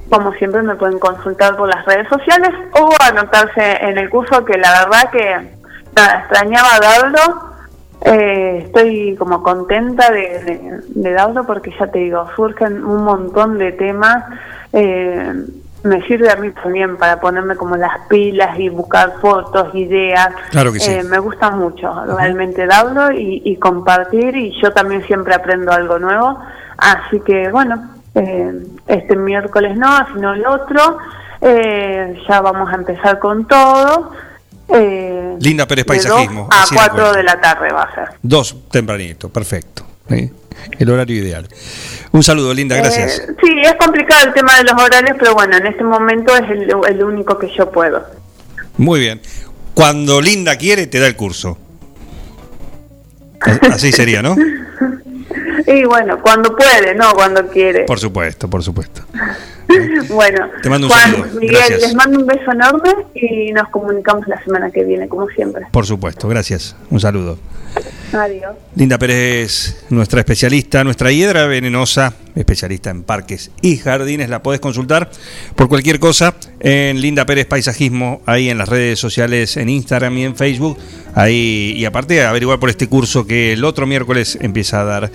como siempre, me pueden consultar por las redes sociales o anotarse en el curso que la verdad que nada, extrañaba darlo. Eh, estoy como contenta de, de, de darlo porque ya te digo, surgen un montón de temas. Eh, me sirve a mí también para ponerme como las pilas y buscar fotos, ideas. Claro que sí. Eh, me gusta mucho realmente darlo y, y compartir y yo también siempre aprendo algo nuevo. Así que bueno, eh, este miércoles no, sino el otro. Eh, ya vamos a empezar con todo. Eh, Linda Pérez Paisajismo. A así la 4 encuentran. de la tarde va a ser. Dos tempranito, perfecto. ¿sí? El horario ideal. Un saludo, Linda, gracias. Eh, sí, es complicado el tema de los horarios, pero bueno, en este momento es el, el único que yo puedo. Muy bien. Cuando Linda quiere, te da el curso. Así sería, ¿no? Y bueno, cuando puede, no cuando quiere. Por supuesto, por supuesto. Bueno, Te mando un Juan, saludo. Miguel, Gracias. les mando un beso enorme y nos comunicamos la semana que viene, como siempre. Por supuesto, gracias. Un saludo. Adiós. Linda Pérez, nuestra especialista, nuestra hiedra venenosa, especialista en parques y jardines. La podés consultar por cualquier cosa en Linda Pérez Paisajismo, ahí en las redes sociales, en Instagram y en Facebook. Ahí, y aparte, averiguar por este curso que el otro miércoles empieza a dar.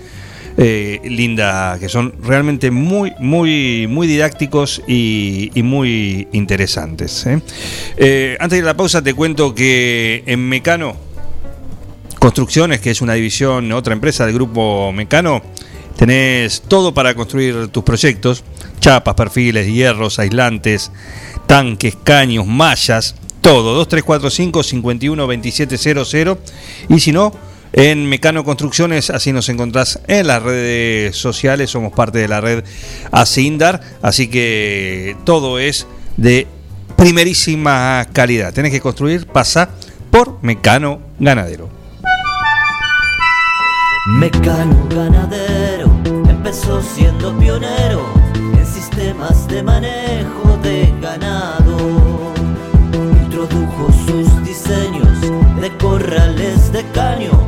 Eh, Linda, que son realmente muy, muy, muy didácticos y, muy interesantes. ¿eh? Eh, antes de la pausa te cuento que en Mecano, Construcciones, que es una división, otra empresa del grupo Mecano, tenés todo para construir tus proyectos, chapas, perfiles, hierros, aislantes, tanques, caños, mallas, todo, 2345 51 2700 y si no, en Mecano Construcciones, así nos encontrás en las redes sociales, somos parte de la red Asindar, así que todo es de primerísima calidad. Tenés que construir, pasa por Mecano Ganadero. Mecano ganadero empezó siendo pionero en sistemas de manejo de ganado. Introdujo sus diseños de corrales de caño,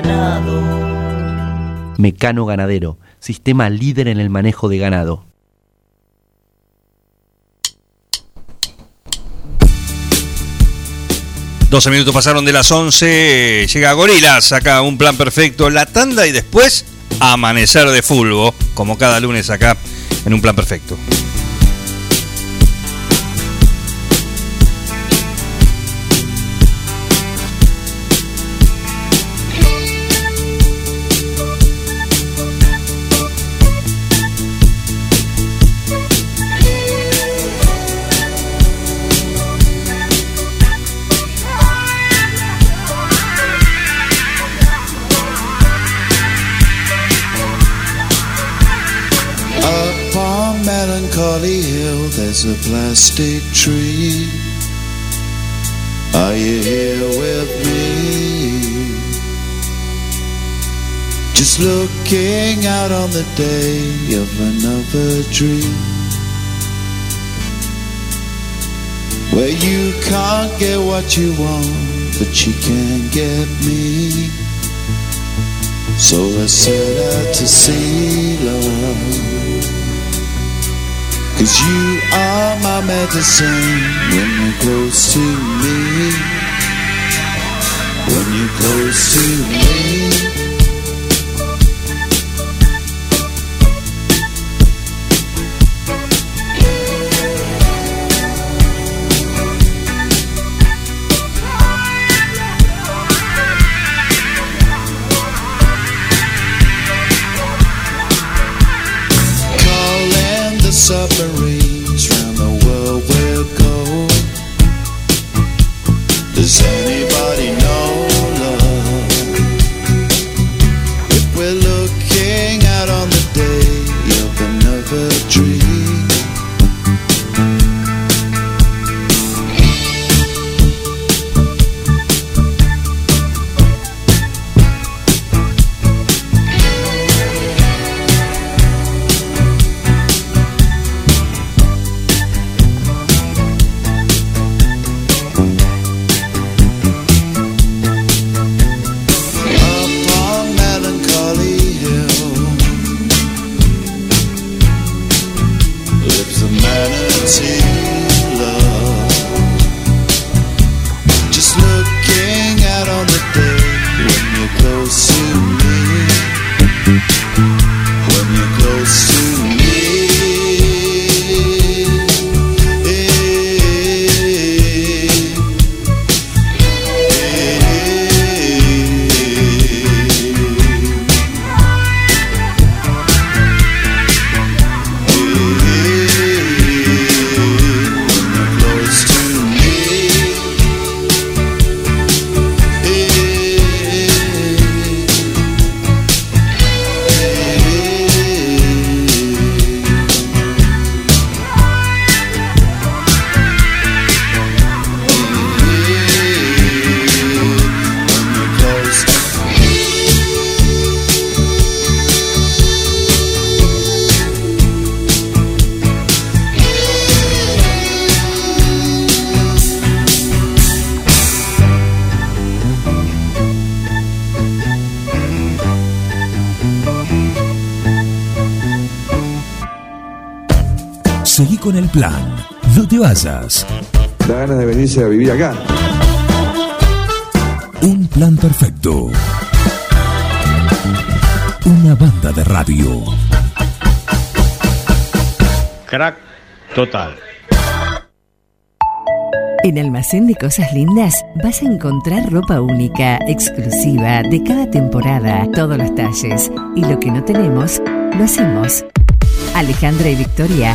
ganado. Mecano Ganadero, sistema líder en el manejo de ganado. Doce minutos pasaron de las 11. Llega Gorilas, acá un plan perfecto, la tanda y después amanecer de fulbo, como cada lunes acá en un plan perfecto. A plastic tree. Are you here with me? Just looking out on the day of another dream. Where you can't get what you want, but you can get me. So I set out to see love. Cause you are my medicine when you're close to me. When you're close to me. Venirse a vivir acá. Un plan perfecto. Una banda de radio. Crack total. En Almacén de Cosas Lindas vas a encontrar ropa única, exclusiva, de cada temporada, todos los talles. Y lo que no tenemos, lo hacemos. Alejandra y Victoria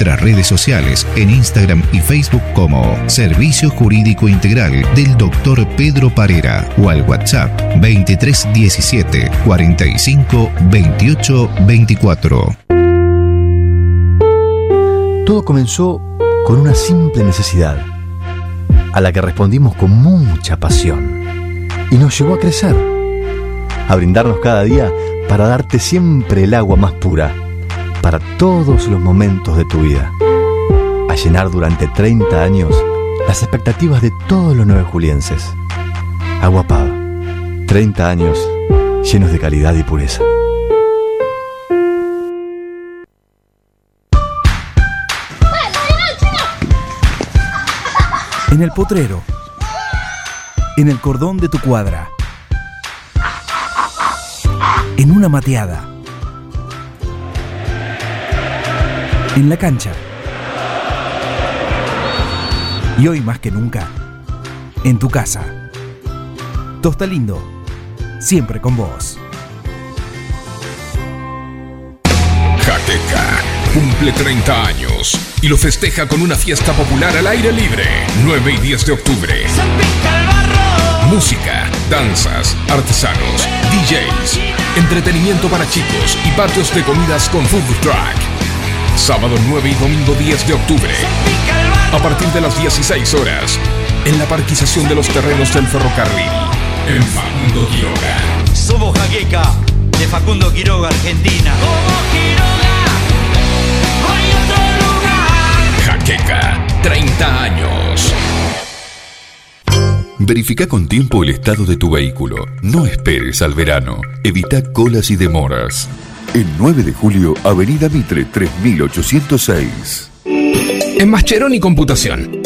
redes sociales en Instagram y Facebook como Servicio Jurídico Integral del Dr. Pedro Parera o al WhatsApp 2317 45 28 24. Todo comenzó con una simple necesidad, a la que respondimos con mucha pasión, y nos llevó a crecer, a brindarnos cada día para darte siempre el agua más pura, para todos los momentos de tu vida, a llenar durante 30 años las expectativas de todos los nueve julienses. Agua Pava, 30 años llenos de calidad y pureza. En el potrero. En el cordón de tu cuadra. En una mateada. En la cancha. Y hoy más que nunca, en tu casa. Tosta Lindo, siempre con vos. Jaqueca cumple 30 años y lo festeja con una fiesta popular al aire libre. 9 y 10 de octubre. Música, danzas, artesanos, DJs, entretenimiento para chicos y patios de comidas con food truck. Sábado 9 y domingo 10 de octubre. A partir de las 16 horas, en la parquización de los terrenos del ferrocarril, en Facundo Quiroga. Somos Jaqueca, de Facundo Quiroga, Argentina. Jaqueca, 30 años. Verifica con tiempo el estado de tu vehículo. No esperes al verano. Evita colas y demoras. El 9 de julio, Avenida Mitre 3806. En Mascheroni Computación,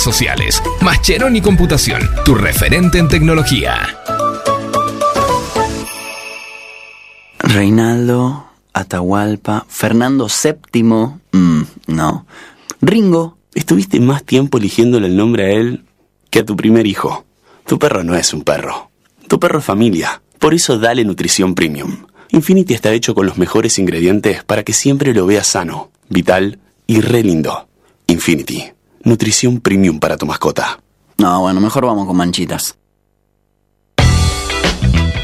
sociales. Mascheroni Computación, tu referente en tecnología. Reinaldo, Atahualpa, Fernando VII, mm, no. Ringo, estuviste más tiempo eligiéndole el nombre a él que a tu primer hijo. Tu perro no es un perro. Tu perro es familia. Por eso dale nutrición premium. Infinity está hecho con los mejores ingredientes para que siempre lo veas sano, vital y re lindo. Infinity, nutrición premium para tu mascota. No, bueno, mejor vamos con manchitas.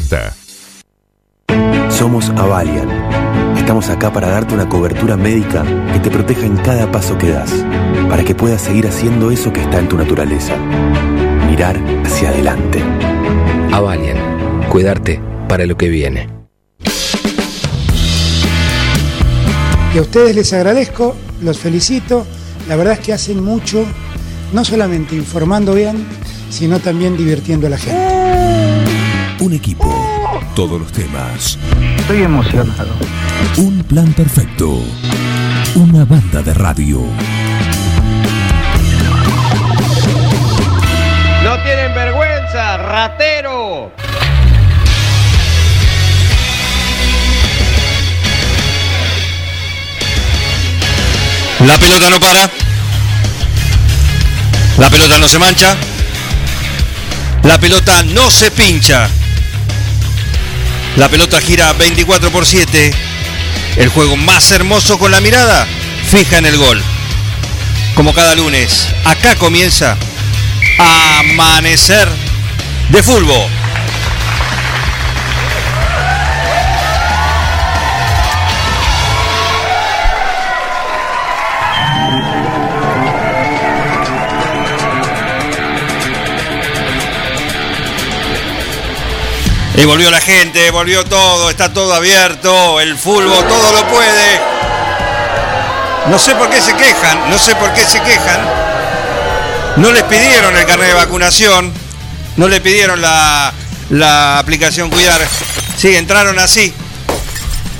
2040. Somos Avalian. Estamos acá para darte una cobertura médica que te proteja en cada paso que das, para que puedas seguir haciendo eso que está en tu naturaleza. Mirar hacia adelante. Avalian, cuidarte para lo que viene. Y a ustedes les agradezco, los felicito. La verdad es que hacen mucho, no solamente informando bien, sino también divirtiendo a la gente. Un equipo, todos los temas. Estoy emocionado. Un plan perfecto. Una banda de radio. ¡No tienen vergüenza, ratero! La pelota no para. La pelota no se mancha. La pelota no se pincha. La pelota gira 24 por 7. El juego más hermoso con la mirada fija en el gol. Como cada lunes, acá comienza Amanecer de Fútbol. Y volvió la gente, volvió todo, está todo abierto, el fútbol, todo lo puede. No sé por qué se quejan, no sé por qué se quejan. No les pidieron el carnet de vacunación, no le pidieron la, la aplicación Cuidar. Sí, entraron así.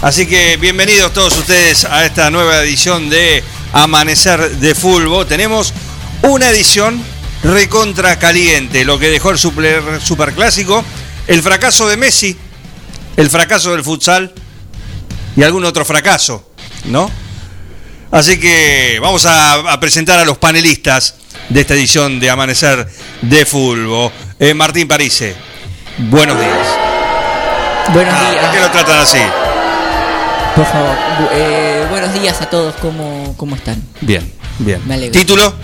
Así que bienvenidos todos ustedes a esta nueva edición de Amanecer de Fútbol. Tenemos una edición recontra caliente, lo que dejó el super, superclásico, el fracaso de Messi, el fracaso del futsal y algún otro fracaso, ¿no? Así que vamos a, a presentar a los panelistas de esta edición de Amanecer de Fútbol. Eh, Martín Parise, buenos días. Buenos Ah, días. ¿Por qué lo tratan así? Por favor. Eh, buenos días a todos. ¿Cómo, cómo están? Bien, bien. Me alegro. ¿Título?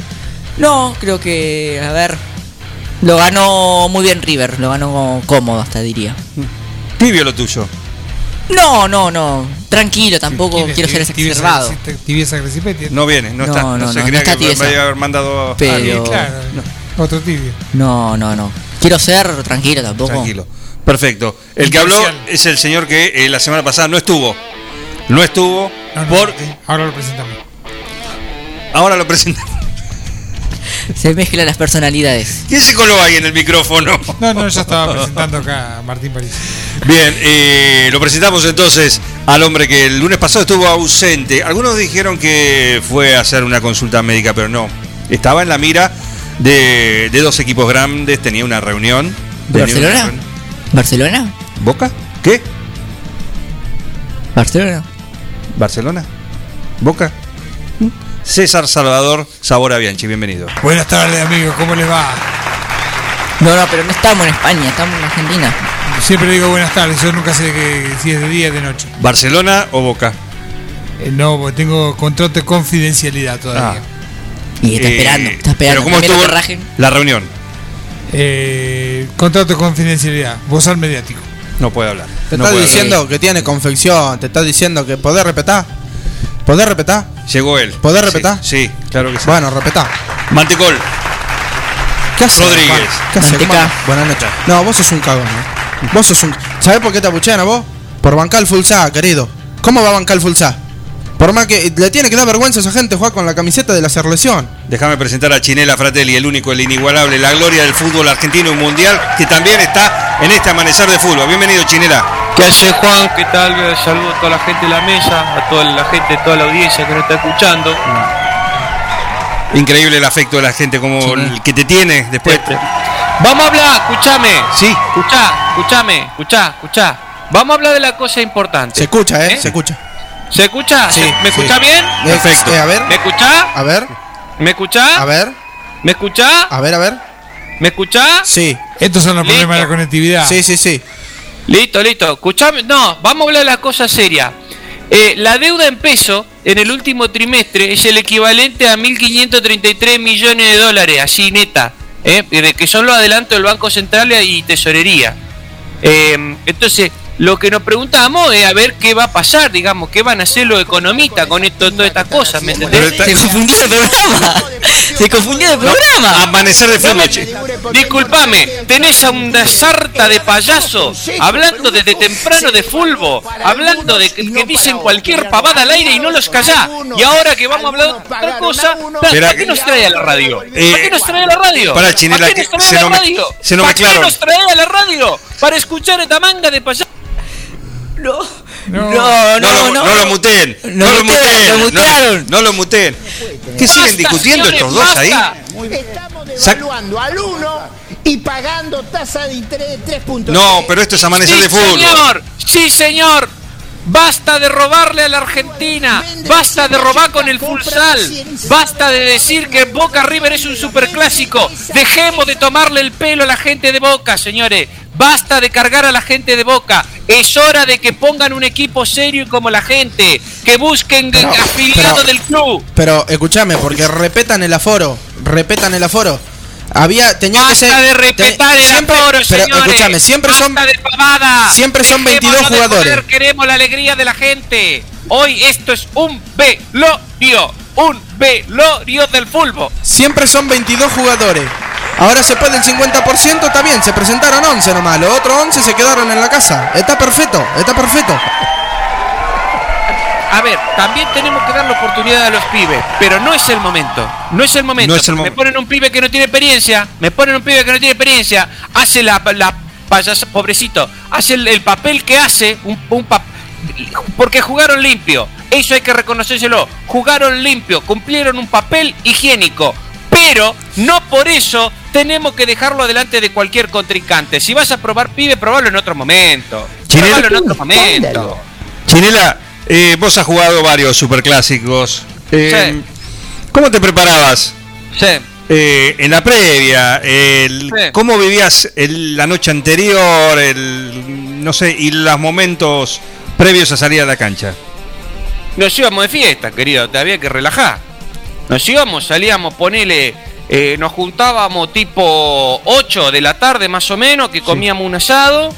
No, creo que, a ver, lo ganó muy bien River. Lo ganó cómodo, hasta diría. Tibio lo tuyo. No, no, no. Tranquilo, tampoco quiero ser exacerbado. Tibieza Crescipetti. No viene, no, No, está. no, No, se no, creía no está que me tiesa. iba a haber mandado. Pero- a alguien. Claro, otro tibio. No, no, no. Quiero ser tranquilo tampoco. Tranquilo. Perfecto. El que habló es el señor que eh, la semana pasada no estuvo. No estuvo No, no, por. Ahora lo presentamos. Ahora lo presenta. Se mezclan las personalidades. ¿Quién se coló ahí en el micrófono? No, no, ya estaba presentando acá a Martín París. Bien, eh, lo presentamos entonces al hombre que el lunes pasado estuvo ausente. Algunos dijeron que fue a hacer una consulta médica, pero no. Estaba en la mira de, de dos equipos grandes, tenía una reunión. tenía una ¿Barcelona? reunión. ¿Barcelona? ¿Boca? ¿Qué? ¿Barcelona? ¿Barcelona? ¿Boca? César Salvador Sabora Bianchi, bienvenido. Buenas tardes, amigos, ¿cómo les va? No, no, pero no estamos en España, estamos en Argentina. Siempre digo buenas tardes, yo nunca sé que, si es de día o de noche. ¿Barcelona o Boca? Eh, no, porque tengo contrato de confidencialidad todavía. Y está Eh, esperando, está esperando. ¿Pero cómo estuvo que rajen. la reunión? Eh, contrato de confidencialidad, bozal mediático. No puede hablar. Te No estás diciendo hablar. que tiene confección, te estás diciendo que podés repetir. ¿Podés repetir? Llegó él. ¿Podés repetir? Sí, claro que sí. Bueno, repetá. Mantecol. ¿Qué haces? Rodríguez. ¿Qué haces? Buenas noches. No, vos sos un cagón, ¿eh? Vos sos un. ¿Sabés por qué te apuchean a vos? Por bancar el Fulsá, querido. ¿Cómo va a bancar el Fulsá? Por más que le tiene que dar vergüenza a esa gente jugar con la camiseta de la selección. Déjame presentar a Chinela Fratelli, el único, el inigualable, la gloria del fútbol argentino y mundial, que también está en este amanecer de fútbol. Bienvenido, Chinela. ¿Qué hace Juan? ¿Qué tal? Saludo a toda la gente de la mesa, a toda la gente, toda la audiencia que nos está escuchando. Increíble el afecto de la gente, como el que te tiene después. Vamos a hablar, escúchame. Sí. Escuchá, escúchame, escuchá, escuchá. Vamos a hablar de la cosa importante. Se escucha, ¿eh? Se escucha. ¿Se escucha? Sí, ¿Me sí. escuchá bien? Eh, eh, a ver. ¿Me escuchá? A ver. ¿Me escuchá? A ver. ¿Me escuchá? A ver, a ver. ¿Me escuchá? Sí. Estos son los Listo. problemas de la conectividad. Sí, sí, sí. Listo, listo. Escuchame. No, vamos a hablar de la cosa seria. Eh, la deuda en peso en el último trimestre es el equivalente a 1.533 millones de dólares, así neta, eh, de que son los adelantos del Banco Central y Tesorería. Eh, entonces, lo que nos preguntamos es a ver qué va a pasar, digamos, qué van a hacer los economistas con esto, todas estas cosas, ¿me entendés? Se confundió el programa. Se confundió de programa. Amanecer de fútbol. che. Disculpame, tenés a una sarta de payaso hablando desde temprano de fulbo, hablando de que, que dicen cualquier pavada al aire y no los callá. Y ahora que vamos a hablar de otra cosa, ¿para, qué nos trae a la radio? ¿Para qué nos trae a la radio? para, Chinela, ¿Para qué que nos trae a la radio? se nos ¿Para qué nos trae a la radio? Para escuchar esta manga de payaso. No, No, no, lo, no. no lo muteen. No No lo muteen. lo no- mutearon. No lo muteen. ¿Qué siguen discutiendo señores, estos dos ahí? Estamos devaluando al 1 y pagando tasa de interés de 3.3. No, pero esto es amanecer sí, de fútbol. señor, sí, señor. Basta de robarle a la Argentina. Basta de robar con el futsal. Basta de decir que Boca River es un superclásico. Dejemos de tomarle el pelo a la gente de Boca, señores. Basta de cargar a la gente de Boca. Es hora de que pongan un equipo serio y como la gente. Que busquen de- afiliado pero- del club. Pero escúchame, porque respetan el aforo. Respetan el aforo. Había, tenía que ser. Basta de respetar te- el siempre- aforo, Pero señores. escúchame, siempre son. Basta de pavada. Siempre son 22 Dejémonos de jugadores. joder, queremos la alegría de la gente. Hoy esto es un velorio. Un velorio del fútbol. Siempre son 22 jugadores. Ahora se puede el 50%, está bien, se presentaron 11 nomás. Los otros 11 se quedaron en la casa. Está perfecto, está perfecto. A ver, también tenemos que dar la oportunidad a los pibes, pero no es el momento. No es el momento. No es el me ponen un pibe que no tiene experiencia, me ponen un pibe que no tiene experiencia, hace la, la payasa, pobrecito, hace el, el papel que hace, un, un pap- porque jugaron limpio. Eso hay que reconocérselo. Jugaron limpio, cumplieron un papel higiénico. Pero no por eso tenemos que dejarlo delante de cualquier contrincante. Si vas a probar pibe, probalo en otro momento. Chinela. Probalo en otro momento. Chinela, eh, vos has jugado varios superclásicos. Eh, ¿Cómo te preparabas? Sí. Eh, en la previa, el- Sí. ¿cómo vivías el- la noche anterior, el, no sé, y los momentos previos a salir a la cancha? Nos íbamos de fiesta, querido, te había que relajar. Nos íbamos, salíamos, ponele, eh, nos juntábamos tipo 8 de la tarde más o menos, que comíamos un asado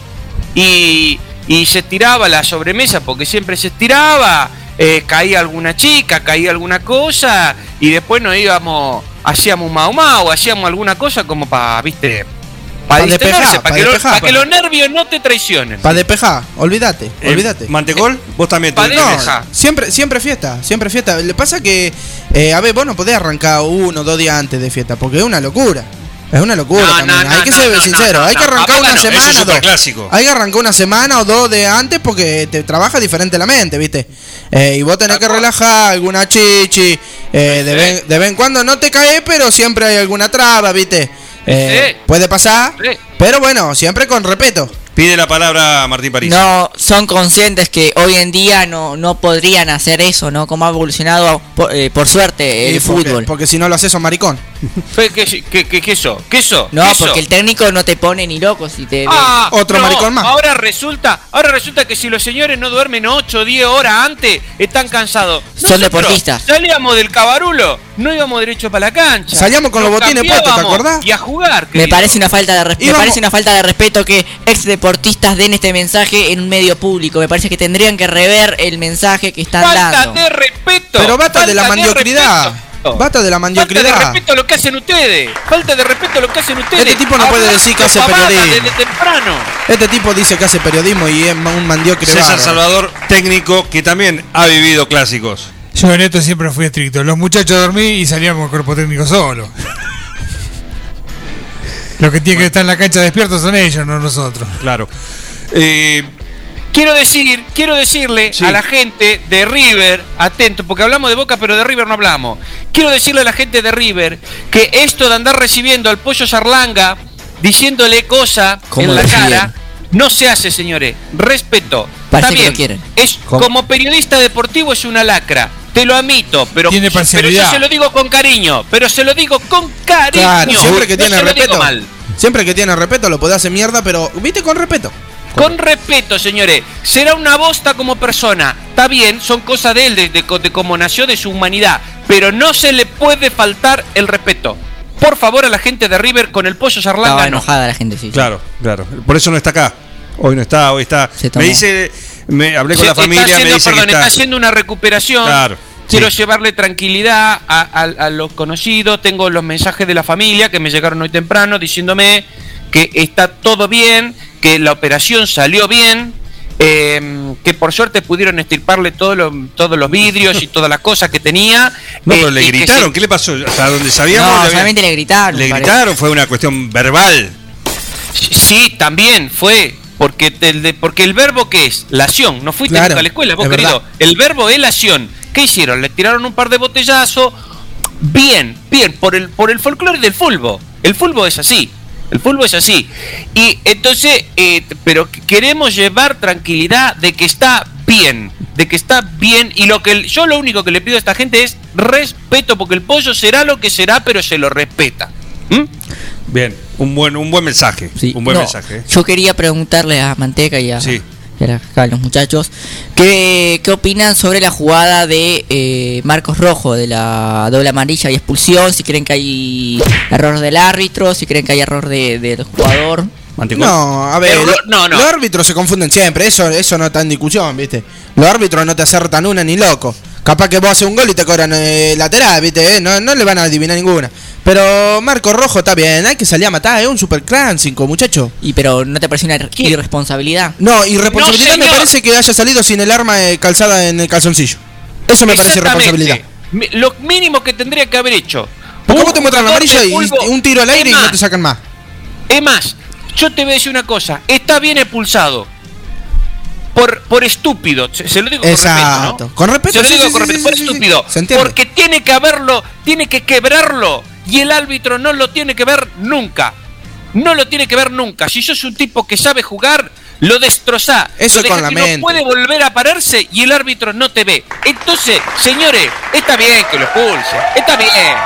y, y se tiraba la sobremesa, porque siempre se estiraba, eh, caía alguna chica, caía alguna cosa y después nos íbamos, hacíamos un mau mau, hacíamos alguna cosa como para, viste, para Pa' despejar, para que, pa' los nervios no te traicionen. Para despejar, olvídate, Eh, olvídate. ¿Mantecol? ¿Vos también te No, siempre, siempre fiesta, siempre fiesta. Le pasa que, eh, a ver, vos no podés arrancar uno o dos días antes de fiesta, porque es una locura. Es una locura No, también. no, hay que ser sincero. hay que arrancar una semana o dos. Hay que arrancar una semana o dos de antes porque te trabaja diferente la mente, ¿viste? Eh, y vos tenés que relajar alguna chichi. eh, de, vez, de vez en cuando no te caes, pero siempre hay alguna traba, ¿viste? Eh, Sí. Puede pasar, Sí. pero bueno, siempre con respeto. Pide la palabra Martín París. No, son conscientes que hoy en día no, no podrían hacer eso, ¿no? Como ha evolucionado, por, eh, por suerte, el porque- fútbol. Porque si no lo haces, sos maricón. ¿Qué, qué, qué, qué eso? ¿Qué eso? No, ¿Qué eso? porque el técnico no te pone ni loco si te. Ah, Otro no, maricón más. Ahora resulta, ahora resulta que si los señores no duermen 8 o 10 horas antes, están cansados. Son deportistas. Salíamos del cabarulo, no íbamos derecho para la cancha. Salíamos con los botines puestos, ¿te acordás? Y a jugar. Me querido. parece una falta de res- me Íbamos- parece una falta de respeto que ex deportistas den este mensaje en un medio público. Me parece que tendrían que rever el mensaje que están Falta dando. de respeto. Pero basta de la falta mandiocridad. respeto. Basta de la Falta de mandiocridad. respeto a lo que hacen ustedes. Falta de respeto a lo que hacen ustedes. Este tipo no puede decir que hace periodismo. Desde temprano. Este tipo dice que hace periodismo y es un mandiocre César. Salvador, técnico que también ha vivido clásicos. Yo en esto siempre fui estricto. Los muchachos dormí y salíamos con cuerpo técnico solo. Los que tienen que estar en la cancha despiertos son ellos, no nosotros. Claro. Eh, Quiero decir, quiero decirle Sí. a la gente de River, atento, porque hablamos de Boca, pero de River no hablamos. Quiero decirle a la gente de River que esto de andar recibiendo al pollo Sarlanga, diciéndole cosas ¿Cómo en la cara, no se hace, señores. Respeto. Parece Está que bien. lo quieren. Es, ¿Cómo? como periodista deportivo es una lacra. Te lo admito, pero, Tiene pero yo se lo digo con cariño. Pero se lo digo con cariño. Claro, siempre que No tiene respeto. mal. Siempre que tiene respeto lo podés hacer mierda, pero viste con respeto. Con respeto, señores. Será una bosta como persona. Está bien, son cosas de él, de, de cómo nació, de su humanidad. Pero no se le puede faltar el respeto. Por favor, a la gente de River con el pollo Estaba Sarlanga no. enojada la gente, sí. sí. claro, claro. Por eso no está acá. Hoy no está, hoy está. Se tomó. Me dice, me hablé con Se- la familia, está haciendo, me dice perdón, que está está. haciendo una recuperación. Claro. Quiero llevarle tranquilidad a, a- a los conocidos. Tengo los mensajes de la familia que me llegaron hoy temprano diciéndome que está todo bien, que la operación salió bien, eh, que por suerte pudieron estirparle todos los, todos los vidrios y todas las cosas que tenía. No, eh, pero le gritaron, se- ¿qué le pasó? Hasta donde sabíamos. No, había- solamente le gritaron, Le parece. gritaron, fue una cuestión verbal. Sí, también fue. Porque, el de- porque el verbo que es, lación, no fuiste Claro, nunca a la escuela, vos es querido. verdad. El verbo es lación. ¿Qué hicieron? Le tiraron un par de botellazos. Bien, bien, por el, por el folclore del fulbo. El fulbo es así. El fulbo es así. Y entonces, eh, pero queremos llevar tranquilidad de que está bien. De que está bien. Y lo que yo lo único que le pido a esta gente es respeto, porque el pollo será lo que será, pero se lo respeta. Bien, un buen, un buen mensaje. un buen No, mensaje. ¿eh? Yo quería preguntarle a Manteca y a, Sí. y a acá a los muchachos ¿qué, qué opinan sobre la jugada de eh, Marcos Rojo, de la doble amarilla y expulsión, si creen que hay error del árbitro, si creen que hay error de- del jugador. No, a ver, Pero lo- no, no. los árbitros se confunden siempre, eso, eso no está en discusión, ¿viste? Los árbitros no te acertan una ni loco. Capaz que vos haces un gol y te cobran eh, lateral, ¿viste? Eh, No, no le van a adivinar ninguna. Pero Marco Rojo está bien, hay que salir a matar, es un super clásico, muchacho. Y pero ¿no te parece una irresponsabilidad? No, irresponsabilidad me parece que haya salido sin el arma eh, calzada en el calzoncillo. Eso me parece irresponsabilidad. Lo mínimo que tendría que haber hecho. Un vos te muestran la amarilla y, un tiro al aire y no te sacan más. Es más, yo te voy a decir una cosa. Está bien expulsado. Por, por estúpido. Se, se lo digo Exacto. con respeto. ¿no? Con respeto, Se lo sí, digo sí, con respeto. sí, por estúpido. Porque tiene que haberlo, tiene que quebrarlo. Y el árbitro no lo tiene que ver nunca. No lo tiene que ver nunca. Si sos un tipo que sabe jugar, lo destrozá. Eso lo con la que mente. No puede volver a pararse y el árbitro no te ve. Entonces, señores, está bien que lo expulse. Está bien.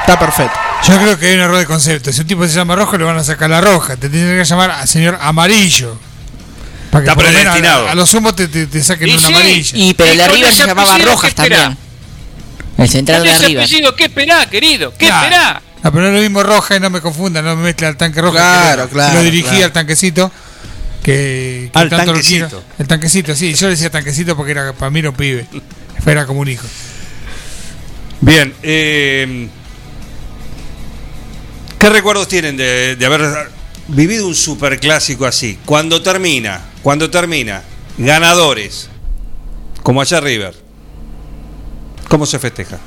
Está perfecto. Yo creo que hay un error de concepto. Si un tipo se llama rojo, le van a sacar la roja. Te tienen que llamar a señor amarillo. Para que Está por lo menos predestinado. A, a lo sumo te, te- te saquen Y una sí, amarilla. Y pero el de con ese se llamaba apellido, Rojas ¿qué esperá? también. El central Con de ese River. apellido, ¿qué esperá, querido? ¿Qué Claro. esperá? No, pero no es lo mismo roja y no me confunda, no me mezcla el tanque rojo. Claro, que lo, claro, lo dirigía claro. al tanquecito. Que, que Al tanto lo tanquecito. El tanquecito, sí. Yo le decía tanquecito porque era para mí era un pibe. Era como un hijo. Bien, eh, ¿qué recuerdos tienen de, de haber vivido un superclásico así? Cuando termina, cuando termina, ganadores, como allá River, ¿cómo se festeja?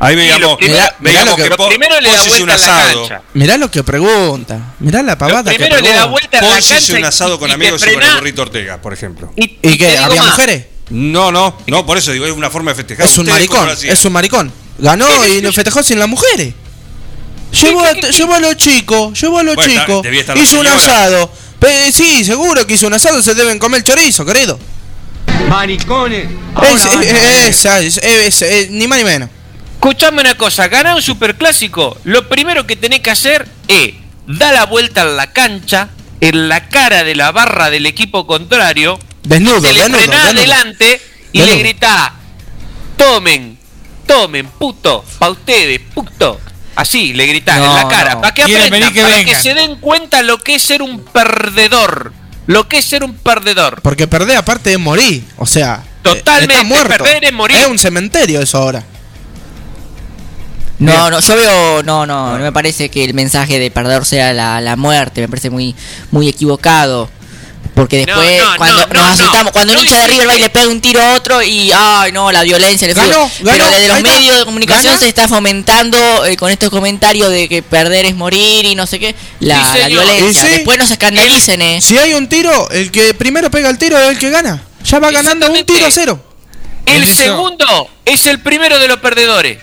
Ahí lo primero- veíamos mirá lo que- que lo Po- primero le da hizo un vuelta a la asado. cancha. Mirá lo que pregunta. Mirá la pavada que primero le pregunta. da vuelta a la cancha un y- asado con y amigos y con el burrito Ortega, por ejemplo. ¿Y, ¿Y qué? ¿Había más. mujeres? No, no, no, por eso digo, es una forma de festejar. Es un ¿Ustedes cómo maricón, lo es un maricón. Ganó y nos festejó sin las mujeres. Llevó a, llevó a los chicos, llevó a los Bueno, chicos. Hizo un asado. Pe- sí, seguro que hizo un asado, se deben comer chorizo, querido. Maricones. Es, es- es- es- es- es- ni más ni menos. Escuchame una cosa, ganar un superclásico, lo primero que tenés que hacer es dar la vuelta a la cancha, en la cara de la barra del equipo contrario, Desnudo, te le desnudo, frenás desnudo. adelante y Desnudo. le gritás, tomen, tomen, puto, pa' ustedes, puto. Así le gritás en la cara, no. para que aprendan, que para que se den cuenta lo que es ser un perdedor. Lo que es ser un perdedor. Porque perder aparte de morir. O sea, Totalmente, eh, está muerto. perder es morir. Es un cementerio eso ahora. No, no, yo veo, no, no, no me parece que el mensaje de perdedor sea la, la muerte, me parece muy, muy equivocado. Porque después, no, cuando no, nos no, asustamos, cuando un no hincha de River va y le pega un tiro a otro y, ay, no, la violencia, el Ganó, Pero desde los medios de comunicación Gana. se está fomentando eh, con estos comentarios de que perder es morir y no sé qué, la, Sí, la señor. violencia. Sí, después no se escandalicen, eh. Si hay un tiro, el que primero pega el tiro es el que gana. Ya va ganando un tiro a cero. El segundo es el primero de los perdedores.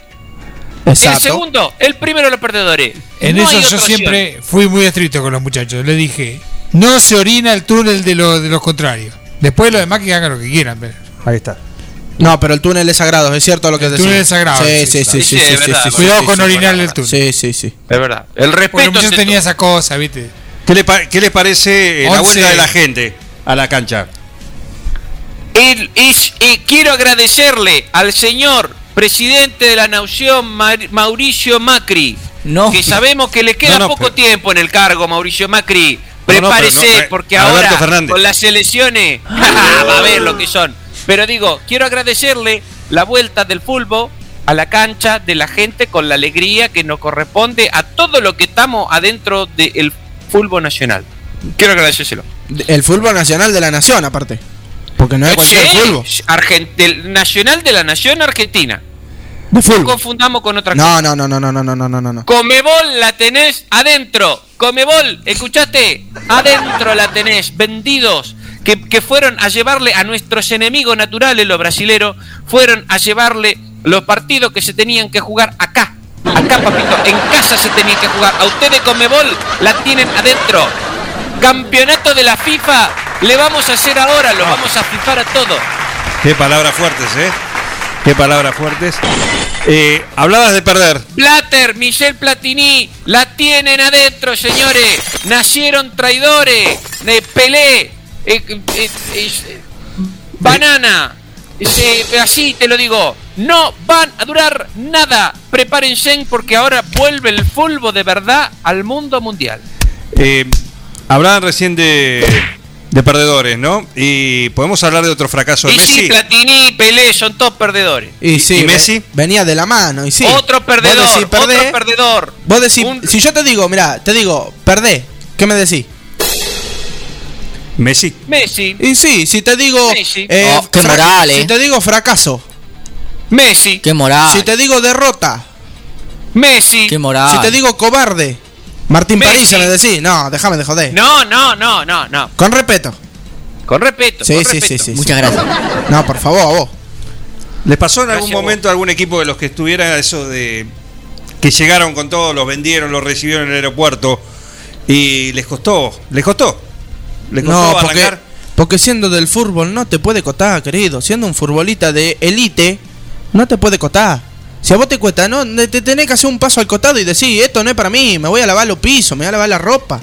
El segundo, el primero de los perdedores. En eso yo siempre fui muy estricto con los muchachos. Le dije, no se orina el túnel de, lo- de los contrarios. Después los demás que hagan lo que quieran. pero- Ahí está. No, pero el túnel es sagrado, es cierto lo que El decís. túnel es sagrado, Sí, sí, sí, sí, Sí, sí, sí, sí, es sí, verdad, sí, Cuidado sí, con sí, orinar el túnel. Sí, sí, sí. Es verdad. El Porque respeto. ante tenía todo. esa cosa, ¿viste? ¿Qué, le parece la vuelta de la gente a la cancha? El- es- eh, quiero agradecerle al señor presidente de la nación, Mar- Mauricio Macri, No. que sabemos que le queda No, no, poco pero- tiempo en el cargo, Mauricio Macri. No, no, Prepárese, no, porque ahora Fernández. con las elecciones va a ver lo que son. Pero digo, quiero agradecerle la vuelta del fútbol a la cancha de la gente con la alegría que nos corresponde a todo lo que estamos adentro del fútbol nacional. Quiero agradecérselo. El fútbol nacional de la nación, aparte. Porque no es cualquier Sí, del nacional de la nación argentina. De No confundamos con otra cosa. No, no, no, no, no, no, no, no, no. Comebol la tenés adentro. Comebol, ¿escuchaste? Adentro la tenés. Vendidos. Que, que fueron a llevarle a nuestros enemigos naturales, los brasileros, fueron a llevarle los partidos que se tenían que jugar acá. Acá, papito, en casa se tenían que jugar. A ustedes Comebol la tienen adentro. Campeonato de la FIFA le vamos a hacer ahora, lo vamos a fifar a todo. Qué palabras fuertes, ¿eh? Qué palabras fuertes. Eh, hablabas de perder. Blatter, Michel Platini, la tienen adentro, señores. Nacieron traidores. De Pelé, eh, eh, eh, eh, Banana. así te lo digo. No van a durar nada. Prepárense porque ahora vuelve el fútbol de verdad al mundo mundial. Hablaban recién de, de perdedores, ¿no? Y podemos hablar de otro fracaso de Y sí, Messi. Platini y Pelé son todos perdedores. Y sí, ¿Y ve- Messi? venía de la mano, y sí. Otro perdedor, Vos decís, perdé, otro perdedor. Vos decís, si yo te digo, mira, te digo, perdé, ¿qué me decís? Messi. Messi. Y sí, si te digo. Messi. eh, Oh, qué moral, eh. Si te digo fracaso. Messi. Qué moral. Si te digo derrota. Messi. Qué moral. Si te digo cobarde. Martín Messi. París, me decís. No, déjame de joder. No, no, no, no, no. Con respeto. Con respeto. Sí, con sí, respeto. sí, sí. Muchas sí. gracias. No, por favor, a vos. ¿Les pasó en algún Gracias, momento a algún equipo de los que estuviera eso de que llegaron con todo, los vendieron, los recibieron en el aeropuerto y les costó? ¿Les costó? ¿Les costó No, porque, arrancar? porque siendo del fútbol no te puede cotar, querido. Siendo un futbolista de elite, no te puede cotar. Si a vos te cuesta, no, te tenés que hacer un paso al costado y decir, esto no es para mí, me voy a lavar los pisos, me voy a lavar la ropa,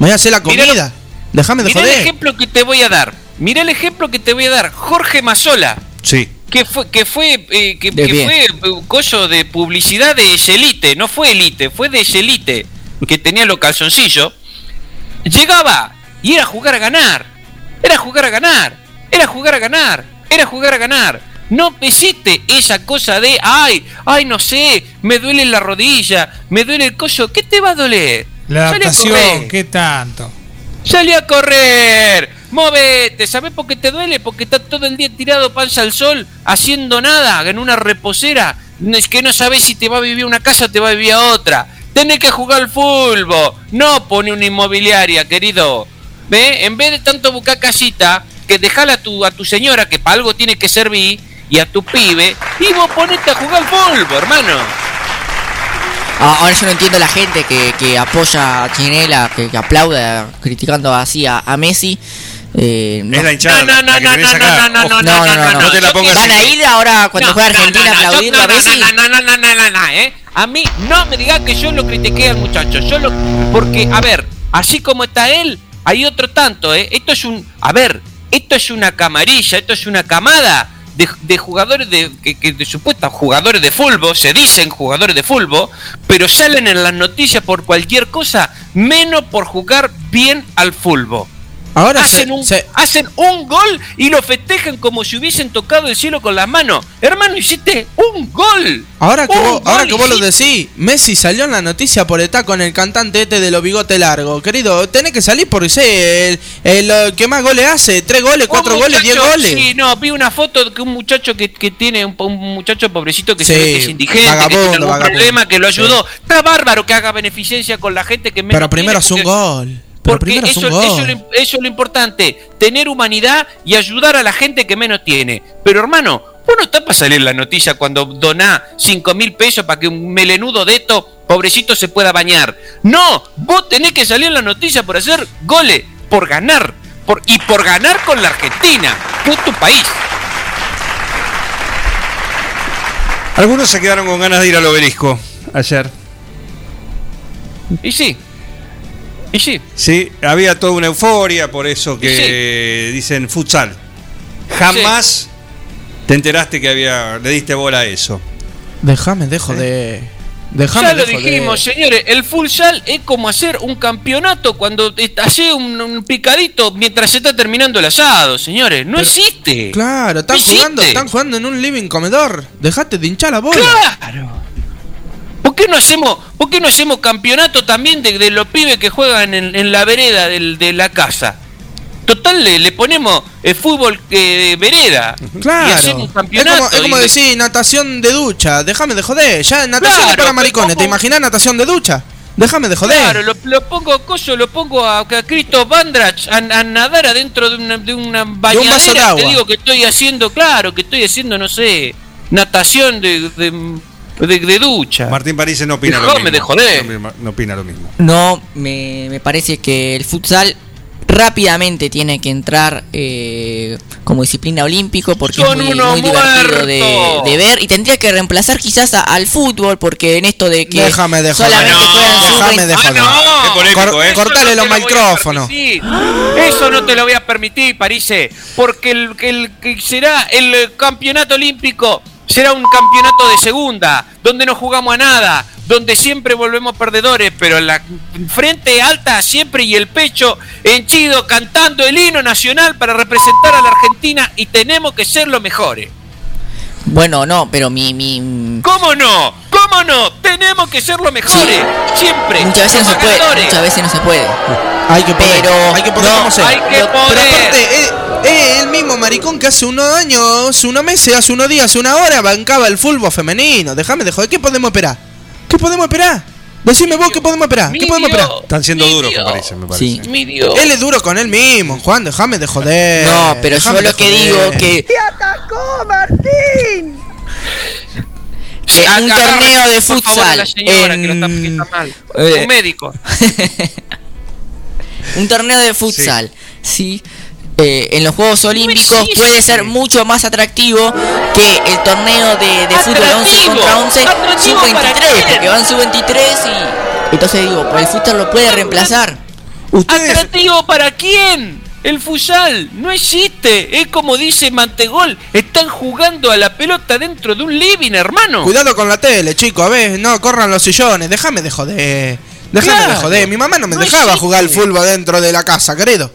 me voy a hacer la comida. Déjame de Mirá el ejemplo que te voy a dar. Mirá el ejemplo que te voy a dar. Jorge Mazola, Sí. que fue, que fue, eh, que, fue eh, coso de publicidad de Elite, no fue Elite, fue de Elite, que tenía los calzoncillos. Llegaba y era jugar a ganar. Era jugar a ganar. Era jugar a ganar. Era jugar a ganar. No existe esa cosa de, ay, ay, no sé, me duele la rodilla, me duele el coso. ¿Qué te va a doler? La adaptación, correr. ¿qué tanto? Salí a correr, móvete, ¿sabés por qué te duele? Porque estás todo el día tirado panza al sol, haciendo nada, en una reposera, es que no sabés si te va a vivir una casa o te va a vivir a otra. Tenés que jugar al fútbol, no pone una inmobiliaria, querido. ¿Ve? En vez de tanto buscar casita, que dejala a tu, a tu señora, que para algo tiene que servir, y a tu pibe, y vos ponete a jugar al fútbol, hermano. Ah, ahora yo no entiendo a la gente que, que apoya a Chinela, que, que aplauda criticando así a, a Messi. Eh, no. Es la hinchada No, no, la que no, no, no, no, Ojo, no, no, no, no. No te la pongas ¿Van a así. ir ahora cuando No, juega no, Argentina no, a no, aplaudir yo- a no, Messi? No, no, no, no, no, no, no, ¿eh? A mí no me digas que yo lo critiqué al muchacho. Yo lo. Porque, a ver, así como está él, hay otro tanto, ¿eh? Esto es un. A ver, esto es una camarilla, esto es una camada de, jugadores de, que, de jugadores de fútbol, se dicen jugadores de fútbol, pero salen en las noticias por cualquier cosa, menos por jugar bien al fútbol. Ahora hacen, se- un, se- hacen un gol y lo festejan como si hubiesen tocado el cielo con las manos. Hermano, hiciste un gol. Ahora que, vos, ahora que vos lo decís, Messi salió en la noticia por estar con el cantante este de los bigotes largos. Querido, tenés que salir por ser el, el, que más goles hace. Tres goles, cuatro goles, diez goles. Sí, no, vi una foto de que un muchacho que, que tiene un, un muchacho pobrecito que se ve que es indigente, que vagabundo, tiene algún vagabundo. problema, que lo ayudó. Está bárbaro que haga beneficencia con la gente que menos Pero primero es un porque- gol. Porque eso, es lo- eso es lo importante, tener humanidad y ayudar a la gente que menos tiene. Pero hermano, vos no estás para salir en la noticia cuando donás 5 mil pesos para que un melenudo de esto, pobrecito, se pueda bañar. No, vos tenés que salir en la noticia por hacer goles, por ganar, por, y por ganar con la Argentina, que es tu país. Algunos se quedaron con ganas de ir al obelisco ayer. Y sí, y sí. Sí, había toda una euforia, por eso que dicen futsal. Jamás te enteraste que había, le diste bola a eso. Déjame, dejo de. Déjame ya lo de dijimos, señores, el futsal es como hacer un campeonato cuando hace un, un picadito mientras se está terminando el asado, señores. No existe. Claro, están No jugando, existe. están jugando en un living comedor. Dejate de hinchar la bola. Claro. ¿Por qué no hacemos, por qué no hacemos campeonato también de, de los pibes que juegan en, en la vereda del- de la casa? Total, le, le ponemos el fútbol eh, de vereda. Y Claro. hacemos un Es como, es como y- decir natación de ducha. Déjame de joder. Ya natación Claro, es para maricones. ¿Te ¿cómo? imaginas natación de ducha? Déjame de joder. Claro, lo, lo pongo coso, lo pongo a, a Cristo Bandrach a, a nadar adentro de una, de una bañadera. vaso de agua. Te digo que estoy haciendo, claro, que estoy haciendo, no sé, natación de, de, de- de ducha. Martín París no opina lo mismo. No, no opina lo mismo. No, me, me parece que el futsal rápidamente tiene que entrar eh, como disciplina olímpico porque Son es muy, muy divertido de, ver y tendría que reemplazar quizás a- al fútbol porque en esto de que Déjame de solamente juegan Déjame de sub-20. joder. Qué polémico, Cor- ¿eh? cortale Eso los no micrófonos. Eso no te lo voy a permitir, Parise, porque el, el que será el campeonato olímpico será un campeonato de segunda, donde no jugamos a nada, donde siempre volvemos perdedores, pero la frente alta siempre y el pecho henchido cantando el himno nacional para representar a la Argentina y tenemos que ser los mejores. Bueno, no, pero mi, mi ¿Cómo no? ¿Cómo no? Tenemos que ser los mejores. Siempre. muchas veces no se puede, muchas veces no se puede. Hay que poder. Pero hay que poder no, hay que Pero poder. aparte, es el mismo maricón que hace unos años, hace unos meses, hace unos días, hace una hora bancaba el fútbol femenino. Déjame de joder. ¿Qué podemos esperar? ¿Qué podemos esperar? Decime vos qué podemos esperar. ¿Qué podemos esperar? Están siendo duros, me parece, me parece. Sí. Mi Dios. Él es duro con él mismo, Juan. Déjame de joder. No, pero yo Déjame lo que digo que Sí, Eh, un agarra, torneo de por favor, a la futsal señora que lo está, en- que está mal. eh, Un médico. un torneo de futsal, sí, eh, en los Juegos Olímpicos existe. puede ser mucho más atractivo que el torneo de, de fútbol 11 Atractivo. contra 11 Atractivo para sub-23, quién. porque van sub-23 y entonces digo, pues el futsal lo puede reemplazar. Ustedes, ¿Atractivo para quién? El futsal no existe. Es como dice Mantegol. Están jugando a la pelota dentro de un living, hermano. cuidado con la tele, chico. A ver, no corran los sillones. Déjame de joder. Déjame Claro. de joder. Mi mamá no me No dejaba existe. jugar al fútbol dentro de la casa, querido.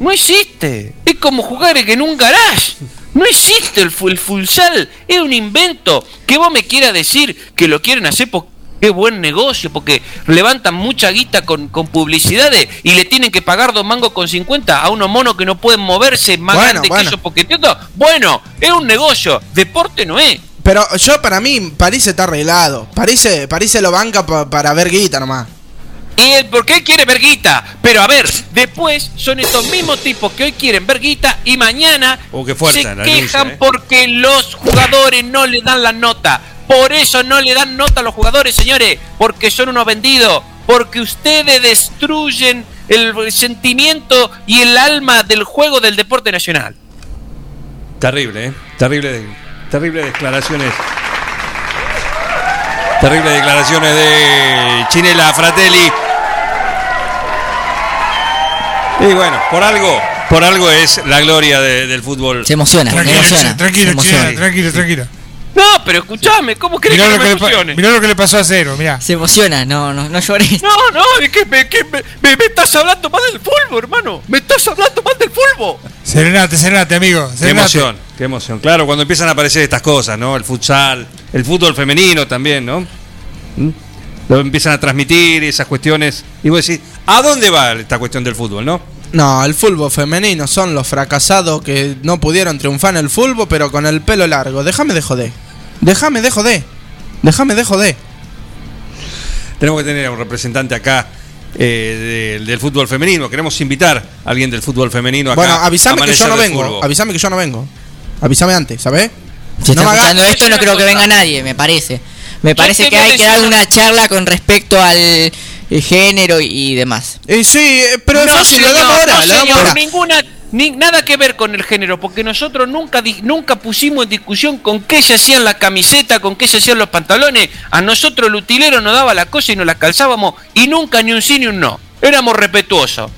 No existe. Es como jugar en un garage. No existe el, el futsal. Es un invento. Que vos me quieras decir que lo quieren hacer porque qué buen negocio, porque levantan mucha guita con, con publicidades y le tienen que pagar dos mangos con 50 a unos monos que no pueden moverse más Bueno, bueno. que esos poquetitos. Bueno, es un negocio. Deporte no es. Pero yo, para mí, París está arreglado. París, París se lo banca pa- para ver guita nomás. ¿Y él por qué quiere ver guita? Pero a ver, después son estos mismos tipos que hoy quieren ver guita y mañana Oh, se quejan ¿eh? porque los jugadores no le dan la nota. Por eso no le dan nota a los jugadores, señores, porque son unos vendidos, porque ustedes destruyen el sentimiento y el alma del juego del deporte nacional. Terrible, ¿eh? Terrible, terrible declaraciones. Terrible declaraciones de Chinela Fratelli. Y bueno, por algo, por algo es la gloria de- del fútbol. Se emociona, se Tranquilo, se emociona. China, tranquilo, tranquilo. No, pero escúchame, ¿cómo crees Mirá que lo no que, me emocione? mirá lo que le pasó a Cero, mirá. Se emociona, no, no, no llores. No, no, es que, me, que me, me- me estás hablando mal del fútbol, hermano. Me estás hablando mal del fútbol. Serenate, serenate, amigo. Qué emoción, qué emoción. Claro, cuando empiezan a aparecer estas cosas, ¿no? El futsal, el fútbol femenino también, ¿no? ¿Mm? Lo empiezan a transmitir esas cuestiones. Y vos decís, ¿a dónde va esta cuestión del fútbol, no? No, el fútbol femenino son los fracasados que no pudieron triunfar en el fútbol, pero con el pelo largo. Déjame de joder. Déjame de joder. Déjame de joder. Tenemos que tener a un representante acá eh, del- del fútbol femenino. Queremos invitar a alguien del fútbol femenino acá. Bueno, avísame que yo no vengo. Avísame que yo no vengo. Avísame antes, ¿sabes? Si está No me hagas- escuchando esto, no creo que venga nadie, me parece. Me parece que hay que dar una- charla con respecto al eh, género y, demás. Eh, sí, pero es fácil, señor, damos ahora, no, le damos señor, ahora. ninguna, ni- nada que ver con el género, porque nosotros nunca, nunca pusimos en discusión con qué se hacían la camiseta, con qué se hacían los pantalones. A nosotros el utilero nos daba la cosa y nos la calzábamos, y nunca ni un sí ni un no. Éramos respetuosos.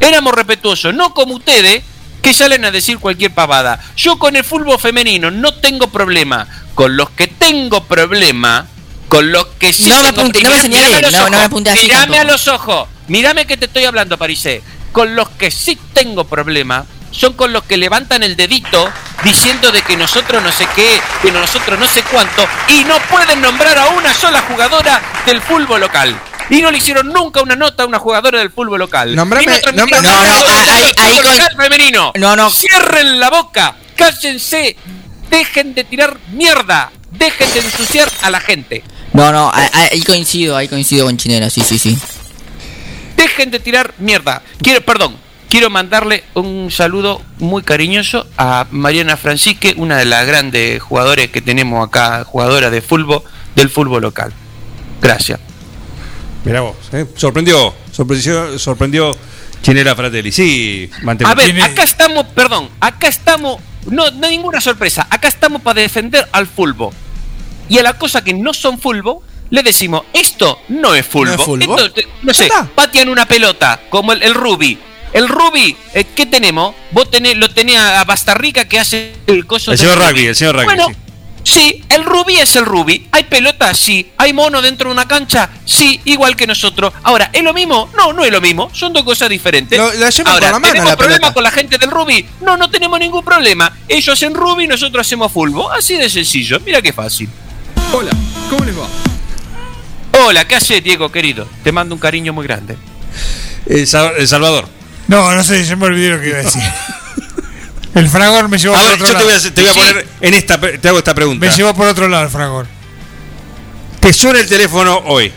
Éramos respetuosos, no como ustedes que salen a decir cualquier pavada. Yo con el fútbol femenino no tengo problema. Con los que tengo problema con los que sí No me apunte- no me señale, mirame a los no- me apunte así Mirame tampoco. a los ojos, mírame que te estoy hablando, Parisé. Con los que sí tengo problema son con los que levantan el dedito diciendo de que nosotros no sé qué, que nosotros no sé cuánto, y no pueden nombrar a una sola jugadora del fútbol local. Y no le hicieron nunca una nota a una jugadora del fútbol local. Nombrame- no No, no, ahí- ahí fútbol con- local femenino. No, no. Cierren la boca, cállense, dejen de tirar mierda, dejen de ensuciar a la gente. No, no, ahí, ahí coincido, ahí coincido con Chinela, sí, sí, sí. Dejen de tirar mierda. Quiero, perdón, quiero mandarle un saludo muy cariñoso a Mariana Francisque, una de las grandes jugadores que tenemos acá, jugadora de fútbol, del fútbol local. Gracias. Mirá vos, ¿eh? sorprendió, sorprendió, sorprendió Chinela Fratelli. Sí, A mantenemos. ver, acá estamos, perdón, acá estamos, no, no hay ninguna sorpresa, acá estamos para defender al fútbol. Y a las cosas que no son fútbol, le decimos, esto no es fútbol. ¿No es fútbol? Esto, no sé, patean una pelota, como el, el Ruby. El Ruby, eh, ¿qué tenemos? Vos tenés, lo tenés a Bastarrica que hace el coso El señor rugby, el señor rugby, Bueno, sí. sí, el Ruby es el Ruby. ¿Hay pelota? Sí. ¿Hay mono dentro de una cancha? Sí, igual que nosotros. Ahora, ¿es lo mismo? No, no es lo mismo. Son dos cosas diferentes. Lo- la Ahora, por la mano ¿tenemos la problema pelota. con la gente del Ruby? No, no tenemos ningún problema. Ellos hacen Ruby, nosotros hacemos fútbol. Así de sencillo. Mira qué fácil. Hola, ¿cómo les va? Hola, ¿qué haces, Diego, querido? Te mando un cariño muy grande. El, Sa- El Salvador. No, no sé, yo me olvidé lo que iba a decir. El fragor me llevó A por ver, otro yo te lado. voy a, te voy a poner en esta, te hago esta pregunta. Me llevó por otro lado el fragor. Te suena el teléfono hoy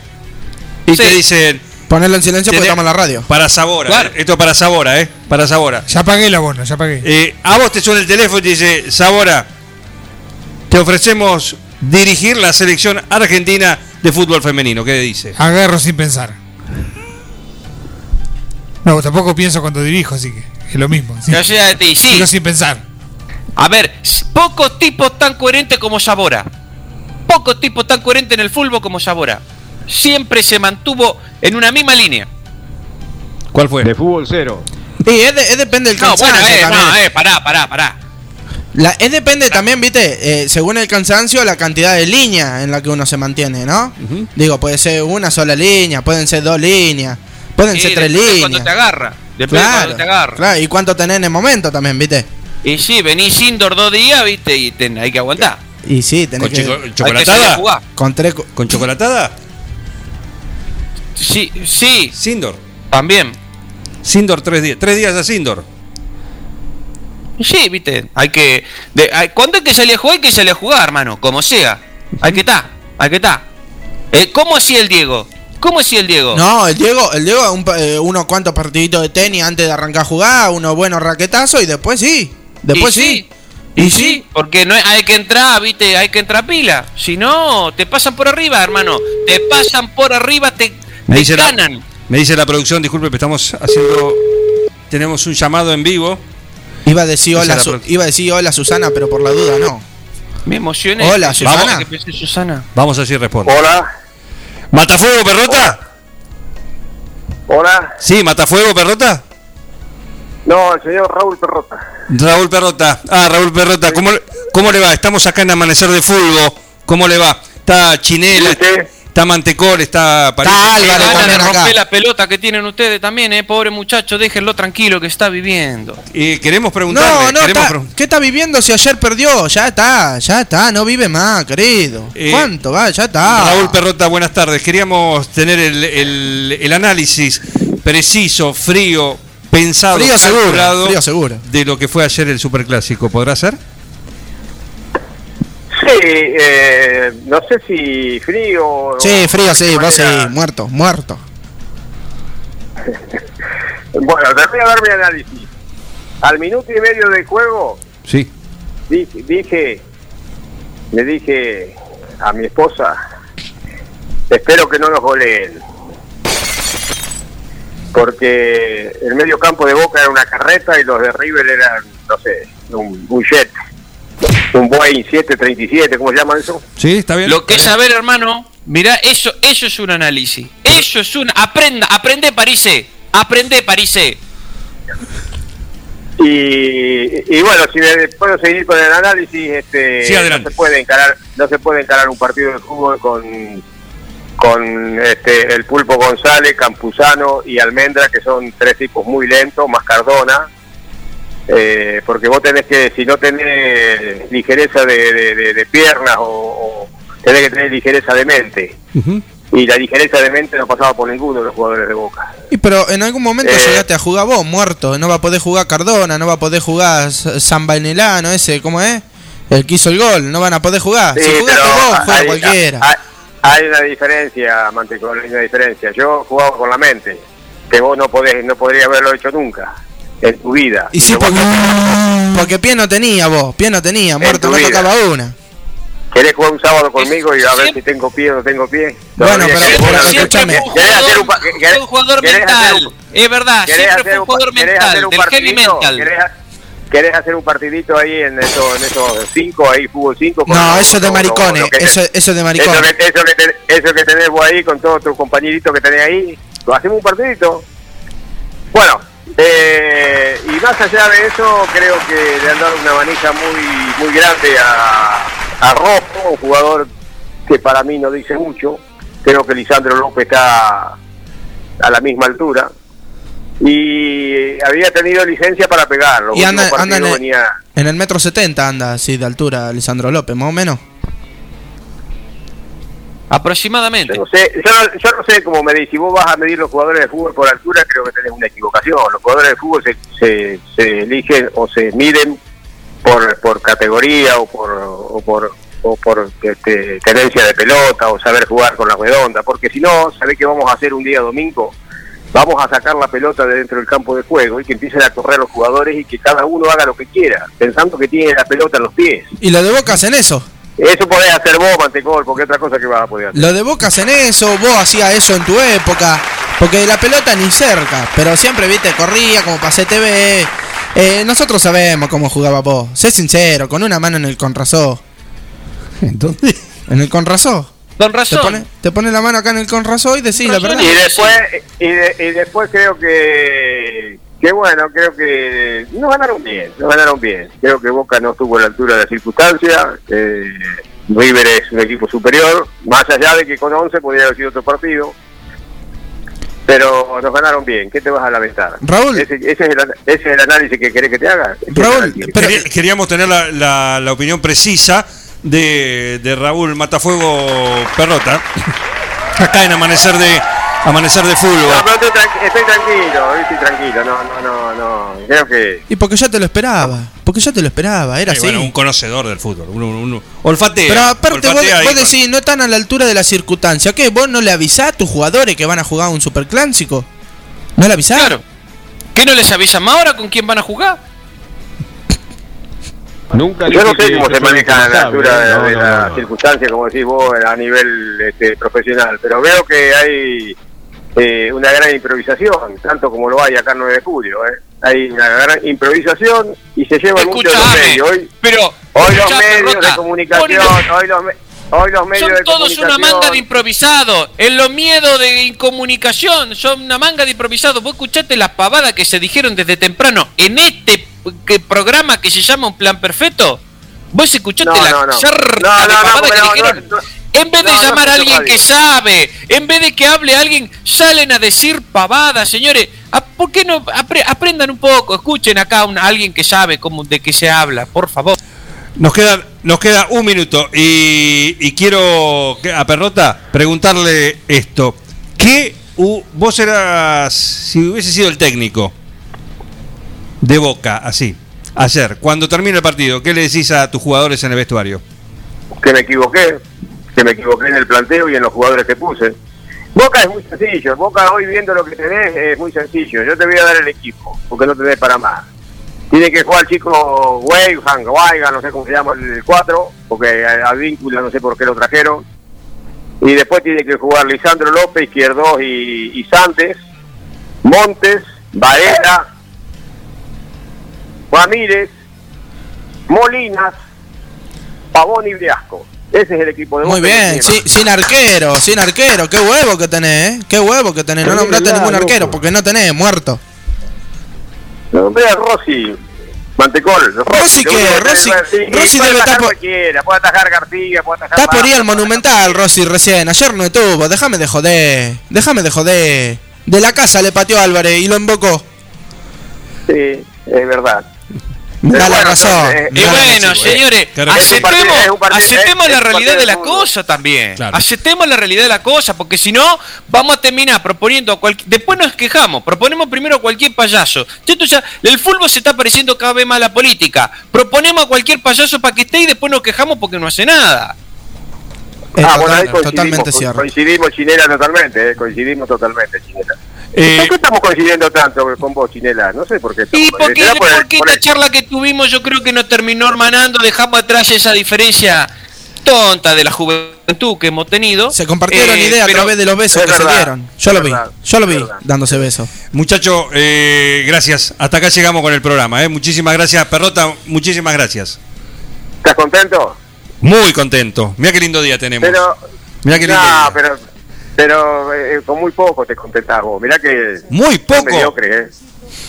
y te dicen. Ponerlo en silencio porque estamos en la radio. Para Sabora. Claro. eh, Esto para Sabora, ¿eh? Para Sabora. Ya pagué el abono, ya pagué. Eh, a vos te suena el teléfono y te dice, Sabora, te ofrecemos dirigir la selección argentina de fútbol femenino. ¿Qué dice? Agarro sin pensar. No, tampoco pienso cuando dirijo, así que es lo mismo. Sí. De ti, sí. Digo sin pensar. A ver, pocos tipos tan coherentes como Sabora. Pocos tipos tan coherentes en el fútbol como Sabora. Siempre se mantuvo en una misma línea. ¿Cuál fue? De fútbol cero. Y es, de- es depende del No, cansancio bueno, eh, también. no, eh, pará, pará, pará. La, es depende también, viste, eh, según el cansancio, la cantidad de líneas en la que uno se mantiene, ¿no? Digo, puede ser una sola línea, pueden ser dos líneas, pueden Sí, ser tres depende de líneas. Cuando te agarra. Depende de cuando te agarra. claro, y cuánto tenés en el momento también, viste. Y sí, venís indoor dos días, viste, y ten- hay que aguantar. Y sí, tenés ¿Con que... que chocolatada? jugar. Con tres... co- ¿Con chocolatada? Sí, sí. Sindor. También. Sindor tres días. Tres días a Sindor. Sí, viste, hay que... De, hay- cuando hay que salir a jugar, hay que salir a jugar, hermano, como sea. Hay que estar, hay que estar. Eh, ¿Cómo hacía el Diego? ¿Cómo hacía el Diego? No, el Diego, el Diego un, pa- eh, unos cuantos partiditos de tenis antes de arrancar a jugar, unos buenos raquetazos y después sí. Después Y sí. Y sí, porque no hay- hay que entrar, viste, hay que entrar pila. Si no, te pasan por arriba, hermano. Te pasan por arriba, te, Me te dice, la, ganan. me dice la producción, disculpe, pero estamos haciendo. Tenemos un llamado en vivo. Iba a decir hola, Su- iba a decir hola Susana, pero por la duda no. Me emocioné. Hola, Susana. que pensé Susana. Vamos a si responde. Hola. ¿Matafuego, perrota? Hola. Sí, ¿Matafuego, perrota? No, el señor Raúl Perrota. Raúl Perrota. Ah, Raúl Perrota. ¿Cómo, le- ¿Cómo le va? Estamos acá en Amanecer de Fútbol. ¿Cómo le va? Está Chinela, está Mantecol, está París. De romper la pelota que tienen ustedes también, eh, pobre muchacho, déjenlo tranquilo que está viviendo. Y queremos preguntarle. No, no, queremos está- pre- ¿qué está viviendo si ayer perdió? Ya está, ya está, no vive más, querido. Eh, ¿Cuánto va? Ya está. Raúl Perrota, buenas tardes. Queríamos tener el, el- el análisis preciso, frío, pensado, Frío seguro, calculado frío seguro. de lo que fue ayer el Superclásico. ¿Podrá ser? Sí, eh, no sé si frío. o- Sí, frío, sí, vos sí, muerto, muerto. Bueno, te voy a dar mi análisis. Al minuto y medio de juego, Sí. dije, dije, le dije a mi esposa, espero que no nos goleen. Porque el medio campo de Boca era una carreta y los de River eran, no sé, un, un jet. Un Boeing 737, ¿cómo se llama eso? Sí, está bien. Lo que es saber, hermano, mirá, eso, eso es un análisis. Eso es un. Aprenda, aprende Parise. Aprende Parise. Y, y bueno, si me puedo seguir con el análisis, este, Sí, no se puede encarar, no se puede encarar un partido de fútbol con con este, el Pulpo González, Campuzano y Almendra, que son tres tipos muy lentos, más Cardona, eh, porque vos tenés que, si no tenés ligereza de, de- de- de piernas o, o tenés que tener ligereza de mente. Y la ligereza de mente no pasaba por ninguno de los jugadores de Boca. Y pero en algún momento Eh. llegaste a jugar vos, muerto. No va a poder jugar Cardona, no va a poder jugar San Bainelano, ese, ¿cómo es? El que hizo el gol, no van a poder jugar. Sí, si jugaste vos, juega hay- cualquiera. Hay, hay una diferencia, Mantecol, hay una diferencia. Yo jugaba con la mente, que vos no podés, no podrías haberlo hecho nunca en tu vida. y sí, porque, porque pie no tenía vos, pie no tenía, muerto, no vida. tocaba una. ¿Querés jugar un sábado conmigo y a ver si tengo pie o no tengo pie? Bueno, pero- querés pero jugar- escúchame. ¿Querés hacer un, querés- jugador querés hacer mental. un- Es verdad, siempre hacer fue un jugador mental, hacer un del heavy mental. ¿Querés, ha- querés hacer un partidito ahí en esos, en esos cinco, ahí fútbol cinco? con No, eso es de maricones, eso, eso es de maricones. Eso que, eso, que ten- eso que tenés vos ahí con todos tus compañeritos que tenés ahí, lo hacemos un partidito. Bueno, eh, y más allá de eso, creo que le han dado una manija muy muy grande a, a Rojo, un jugador que para mí no dice mucho. Creo que Lisandro López está a la misma altura. Y había tenido licencia para pegarlo. Y anda, anda en, el, en el metro 70 anda así de altura Lisandro López, más o menos. Aproximadamente. Yo no sé, yo no, yo no sé cómo medir. Si vos vas a medir los jugadores de fútbol por altura, creo que tenés una equivocación. Los jugadores de fútbol se, se, se eligen o se miden por, por categoría o por, o por, o por este, tenencia de pelota o saber jugar con la redonda. Porque si no, ¿sabés qué vamos a hacer un día domingo? Vamos a sacar la pelota de dentro del campo de juego y que empiecen a correr los jugadores y que cada uno haga lo que quiera, pensando que tiene la pelota en los pies. Y lo de Boca hacen eso. Eso podés hacer vos, Mantecol, porque otra cosa que vas a poder hacer. Lo de Boca hacen eso, vos hacías eso en tu época. Porque la pelota ni cerca, pero siempre, viste, corría como pasé TV. Eh, nosotros sabemos cómo jugaba vos. Sé sincero, con una mano en el conrazó. ¿Dónde? En el conrazó. Con Te razón. pone, te pone la mano acá en el conrazó y decís la verdad. Y después, y, de- y después creo que, que bueno, creo que no ganaron bien, no ganaron bien. Creo que Boca no estuvo a la altura de la circunstancia. eh, River es un equipo superior, más allá de que con 11 podría haber sido otro partido. Pero nos ganaron bien, ¿qué te vas a lamentar? Raúl. Ese, ese es, el, an- ese es el análisis que querés que te haga. Ese es el análisis. Quería- queríamos tener la, la- la opinión precisa de, de Raúl Matafuego Perrota. Acá en Amanecer de Amanecer de Fútbol. No, pero estoy, tranqui- estoy tranquilo, estoy tranquilo, no, no, no, no, creo que... Y porque ya te lo esperaba. Porque ya te lo esperaba, era así. bueno, un conocedor del fútbol. Uno, uno- olfatea. Pero aparte vos, olfatea vos con- decís, no están a la altura de la circunstancia. ¿Qué? ¿Vos no le avisás a tus jugadores que van a jugar un superclásico? ¿No le avisás? Claro. ¿Qué no les avisan más ahora con quién van a jugar? Nunca Yo no sé cómo se maneja a la altura de, ¿eh? No, de no, la no. circunstancia, como decís vos, a nivel este, profesional, pero veo que hay eh, una gran improvisación, tanto como lo hay acá en 9 de julio. ¿eh? Hay una gran improvisación y se llevan mucho de los medios. Hoy, pero hoy los medios de comunicación, hoy los, hoy los medios Son de todos una manga de improvisado. En los miedos de incomunicación son una manga de improvisado. Vos escuchaste las pavadas que se dijeron desde temprano en este que programa que se llama Un Plan Perfecto. Vos escuchaste No, la no, no. No, no, que dijeron. En vez de No, no llamar a alguien que sabe, en vez de que hable alguien, salen a decir pavadas, señores. Ah, ¿Por qué no apre- aprendan un poco? Escuchen acá a a alguien que sabe cómo, de qué se habla, por favor. Nos queda, nos queda un minuto y, y quiero a Perrota preguntarle esto. ¿Qué vos eras, si hubiese sido el técnico de Boca, así, ayer, cuando termina el partido, qué le decís a tus jugadores en el vestuario? que me equivoqué, que me equivoqué en el planteo y en los jugadores que puse. Boca es muy sencillo, Boca hoy viendo lo que tenés es muy sencillo. Yo te voy a dar el equipo, porque no tenés para más. Tiene que jugar el chico Weihan, Weiga, no sé cómo se llama el 4, porque a Víncula no sé por qué lo trajeron. Y después tiene que jugar Lisandro López, Izquierdos y, y Santes, Montes, Varela, Ramírez, Molinas, Pavón y Briasco. Ese es el equipo de Muy bien, sí, sin arquero, sin arquero. Qué huevo que tenés, ¿eh? Qué huevo que tenés. No nombraste verdad, ningún arquero loco. porque no tenés, muerto. Nombré a Rossi. Mantecol. Rossi único que Rossi- Rossi puede debe estar por- cualquiera, Puede atajar García, puede atajar Está por ir al Monumental, Rossi, recién. Ayer no estuvo. Déjame de joder. Déjame de joder. De la casa le pateó Álvarez y lo invocó. Sí, es verdad. Me da la razón. eh, Y bueno, señores, aceptemos, aceptemos la realidad de la cosa también. Claro. Aceptemos la realidad de la cosa, porque si no, vamos a terminar proponiendo. Después nos quejamos, proponemos primero a cualquier payaso. Ya, el fútbol se está pareciendo cada vez más a la política. Proponemos a cualquier payaso para que esté y después nos quejamos porque no hace nada. Ah, bueno, ahí coincidimos, totalmente cierto. coincidimos Chinela totalmente, eh, coincidimos totalmente Chinela. Eh, ¿Por qué estamos coincidiendo tanto con vos, Chinela? No sé por qué. estamos- Y porque, por el- porque por esta el- charla que tuvimos yo creo que nos terminó hermanando, dejamos atrás esa diferencia tonta de la juventud que hemos tenido. Se compartieron Eh, ideas a través de los besos Es que se dieron. Yo lo vi. verdad, Yo lo vi verdad. dándose besos. Muchachos, eh, gracias. Hasta acá llegamos con el programa. ¿eh? Muchísimas gracias, Perrota. Muchísimas gracias. ¿Estás contento? Muy contento. Mira qué lindo día tenemos. Pero, Mirá qué lindo no, día. pero, pero eh, con muy poco te contentás vos. Mirá que Muy son poco. mediocres, ¿eh?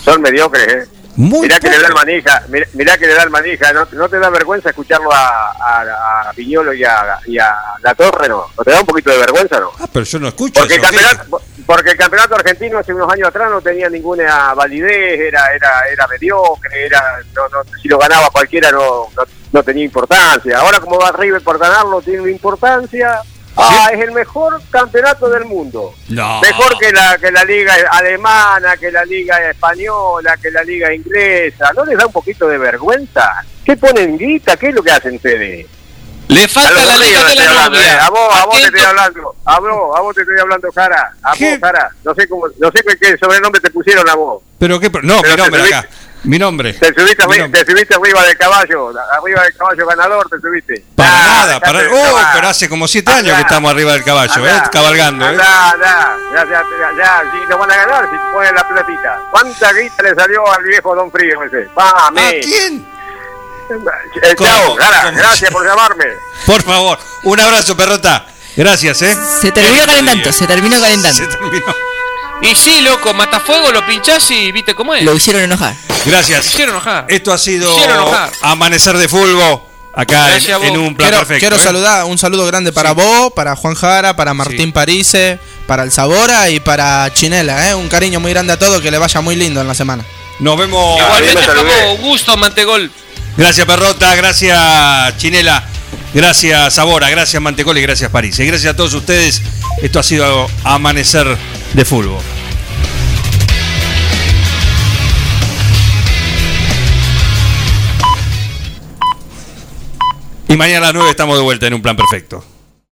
Son mediocres, ¿eh? Muy mirá que le da el poco. manija, mirá, mirá que le da el manija. ¿No, no te da vergüenza escucharlo a, a, a Piñolo y a, y a La Torre, no? ¿No te da un poquito de vergüenza, no? Ah, pero yo no escucho Porque el, campeonato, porque el campeonato argentino hace unos años atrás no tenía ninguna validez, era era era mediocre, era no, no, si lo ganaba cualquiera no, no, no tenía importancia. Ahora como va River por ganarlo tiene importancia. Ah, es el mejor campeonato del mundo. No. Mejor que la que la liga alemana, que la liga española, que la liga inglesa. ¿No les da un poquito de vergüenza? ¿Qué ponen guita? ¿Qué es lo que hacen ustedes? Le falta A la ríos de la hablando, eh. novia. A vos, a vos te estoy hablando. A vos, a vos te estoy hablando, cara. A vos, cara. No sé cómo, no sé qué, qué sobrenombre te pusieron a vos. Pero qué. No, Pero mi nombre subiste- acá. Mi nombre. Te subiste, Mi nombre. te subiste arriba del caballo, arriba del caballo ganador te subiste. Para Ah, nada, para. Oh, pero hace como siete años que estamos arriba del caballo, ¿eh? Andá. Cabalgando, ¿eh? Andá, andá. Ya, ya, ya, ya, si nos van a ganar, si ponen la platita. ¿Cuánta guita le salió al viejo Don Frío ese? ¡Mami! ¿A quién? Eh, chao, gracias por llamarme. Por favor, un abrazo, perrota. Gracias, ¿eh? Se terminó calentando, se terminó calentando. Y sí, loco, Matafuego lo pinchás y viste cómo es. Lo hicieron enojar. Gracias. Hicieron enojar. Esto ha sido. Amanecer de Fulbo. Acá Gracias a en, en un plan quiero, perfecto. quiero ¿eh? saludar, un saludo grande para vos, para Juan Jara, para Martín Parise, para el Sabora y para Chinela, ¿eh? Un cariño muy grande a todos, que le vaya muy lindo en la semana. Nos vemos. Igualmente, un gusto, Mantegol. Gracias, Perrota. Gracias, Chinela. Gracias, Sabora. Gracias, Mantecol. Y gracias, París. Y gracias a todos ustedes. Esto ha sido Amanecer de Fulbo. Y mañana a las 9 estamos de vuelta en un plan perfecto.